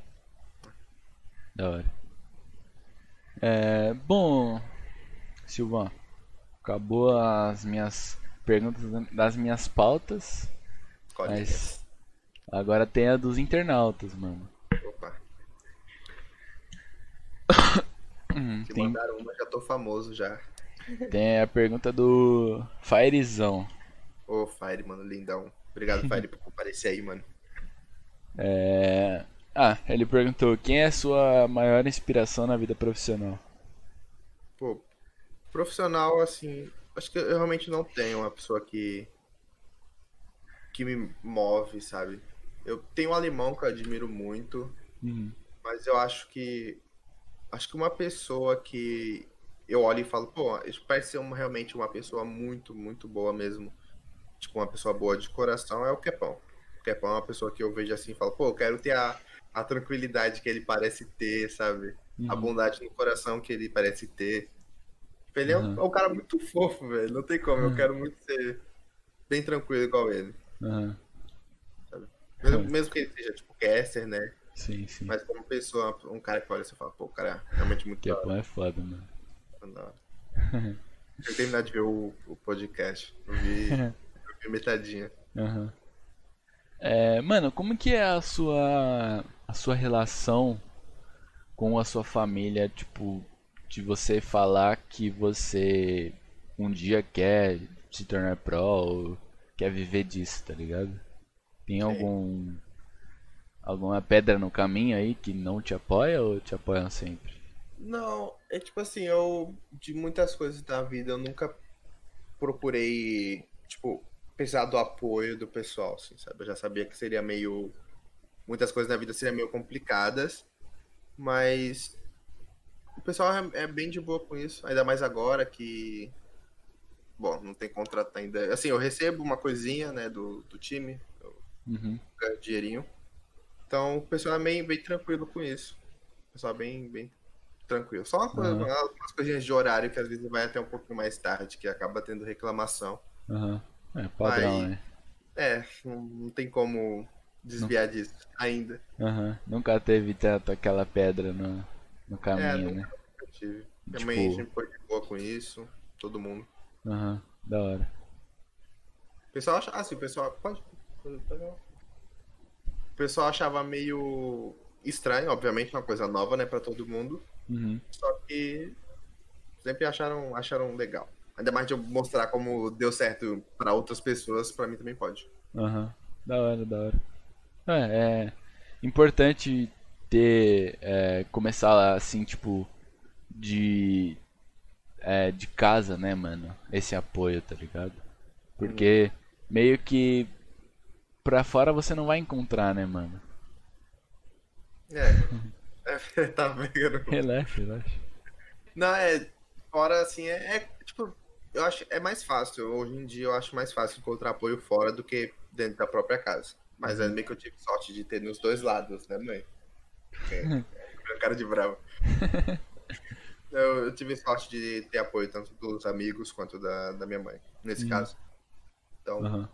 Da hora. É, bom, Silvão, acabou as minhas perguntas das minhas pautas. Mas agora tem a dos internautas, mano. Opa. Se tem... mandaram uma, já tô famoso já. Tem a pergunta do Firezão. Ô, Fire, mano, lindão. Obrigado, Fire, por comparecer aí, mano. É... Ah, ele perguntou: quem é a sua maior inspiração na vida profissional? Pô, profissional, assim, acho que eu realmente não tenho uma pessoa que. que me move, sabe? Eu tenho um alemão que eu admiro muito, uhum. mas eu acho que. Acho que uma pessoa que eu olho e falo, pô, isso parece ser uma, realmente uma pessoa muito, muito boa mesmo. Tipo, uma pessoa boa de coração é o Kepão. O Kepão é uma pessoa que eu vejo assim e falo, pô, eu quero ter a, a tranquilidade que ele parece ter, sabe? Uhum. A bondade no coração que ele parece ter. Ele uhum. é, um, é, um, cara muito fofo, velho. Não tem como. Uhum. Eu quero muito ser bem tranquilo igual ele. Mesmo, mesmo, que ele seja, tipo, caster, né? Sim, sim. Mas como pessoa, um cara que olha e fala, pô, o cara é realmente muito Kepão é foda, mano. Não. Eu terminar de ver o, o podcast. Eu vi, eu vi metadinha. Uhum. É, mano, como que é a sua a sua relação com a sua família, tipo, de você falar que você um dia quer se tornar pro ou quer viver disso, tá ligado? Tem algum alguma pedra no caminho aí que não te apoia ou te apoiam sempre? Não, é tipo assim, eu de muitas coisas da vida eu nunca procurei, tipo, precisar do apoio do pessoal, assim, sabe? Eu já sabia que seria meio muitas coisas na vida seriam meio complicadas, mas o pessoal é, é bem de boa com isso, ainda mais agora que bom, não tem contrato ainda. Assim, eu recebo uma coisinha, né, do, do time, eu uhum. ganho dinheirinho. Então, o pessoal é bem, bem tranquilo com isso. O pessoal é bem, bem tranquilo. Só uma coisa, uhum. umas coisinhas de horário que às vezes vai até um pouco mais tarde, que acaba tendo reclamação. Uhum. É padrão, Aí, né? É, não, não, tem como desviar não. disso ainda. Uhum. Nunca teve tanto aquela pedra no, no caminho, é, né? Tive. Minha tipo... mãe sempre foi de boa com isso, todo mundo. Aham, uhum. da hora. O pessoal acha. Ah, sim, o pessoal. Pode. O pessoal achava meio estranho, obviamente, uma coisa nova, né, pra todo mundo. Uhum. Só que sempre acharam, acharam legal. Ainda mais de eu mostrar como deu certo para outras pessoas, para mim também pode. Aham. Uhum. Da hora, da hora. É, é importante ter. É, começar assim, tipo. De. É, de casa, né, mano? Esse apoio, tá ligado? Porque uhum. meio que. Pra fora você não vai encontrar, né, mano? É. é tá vendo? Relaxa, relaxa. Não, é. Fora assim, é, é tipo eu acho é mais fácil. Hoje em dia eu acho mais fácil encontrar apoio fora do que dentro da própria casa. Mas é meio que eu tive sorte de ter nos dois lados, né, mãe? É, cara de bravo. eu, eu, tive sorte de ter apoio tanto dos amigos quanto da, da minha mãe, nesse uhum. caso. Então, uhum.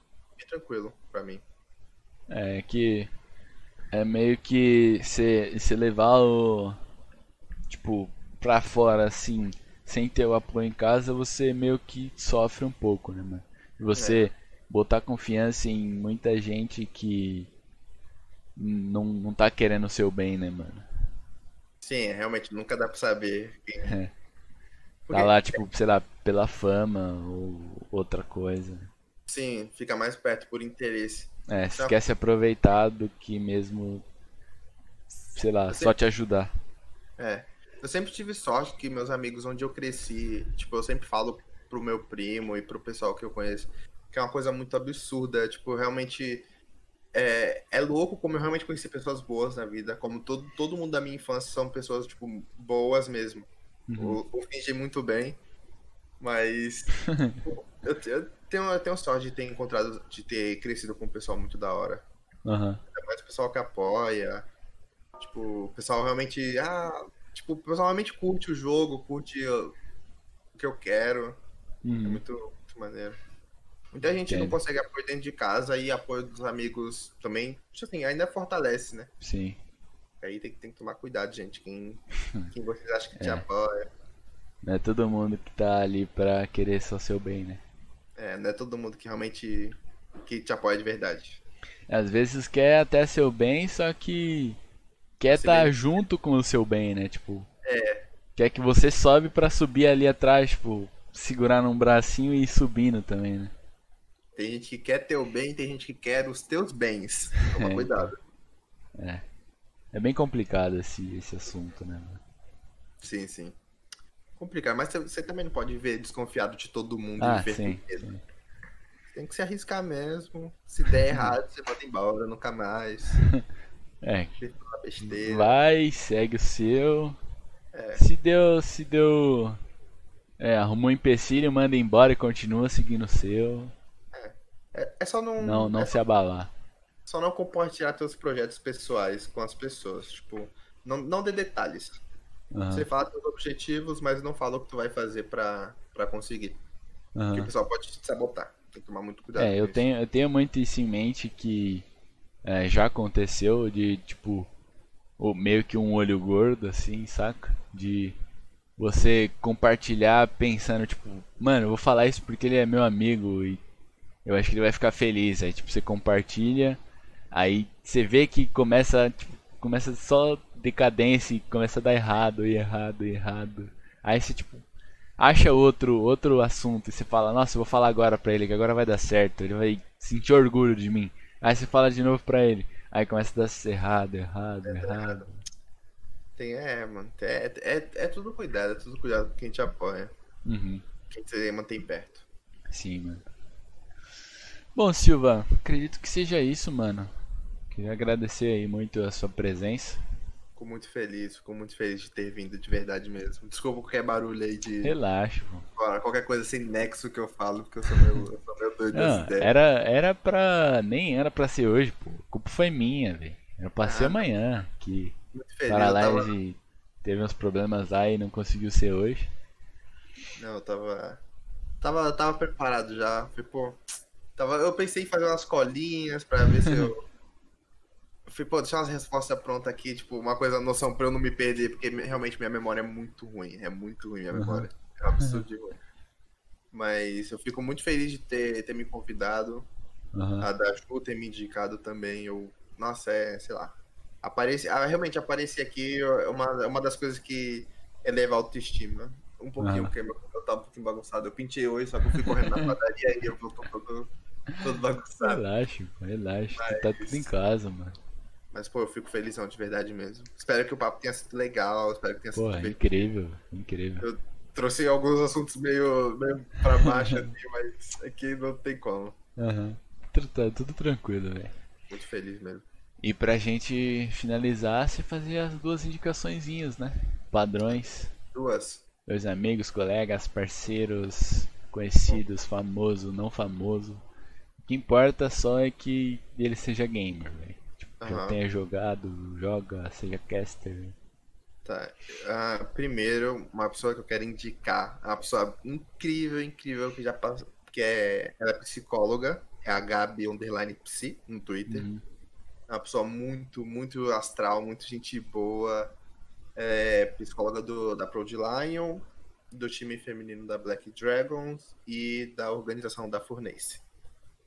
tranquilo pra mim. É que é meio que você levar o. Tipo, pra fora assim sem ter o apoio em casa, você meio que sofre um pouco, né, mano? Você é. botar confiança em muita gente que não, não tá querendo o seu bem, né, mano? Sim, realmente nunca dá pra saber quem. É. Tá lá, tipo, sei lá, pela fama ou outra coisa. Sim, fica mais perto por interesse. É, então... se quer se aproveitar do que mesmo, sei lá, só te ajudar. É. Eu sempre tive sorte que meus amigos onde eu cresci, tipo, eu sempre falo pro meu primo e pro pessoal que eu conheço, que é uma coisa muito absurda, tipo, realmente é, é louco como eu realmente conheci pessoas boas na vida, como todo, todo mundo da minha infância são pessoas, tipo, boas mesmo. Uhum. Eu, eu fingi muito bem, mas eu, eu, tenho, eu tenho sorte de ter encontrado, de ter crescido com um pessoal muito da hora. Uhum. mais o pessoal que apoia, tipo, o pessoal realmente, ah, tipo, pessoalmente curte o jogo, curte o que eu quero. Uhum. É muito, muito maneiro. Muita gente Entendo. não consegue apoio dentro de casa e apoio dos amigos também, tipo assim, ainda fortalece, né? Sim. Aí tem, tem que tomar cuidado, gente. Quem, quem vocês acham que é. te apoia. Não é todo mundo que tá ali pra querer só seu bem, né? É, não é todo mundo que realmente que te apoia de verdade. Às vezes quer até seu bem, só que quer estar tá junto com o seu bem, né? Tipo. É. Quer que você sobe para subir ali atrás, tipo, segurar num bracinho e ir subindo também, né? Tem gente que quer teu bem, tem gente que quer os teus bens. Toma é, cuidado. É. É bem complicado esse, esse assunto, né? Sim, sim. Complicado, mas você também não pode ver desconfiado de todo mundo ah, sim, sim. Tem que se arriscar mesmo. Se der errado, você manda embora, nunca mais. É. Vai, segue o seu. É. Se deu. Se deu. É, arrumou um empecilho, manda embora e continua seguindo o seu. É. É, só não. Não, não é se abalar. Só não compartilhar teus projetos pessoais com as pessoas. Tipo, não, não dê detalhes. Uhum. Você fala teus objetivos, mas não fala o que tu vai fazer pra, pra conseguir. Uhum. Porque o pessoal pode te sabotar. Tem que tomar muito cuidado. É, eu tenho, eu tenho muito isso em mente que é, já aconteceu de, tipo, meio que um olho gordo, assim, saca? De você compartilhar pensando, tipo, mano, eu vou falar isso porque ele é meu amigo e eu acho que ele vai ficar feliz. Aí, tipo, você compartilha, aí você vê que começa, tipo, começa só decadência e começa a dar errado, e errado, e errado. Aí você, tipo, acha outro, outro assunto e você fala, nossa, eu vou falar agora pra ele que agora vai dar certo, ele vai sentir orgulho de mim. Aí você fala de novo pra ele. Aí começa a dar errado, errado, é, errado. Tem, é, mano. É, é, é tudo cuidado, é tudo cuidado com quem te apoia. Uhum. Quem você mantém perto. Sim, mano. Bom, Silva, acredito que seja isso, mano. Queria agradecer aí muito a sua presença. Fico muito feliz, fico muito feliz de ter vindo de verdade mesmo. Desculpa qualquer barulho aí de. Relaxa, pô. Qualquer coisa sem nexo que eu falo, porque eu sou meio, eu sou doido Não, dessa ideia. Era, era pra. Nem era pra ser hoje, pô. A culpa foi minha, velho. Era pra ah, amanhã. Que muito feliz, Paralyze tava... teve uns problemas lá e não conseguiu ser hoje. Não, eu tava. Tava, tava preparado já. Falei, pô. Tava, eu pensei em fazer umas colinhas pra ver se eu. Eu falei, pô, deixar umas respostas prontas aqui, tipo, uma coisa, noção pra eu não me perder, porque realmente minha memória é muito ruim. É muito ruim minha uhum. memória. É um absurdo ruim. Mas eu fico muito feliz de ter, ter me convidado. Uhum. A da Ju ter me indicado também. Eu, nossa, é, sei lá. Apareci, ah, realmente aparecer aqui é uma, é uma das coisas que elevar a autoestima. Um pouquinho, porque eu tava um pouquinho bagunçado. Eu pintei hoje, só que eu fui correndo na padaria e eu tô todo, todo bagunçado. Relaxa, relaxa. Mas... Tá tudo em casa, mano. Mas, pô, eu fico felizão, de verdade mesmo. Espero que o papo tenha sido legal, espero que tenha sido... Pô, incrível, incrível. Eu trouxe alguns assuntos meio, meio pra baixo, assim, mas aqui não tem como. Aham. Uhum. Tá tudo tranquilo, velho. Muito feliz mesmo. E pra gente finalizar, você fazia as duas indicaçõezinhas, né? Padrões. Duas. Meus amigos, colegas, parceiros, conhecidos, famoso, não famoso. O que importa só é que ele seja gamer, velho. Tipo, uhum. tenha jogado, joga, seja caster. Tá. Uh, primeiro, uma pessoa que eu quero indicar, uma pessoa incrível, incrível, que já passou, que é, ela é psicóloga, é a Gabi Underline Psi no Twitter. Uhum. É uma pessoa muito, muito astral, muito gente boa. É psicóloga do, da Proud Lion, do time feminino da Black Dragons e da organização da Furnace.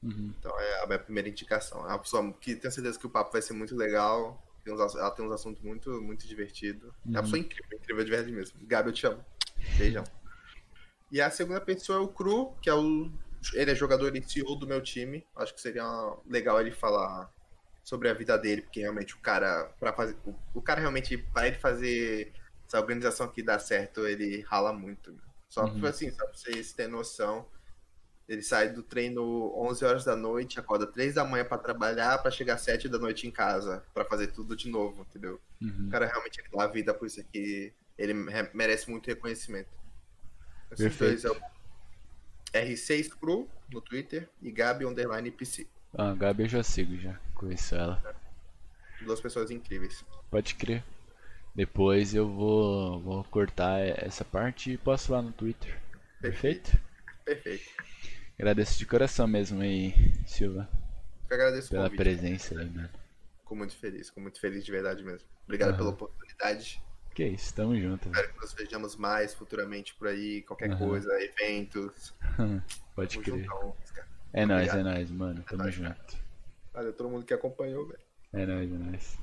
Uhum. Então é a minha primeira indicação. É uma pessoa que tenho certeza que o papo vai ser muito legal. Tem uns, ela tem uns assuntos muito, muito divertidos. Uhum. É uma pessoa uhum. incrível, incrível de verdade mesmo. Gabi, eu te amo. Beijão. E a segunda pessoa é o Cru, que é o. Ele é jogador e CEO do meu time. Acho que seria legal ele falar sobre a vida dele, porque realmente o cara, para fazer, o, o, cara realmente, para ele fazer essa organização aqui dar certo, ele rala muito. Só uhum. assim, só pra vocês terem noção, ele sai do treino 11 horas da noite, acorda 3 da manhã para trabalhar, para chegar 7 da noite em casa, para fazer tudo de novo, entendeu? Uhum. O cara realmente dá a vida por isso aqui, ele merece muito reconhecimento. Esses dois é o R6 Pro no Twitter e Gabi Underline PC. Ah, Gabi eu já sigo, já conheço ela. Duas pessoas incríveis. Pode crer. Depois eu vou, vou cortar essa parte e posto lá no Twitter. Perfeito? Perfeito. Agradeço de coração mesmo aí, Silva. Eu agradeço pela convite, presença aí, mano. Fico muito feliz, fico muito feliz de verdade mesmo. Obrigado uhum. pela oportunidade. Que isso, tamo junto. Espero que nos vejamos mais futuramente por aí, qualquer uhum. coisa, eventos. Pode Tamo crer. Juntão, é nóis, é nóis, mano. É Tamo nóis, junto. Valeu todo mundo que acompanhou, velho. É nóis, é nóis.